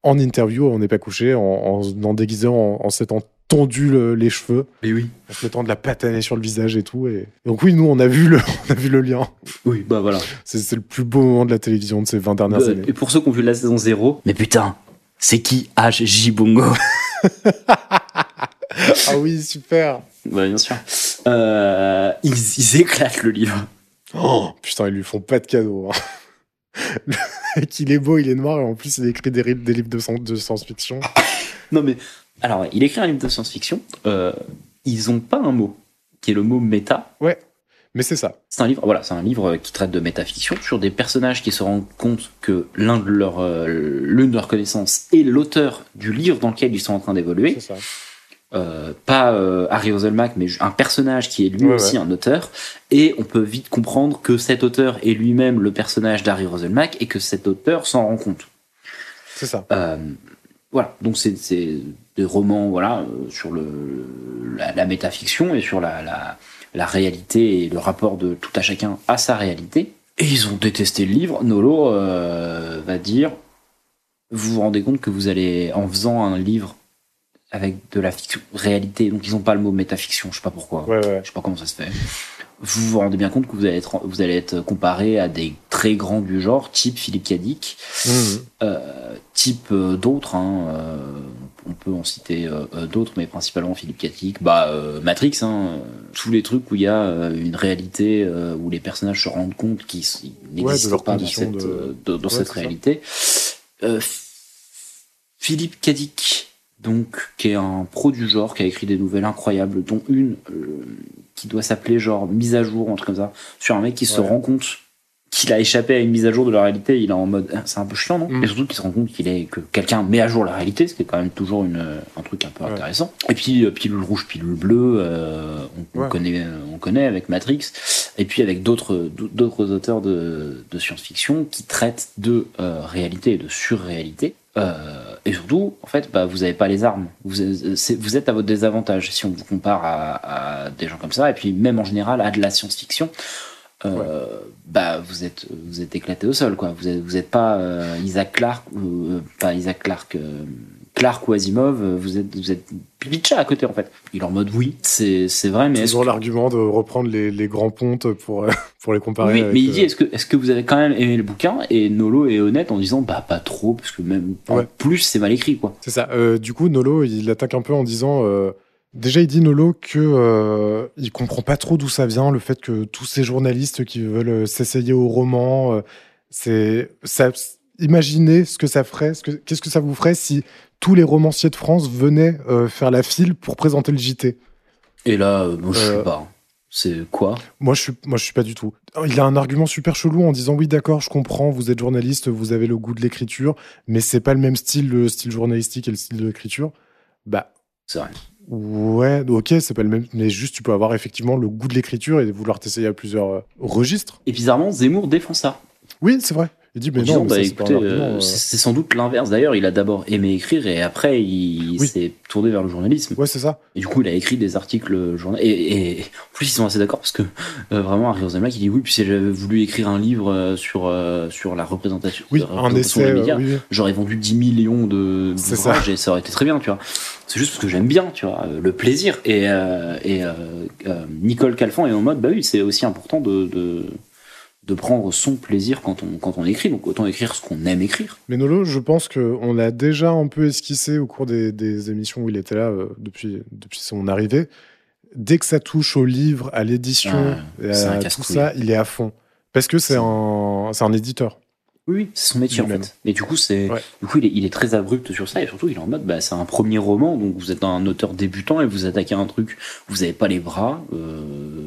en interview, on n'est pas couché, en, en, en déguisant, en, en s'étant tendu le- les cheveux, Mais oui. en se mettant de la patanée sur le visage et tout. Et... et donc oui, nous, on a vu le, on a vu le lien. Oui, bah voilà. C'est c'est le plus beau moment de la télévision de ces 20 dernières Euh, années. et pour ceux qui ont vu la saison 0, mais putain, c'est qui H.J. Bongo? Ah oui, super. Bah, bien sûr. Euh, ils, ils éclatent le livre. Oh, putain, ils lui font pas de cadeau. hein. qu'il est beau, il est noir, et en plus, il écrit des, livres de, science- de science-fiction. Non mais alors il écrit un livre de science-fiction. euh, ils ont pas un mot qui est le mot méta. Ouais, mais c'est ça. C'est un livre, voilà, c'est un livre qui traite de métafiction sur des personnages qui se rendent compte que l'un de leurs, euh, l'une de leurs connaissances est l'auteur du livre dans lequel ils sont en train d'évoluer. C'est ça. Euh, pas euh, Harry Oselmack, mais un personnage qui est lui Ouais, aussi un auteur. Et on peut vite comprendre que cet auteur est lui-même le personnage d'Harry Roselmack et que cet auteur s'en rend compte. C'est ça. Euh, voilà, donc c'est des romans voilà, sur le, la, la métafiction et sur la, la, la réalité et le rapport de tout à chacun à sa réalité. Et ils ont détesté le livre. Nolo va dire Vous vous rendez compte que vous allez, en faisant un livre avec de la fiction, réalité, donc ils n'ont pas le mot métafiction, je sais pas pourquoi. Ouais, ouais. Je sais pas comment ça se fait. Vous vous rendez bien compte que vous allez être, vous allez être comparé à des très grands du genre, type Philippe Cadic, Mhm. euh, type euh, d'autres. hein, euh, on peut en citer d'autres, mais principalement Philippe Cadic. Bah, Matrix, hein, tous les trucs où il y a une réalité, où les personnages se rendent compte qu'ils n'existent leurs pas dans cette, de- dans Ouais, cette réalité. Philippe Cadic, donc, qui est un pro du genre, qui a écrit des nouvelles incroyables, dont une euh, qui doit s'appeler genre mise à jour, un truc comme ça, sur un mec qui se rend compte qu'il a échappé à une mise à jour de la réalité, il est en mode Ah, c'est un peu chiant, non Mm. Et surtout qu'il se rend compte qu'il est que quelqu'un met à jour la réalité, ce qui est quand même toujours une, un truc un peu Ouais. intéressant. Et puis euh, pilule rouge, pilule bleue, euh, on, connaît, on connaît avec Matrix, et puis avec d'autres d'autres auteurs de, de science-fiction qui traitent de euh, réalité et de surréalité. Euh, et surtout, en fait, bah, vous n'avez pas les armes. Vous, êtes- c'est- vous êtes à votre désavantage si on vous compare à, à des gens comme ça. Et puis même en général à de la science-fiction, euh, bah vous êtes vous êtes éclaté au sol quoi. Vous êtes vous êtes pas euh, Isaac Clarke euh, pas Isaac Clarke. Euh, Clark ou Asimov, euh, vous êtes, vous êtes Pipicha à côté en fait. Il est en mode oui, c'est c'est vrai, mais Toujours que- l'argument de reprendre les, les grands pontes pour, euh, pour les comparer. oui, avec, mais il euh, dit est-ce que, est-ce que vous avez quand même aimé le bouquin Et Nolo est honnête en disant bah pas trop, parce que même en Ouais. plus c'est mal écrit quoi. C'est ça. Euh, du coup, Nolo, il attaque un peu en disant. euh, déjà, il dit Nolo que euh, il comprend pas trop d'où ça vient, le fait que tous ces journalistes qui veulent euh, s'essayer au roman, euh, c'est ça. Imaginez ce que ça ferait, ce que- qu'est-ce que ça vous ferait si tous les romanciers de France venaient euh, faire la file pour présenter le JT. Et là, euh, moi je Euh, sais pas. C'est quoi? Moi, je suis, moi, je suis pas du tout. Il a un argument super chelou en disant oui, d'accord, je comprends, vous êtes journaliste, vous avez le goût de l'écriture, mais c'est pas le même style, le style journalistique et le style de l'écriture. Bah, C'est vrai. ouais, ok, c'est pas le même, mais juste tu peux avoir effectivement le goût de l'écriture et vouloir t'essayer à plusieurs euh, registres. Et bizarrement, Zemmour défend ça. Oui, c'est vrai. Il dit mais non, bah, c'est euh, euh. sans doute l'inverse. D'ailleurs, il a d'abord aimé écrire et après il Oui. s'est tourné vers le journalisme. Ouais, c'est ça. Et du coup, il a écrit des articles journal. Et, et en plus, ils sont assez d'accord parce que euh, vraiment, Harry Rosenblatt, il dit oui. Puis si j'avais voulu écrire un livre euh, sur euh, sur la représentation, Oui, la un essai. des euh, médias, oui, oui. j'aurais vendu 10 millions de C'est d'ouvrages et ça aurait été très bien, tu vois. C'est juste parce que j'aime bien, tu vois, euh, le plaisir. Et, euh, et euh, euh, Nicole Calfan est en mode, bah oui, c'est aussi important de, de, de prendre son plaisir quand on, quand on écrit. Donc autant écrire ce qu'on aime écrire. Mais Nolo, je pense qu'on l'a déjà un peu esquissé au cours des, des émissions où il était là euh, depuis, depuis son arrivée. Dès que ça touche au livre, à l'édition, Ah, tout ça, il est à fond. Parce que c'est un, c'est un éditeur. Oui, c'est son métier en fait. Et du coup, c'est, Ouais. du coup, il est, il est très abrupt sur ça et surtout, il est en mode, bah, c'est un premier roman, donc vous êtes un auteur débutant et vous attaquez un truc, vous n'avez pas les bras, euh,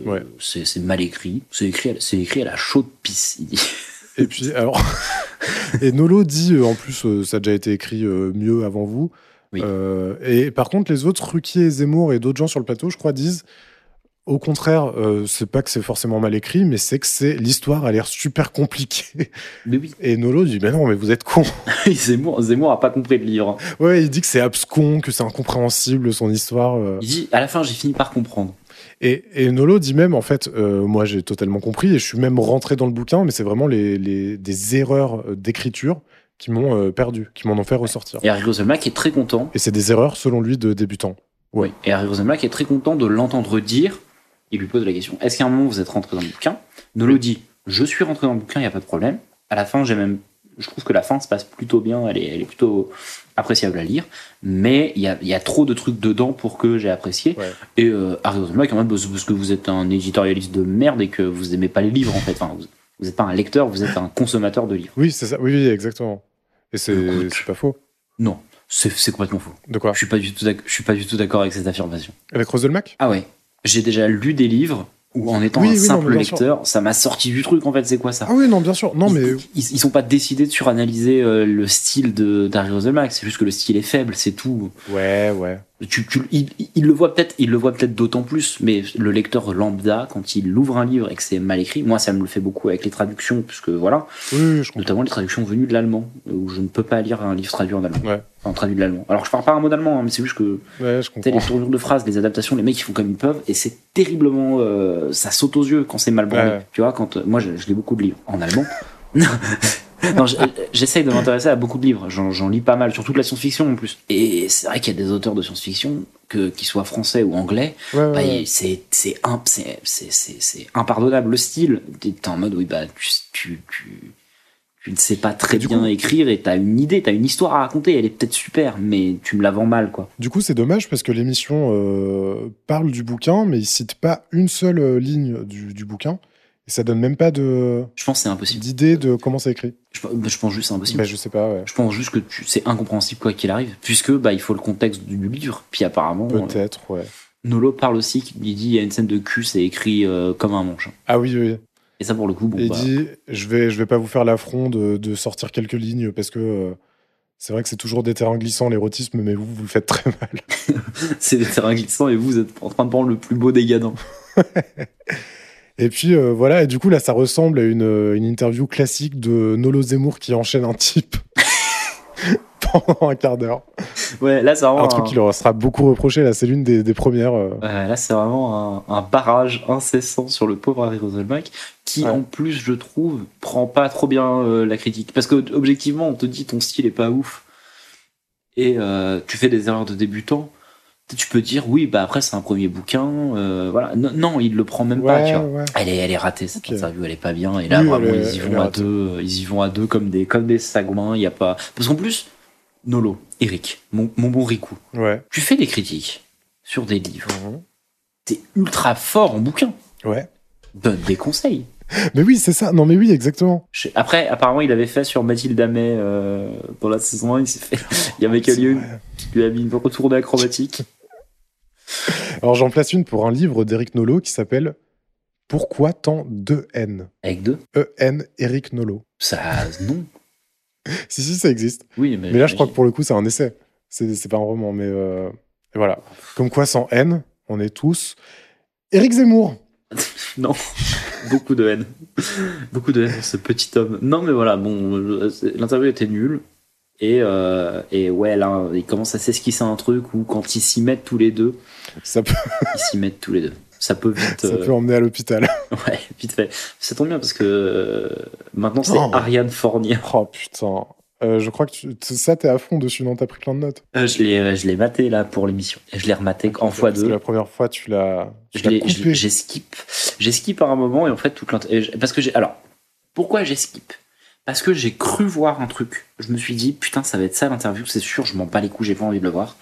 Ouais. c'est, mal écrit, c'est écrit, à, c'est écrit à la chaude pisse, il dit. Et puis, alors. et Nolo dit, euh, en plus, euh, ça a déjà été écrit mieux avant vous. Oui. Euh, et par contre, les autres, Ruquier Zemmour et d'autres gens sur le plateau, je crois, disent. Au contraire, euh, c'est pas que c'est forcément mal écrit, mais c'est que c'est l'histoire a l'air super compliquée. Mais oui, Et Nolo dit, mais non, mais vous êtes con. Zemmour, Zemmour a pas compris le livre. Ouais, il dit que c'est abscon, que c'est incompréhensible son histoire. euh. Il dit, à la fin, j'ai fini par comprendre. Et, et Nolo dit même, en fait, euh, moi j'ai totalement compris et je suis même rentré dans le bouquin, mais c'est vraiment les, les- des erreurs euh, d'écriture qui m'ont perdu, qui m'en ont fait ressortir. Et Harry Roselmack est très content. Et c'est des erreurs, selon lui, de débutant. Ouais. Oui. Et Harry Rosenblatt est très content de l'entendre dire. Il lui pose la question Est-ce qu'à un moment vous êtes rentré dans le bouquin? Nolo dit Je suis rentré dans le bouquin, il n'y a pas de problème. À la fin, j'ai même. Je trouve que la fin se passe plutôt bien, elle est, elle est plutôt appréciable à lire, mais il y a, il y a trop de trucs dedans pour que j'ai apprécié. Ouais. Et euh, Harry Rosenblatt, quand même, parce que vous êtes un éditorialiste de merde et que vous aimez pas les livres, en fait. Enfin, vous, n'êtes pas un lecteur, vous êtes un consommateur de livres. Oui, c'est ça. Oui, oui, exactement. Et c'est pas faux. Non, c'est complètement faux. De quoi? Je suis pas du tout je suis pas du tout d'accord avec cette affirmation. Avec Roselmack Ah ouais, j'ai déjà lu des livres où en étant Oui, un oui, simple sûr. lecteur, ça m'a sorti du truc en fait. C'est quoi ça Ah oui, non, bien sûr. Non, ils, mais ils, ils sont pas décidés de suranalyser euh, le style de d'Harry Roselmack. C'est juste que le style est faible, c'est tout. ouais, ouais. Tu, tu- il, il le voit peut-être, il le voit peut-être d'autant plus. Mais le lecteur lambda, quand il ouvre un livre et que c'est mal écrit, moi ça me le fait beaucoup avec les traductions, puisque voilà, Oui, je notamment les traductions venues de l'allemand, où je ne peux pas lire un livre traduit en allemand. Ouais. Enfin, traduit de l'allemand. Alors je parle pas un mot d'allemand, hein, mais c'est juste que Ouais, je les tournures de phrases, les adaptations, les mecs ils font comme ils peuvent, et c'est terriblement, euh, ça saute aux yeux quand c'est mal branlé. Ouais. Tu vois, quand euh, moi je, je lis beaucoup de livres en allemand. j'essaye de m'intéresser à beaucoup de livres. J'en lis pas mal, surtout de la science-fiction en plus. Et c'est vrai qu'il y a des auteurs de science-fiction que qu'ils soient français ou anglais, Ouais, bah, c'est c'est imp- c'est c'est c'est- c'est impardonnable le style. T'es en mode oui bah tu tu tu, tu ne sais pas très bien coup- écrire et t'as une idée, t'as une histoire à raconter. Elle est peut-être super, mais tu me la vends mal quoi. Du coup, c'est dommage parce que l'émission euh, parle du bouquin, mais il cite pas une seule euh, ligne du, du bouquin. Et ça donne même pas de Je pense c'est impossible. d'idée de comment c'est écrit. Je, je pense juste que c'est impossible. Bah, je sais pas, ouais. Je pense juste que c'est incompréhensible quoi qu'il arrive, puisque bah, il faut le contexte du livre. Puis apparemment, euh, Peut-être, ouais. Nolo parle aussi, il dit il y a une scène de cul, c'est écrit euh, comme un manche. Ah oui, oui. Et ça pour le coup, bon, il bah, dit je vais, je vais pas vous faire l'affront de, de sortir quelques lignes parce que euh, c'est vrai que c'est toujours des terrains glissants, l'érotisme, mais vous, vous le faites très mal. c'est des terrains glissants et vous êtes en train de prendre le plus beau des gadins. Et puis euh, voilà, et du coup là, ça ressemble à une, euh, une interview classique de Nolo Zemmour qui enchaîne un type pendant un quart d'heure. Ouais, là c'est vraiment Un truc qui leur sera beaucoup reproché, là, c'est l'une des, des premières. euh, Ouais, là, c'est vraiment un, un barrage incessant sur le pauvre Harry Roselmack, qui Ouais. en plus, je trouve, prend pas trop bien euh, la critique. Parce que objectivement, on te dit ton style est pas ouf, et tu fais des erreurs de débutant. Tu peux dire oui, bah après c'est un premier bouquin, euh, voilà. Non, non, il le prend même pas, tu vois. ouais. Elle est, elle est ratée cette interview, elle est pas bien. Et là Oui, vraiment est- ils y vont à ratée. deux, euh, ils y vont à deux comme des comme des sagouins. Il y a pas parce qu'en plus Nolo, Eric, mon, mon bon Riku, Ouais. tu fais des critiques sur des livres. Mhm. T'es ultra fort en bouquin. Ouais. Donne des conseils. Mais oui, c'est ça. Non, mais oui, exactement. Après, apparemment, il avait fait sur Mathilde Amet euh, dans la saison 1. Il s'est fait. Il y a Michael C'est Youn vrai. qui lui a mis une retournée acrobatique. Alors j'en place une pour un livre d'Éric Nolot qui s'appelle Pourquoi tant de N Avec deux? E-N, Eric Nolot. Ça, non. Si, si, ça existe. Oui, mais. Mais là, je crois que pour le coup, c'est un essai. C'est pas un roman, mais euh, et voilà. Comme quoi, sans N, on est tous. Éric Zemmour. Non. Beaucoup de haine. Beaucoup de haine pour ce petit homme. Non, mais voilà, bon, c'est- l'interview était nulle. Et, euh, et ouais, là, il commence à s'esquisser un truc où quand ils s'y mettent tous les deux, Ça peut, ils s'y mettent tous les deux. Ça peut vite. ça euh, peut emmener à l'hôpital. Ouais, vite fait. Ça tombe bien parce que euh, maintenant c'est Oh. Ariane Fournier. Oh putain. Euh, je crois que tu, ça, t'es à fond dessus, non? T'as pris plein de notes. Euh, je l'ai, je l'ai maté là pour l'émission. Je l'ai rematé en fois deux. la première fois, tu l'as j'ai skip. J'ai skip à un moment et en fait toute l'int- et je- parce que j'ai alors pourquoi j'ai skip? Parce que j'ai cru voir un truc. Je me suis dit putain ça va être ça l'interview, c'est sûr. Je m'en bats les coups, j'ai pas envie de le voir.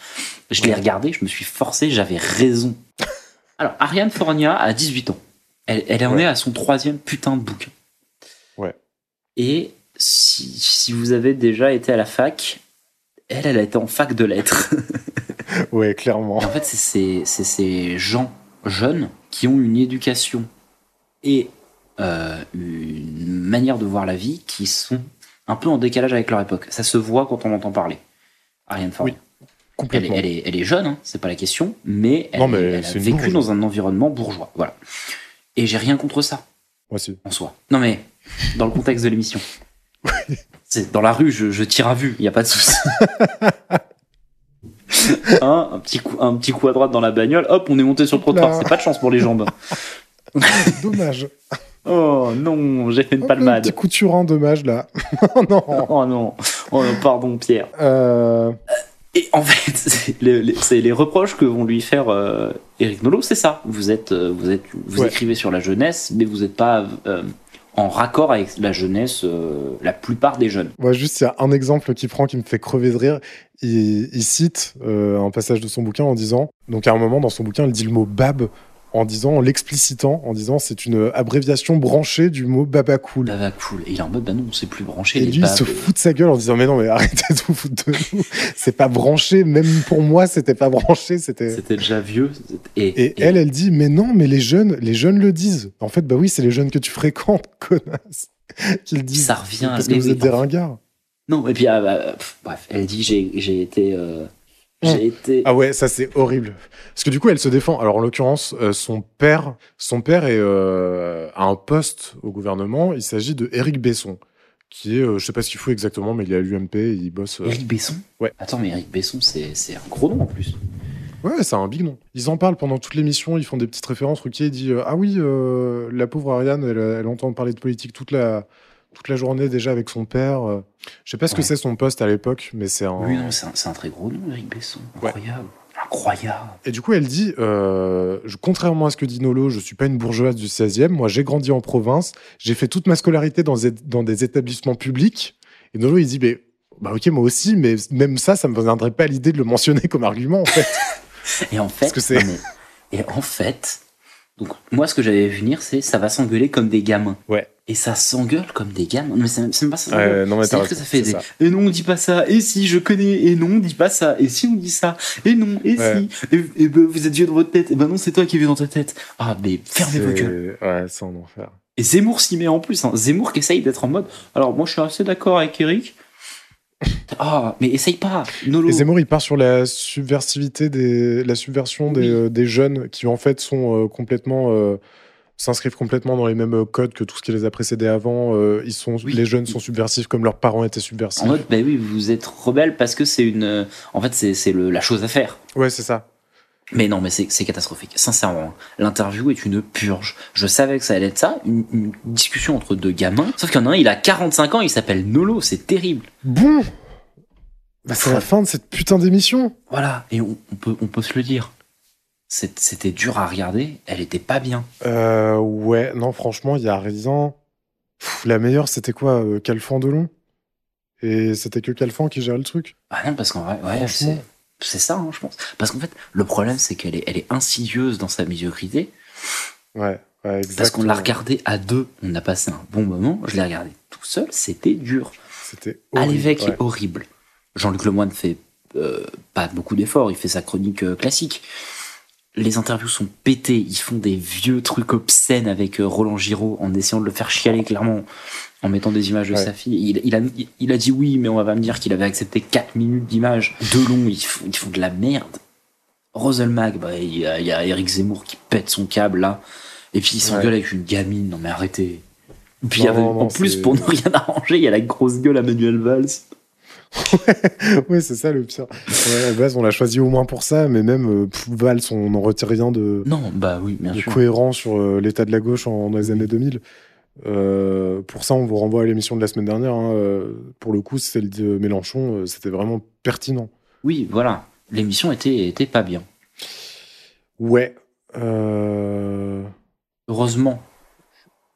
Je l'ai regardé, je me suis forcé, j'avais raison. Alors Ariane Fournier a 18 ans. Elle, elle en Ouais. est à son troisième putain de bouquin. Ouais. Et si, si vous avez déjà été à la fac, elle, elle a été en fac de lettres. Ouais, clairement. Et en fait, c'est ces, c'est ces gens jeunes qui ont une éducation et euh, une manière de voir la vie qui sont un peu en décalage avec leur époque. Ça se voit quand on entend parler. Ariane. Elle, est, Complètement. elle, est, elle est jeune, hein, c'est pas la question, mais elle, Non, mais est- elle a vécu dans un environnement bourgeois. Voilà. Et j'ai rien contre ça Moi aussi. en soi. Non mais dans le contexte de l'émission. Dans la rue, je, je tire à vue, il y a pas de souci. Hein, un petit coup, un petit coup à droite dans la bagnole, hop, on est monté sur le trottoir. C'est pas de chance pour les jambes. Dommage. Oh non, j'ai fait une Hop, un palmade. petit de surin, dommage là. oh non. Oh non, oh non, pardon Pierre. Euh, Et en fait, c'est les, les- c'est les reproches que vont lui faire euh, Eric Nolot, c'est ça. Vous êtes, euh, vous êtes, vous Ouais. écrivez sur la jeunesse, mais vous n'êtes pas euh, en raccord avec la jeunesse, euh, la plupart des jeunes. Moi, juste, il y a un exemple qui prend qui me fait crever de rire. Il, il cite un passage de son bouquin en disant donc à un moment dans son bouquin, il dit le mot bab en disant, en l'explicitant, en disant c'est une abréviation branchée du mot baba cool. Baba cool. Et il est en mode, bah non, c'est plus branché. Et les lui, il se fout de sa gueule en disant mais non mais arrêtez de vous foutre de nous. C'est pas branché, même pour moi c'était pas branché, c'était. C'était déjà vieux. Et, Et et- elle, elle dit mais non mais les jeunes, les jeunes le disent. En fait bah oui c'est les jeunes que tu fréquentes, connasse, qui le disent. ça revient. Parce que vous êtes des ringards. Non, et puis, ah, bah, pff, bref, elle dit, j'ai j'ai été. euh, j'ai été. Ah ouais, ça c'est horrible. Parce que du coup, elle se défend. Alors en l'occurrence, euh, son père, son père est euh, à un poste au gouvernement. Il s'agit de Éric Besson, qui est, euh, je sais pas ce qu'il fout exactement, mais il est à l'UMP, il bosse. euh, Éric Besson? Ouais. Attends, mais Éric Besson, c'est c'est un gros nom en plus. Ouais, c'est un big nom. Ils en parlent pendant toute l'émission, ils font des petites références. Ruquier dit euh, Ah oui, euh, la pauvre Ariane, elle, elle entend parler de politique toute la, toute la journée déjà avec son père. Euh, Je sais pas ce que c'est son poste à l'époque, mais c'est un. Oui, non, c'est un, très gros nom, Éric Besson. Ouais. Incroyable. Incroyable. Et du coup, elle dit euh, je- Contrairement à ce que dit Nolo, je suis pas une bourgeoise du 16e. Moi, j'ai grandi en province. J'ai fait toute ma scolarité dans, des- dans des établissements publics. Et Nolo, il dit mais, Bah, ok, moi aussi, mais même ça, ça me viendrait pas à l'idée de le mentionner comme argument, en fait. Et en fait, Parce que c'est- et en fait, donc moi ce que j'avais vu venir, c'est ça va s'engueuler comme des gamins. Ouais. Et ça s'engueule comme des gamins. Mais c'est même, pas ça. Non, mais C'est-à-dire que ça fait c'est des. ça. Et non, on dit pas ça. Et si je connais. Et non, on dit pas ça. Et si on dit ça. Et non. Et Ouais. si. Et, et ben, vous êtes vieux dans votre tête. Et ben non, c'est toi qui es vieux dans ta tête. Ah, mais fermez vos gueules. Ouais, c'est un enfer. Et Zemmour s'y met en plus. Hein. Zemmour qui essaye d'être en mode. Alors moi, je suis assez d'accord avec Eric. Ah, mais essaye pas. Nolo. Et Zemmour, il part sur la subversivité des, la subversion des, Oui. euh, des jeunes qui en fait sont euh, complètement, euh, s'inscrivent complètement dans les mêmes euh, codes que tout ce qui les a précédés avant. Euh, ils sont, Oui. les jeunes sont subversifs comme leurs parents étaient subversifs. En mode, bah oui, vous êtes rebelle parce que c'est une. euh, En fait, c'est la chose à faire. Ouais, c'est ça. Mais non, mais c'est catastrophique. Sincèrement, l'interview est une purge. Je savais que ça allait être ça, une, une discussion entre deux gamins. Sauf qu'il y en a un, il a 45 ans, il s'appelle Nolo, c'est terrible. Bon, bah, c'est la fin de cette putain d'émission. Voilà, et on, on peut, on peut se le dire. C'était dur à regarder, elle était pas bien. Euh, ouais, non, franchement, il y a rien. Pff, la meilleure, c'était quoi euh, Calfan Delon Et c'était que Calfan qui gérait le truc. Ah non, parce qu'en vrai, ouais, c'est ça, hein, je pense. Parce qu'en fait, le problème, c'est qu'elle est, elle est insidieuse dans sa médiocrité. Ouais, ouais, exactement. Parce qu'on l'a regardé à deux, on a passé un bon moment. Je l'ai regardé tout seul, c'était dur. C'était l'évêque ouais. est horrible. Jean-Luc Lemoyne fait euh, pas beaucoup d'efforts, il fait sa chronique euh, classique. Les interviews sont pétées, ils font des vieux trucs obscènes avec euh, Roland Giraud en essayant de le faire chialer clairement, en mettant des images de Ouais. sa fille. Il, il a, il a dit oui, mais on va me dire qu'il avait accepté 4 minutes d'images de long, ils font, ils font de la merde. Roselmag, bah, il y, a, il y a Eric Zemmour qui pète son câble là, et puis il s'engueule Ouais. avec une gamine, non mais arrêtez. Et puis il y Non, avait- non, en plus, pour ne rien arranger, il y a la grosse gueule à Manuel Valls. ouais, c'est ça le pire. Ouais, à la base, on l'a choisi au moins pour ça, mais même euh, pff, Valls, on n'en retire rien de, Non, bah oui, bien de sûr. cohérent sur euh, l'état de la gauche en, dans les années 2000. Euh, pour ça, on vous renvoie à l'émission de la semaine dernière. hein. Euh, Pour le coup, celle de Mélenchon, euh, c'était vraiment pertinent. Oui, voilà. L'émission était, était pas bien. Ouais. Euh... Heureusement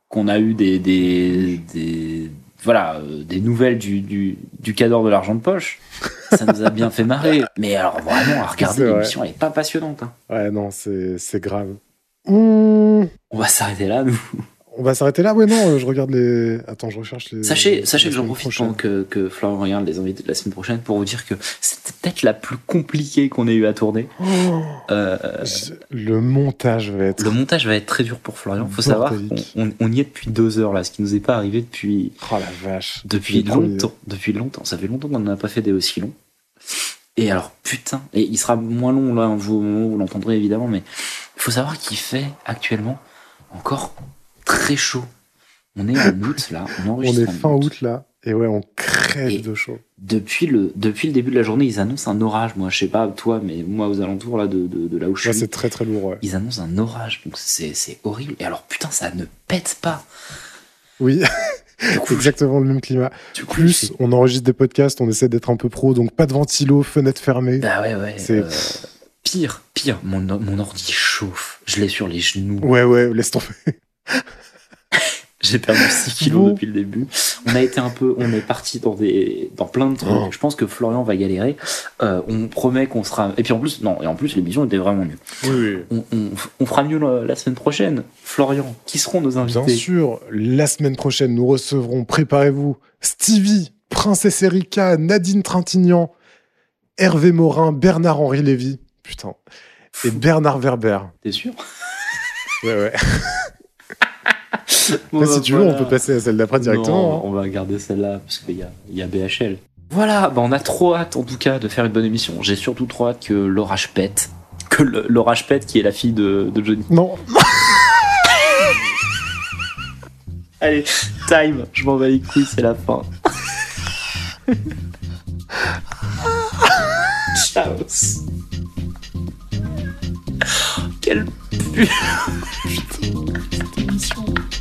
qu'on a eu des, des, des- voilà, euh, des nouvelles du, du, du cadre de l'argent de poche. Ça nous a bien fait marrer. Mais alors vraiment, à regarder l'émission, elle est pas passionnante. hein. Ouais, non, c'est c'est grave. Mmh. On va s'arrêter là, nous. On va s'arrêter là? Ouais, non, euh, je regarde les. Attends, je recherche les. Sachez, sachez que j'en profite prochaine. pendant que, que Florian regarde les invités de la semaine prochaine pour vous dire que c'était peut-être la plus compliquée qu'on ait eu à tourner. Oh, Euh, le montage va être. Le montage va être très dur pour Florian. Faut savoir qu'on Bordélique. on, on y est depuis deux heures là, ce qui nous est pas arrivé depuis Oh la vache. depuis premier. longtemps. Depuis longtemps. Ça fait longtemps qu'on n'en a pas fait des aussi longs. Et alors putain, et il sera moins long là, vous, vous l'entendrez évidemment, mais il faut savoir qu'il fait actuellement encore très chaud. On est en août là, on est fin août là, et ouais, on crève Et- de chaud. Depuis le depuis le début de la journée, ils annoncent un orage. Moi, je sais pas toi, mais moi aux alentours là de, de, de là où je suis, c'est très très lourd, ouais. ils annoncent un orage. Donc c'est horrible. Et alors putain, ça ne pète pas. Oui, c'est exactement le même climat. du coup, Plus, on enregistre des podcasts, on essaie d'être un peu pro, donc pas de ventilo, fenêtre fermée. Bah ouais, ouais. C'est- euh, pire, pire. Mon, mon ordi chauffe. Je l'ai sur les genoux. Ouais, ouais, laisse tomber. J'ai perdu 6 kilos depuis le début. On a été un peu, on est parti dans des, dans plein de trucs. Oh. Je pense que Florian va galérer. Euh, on promet qu'on sera. Et puis en plus, non, et en plus l'émission était vraiment nulle. Oui, On, on, on fera mieux la, semaine prochaine. Florian, qui seront nos Bien invités sûr, la semaine prochaine, nous recevrons, préparez-vous, Stevie, Princesse Erika, Nadine Trintignant, Hervé Morin, Bernard-Henri Lévy, putain, et Bernard Werber. T'es sûr? Ouais, ouais. Bah, si tu veux, on peut passer à celle d'après directement. Hein. On va garder celle-là parce qu'il y a, y a BHL. Voilà, bah, on a trop hâte en tout cas de faire une bonne émission. J'ai surtout trop hâte que l'orage pète. Que l'orage pète qui est la fille de, Johnny. Non. Allez, time, je m'en vais les couilles, c'est la fin. Ciao. Quel pu... in school.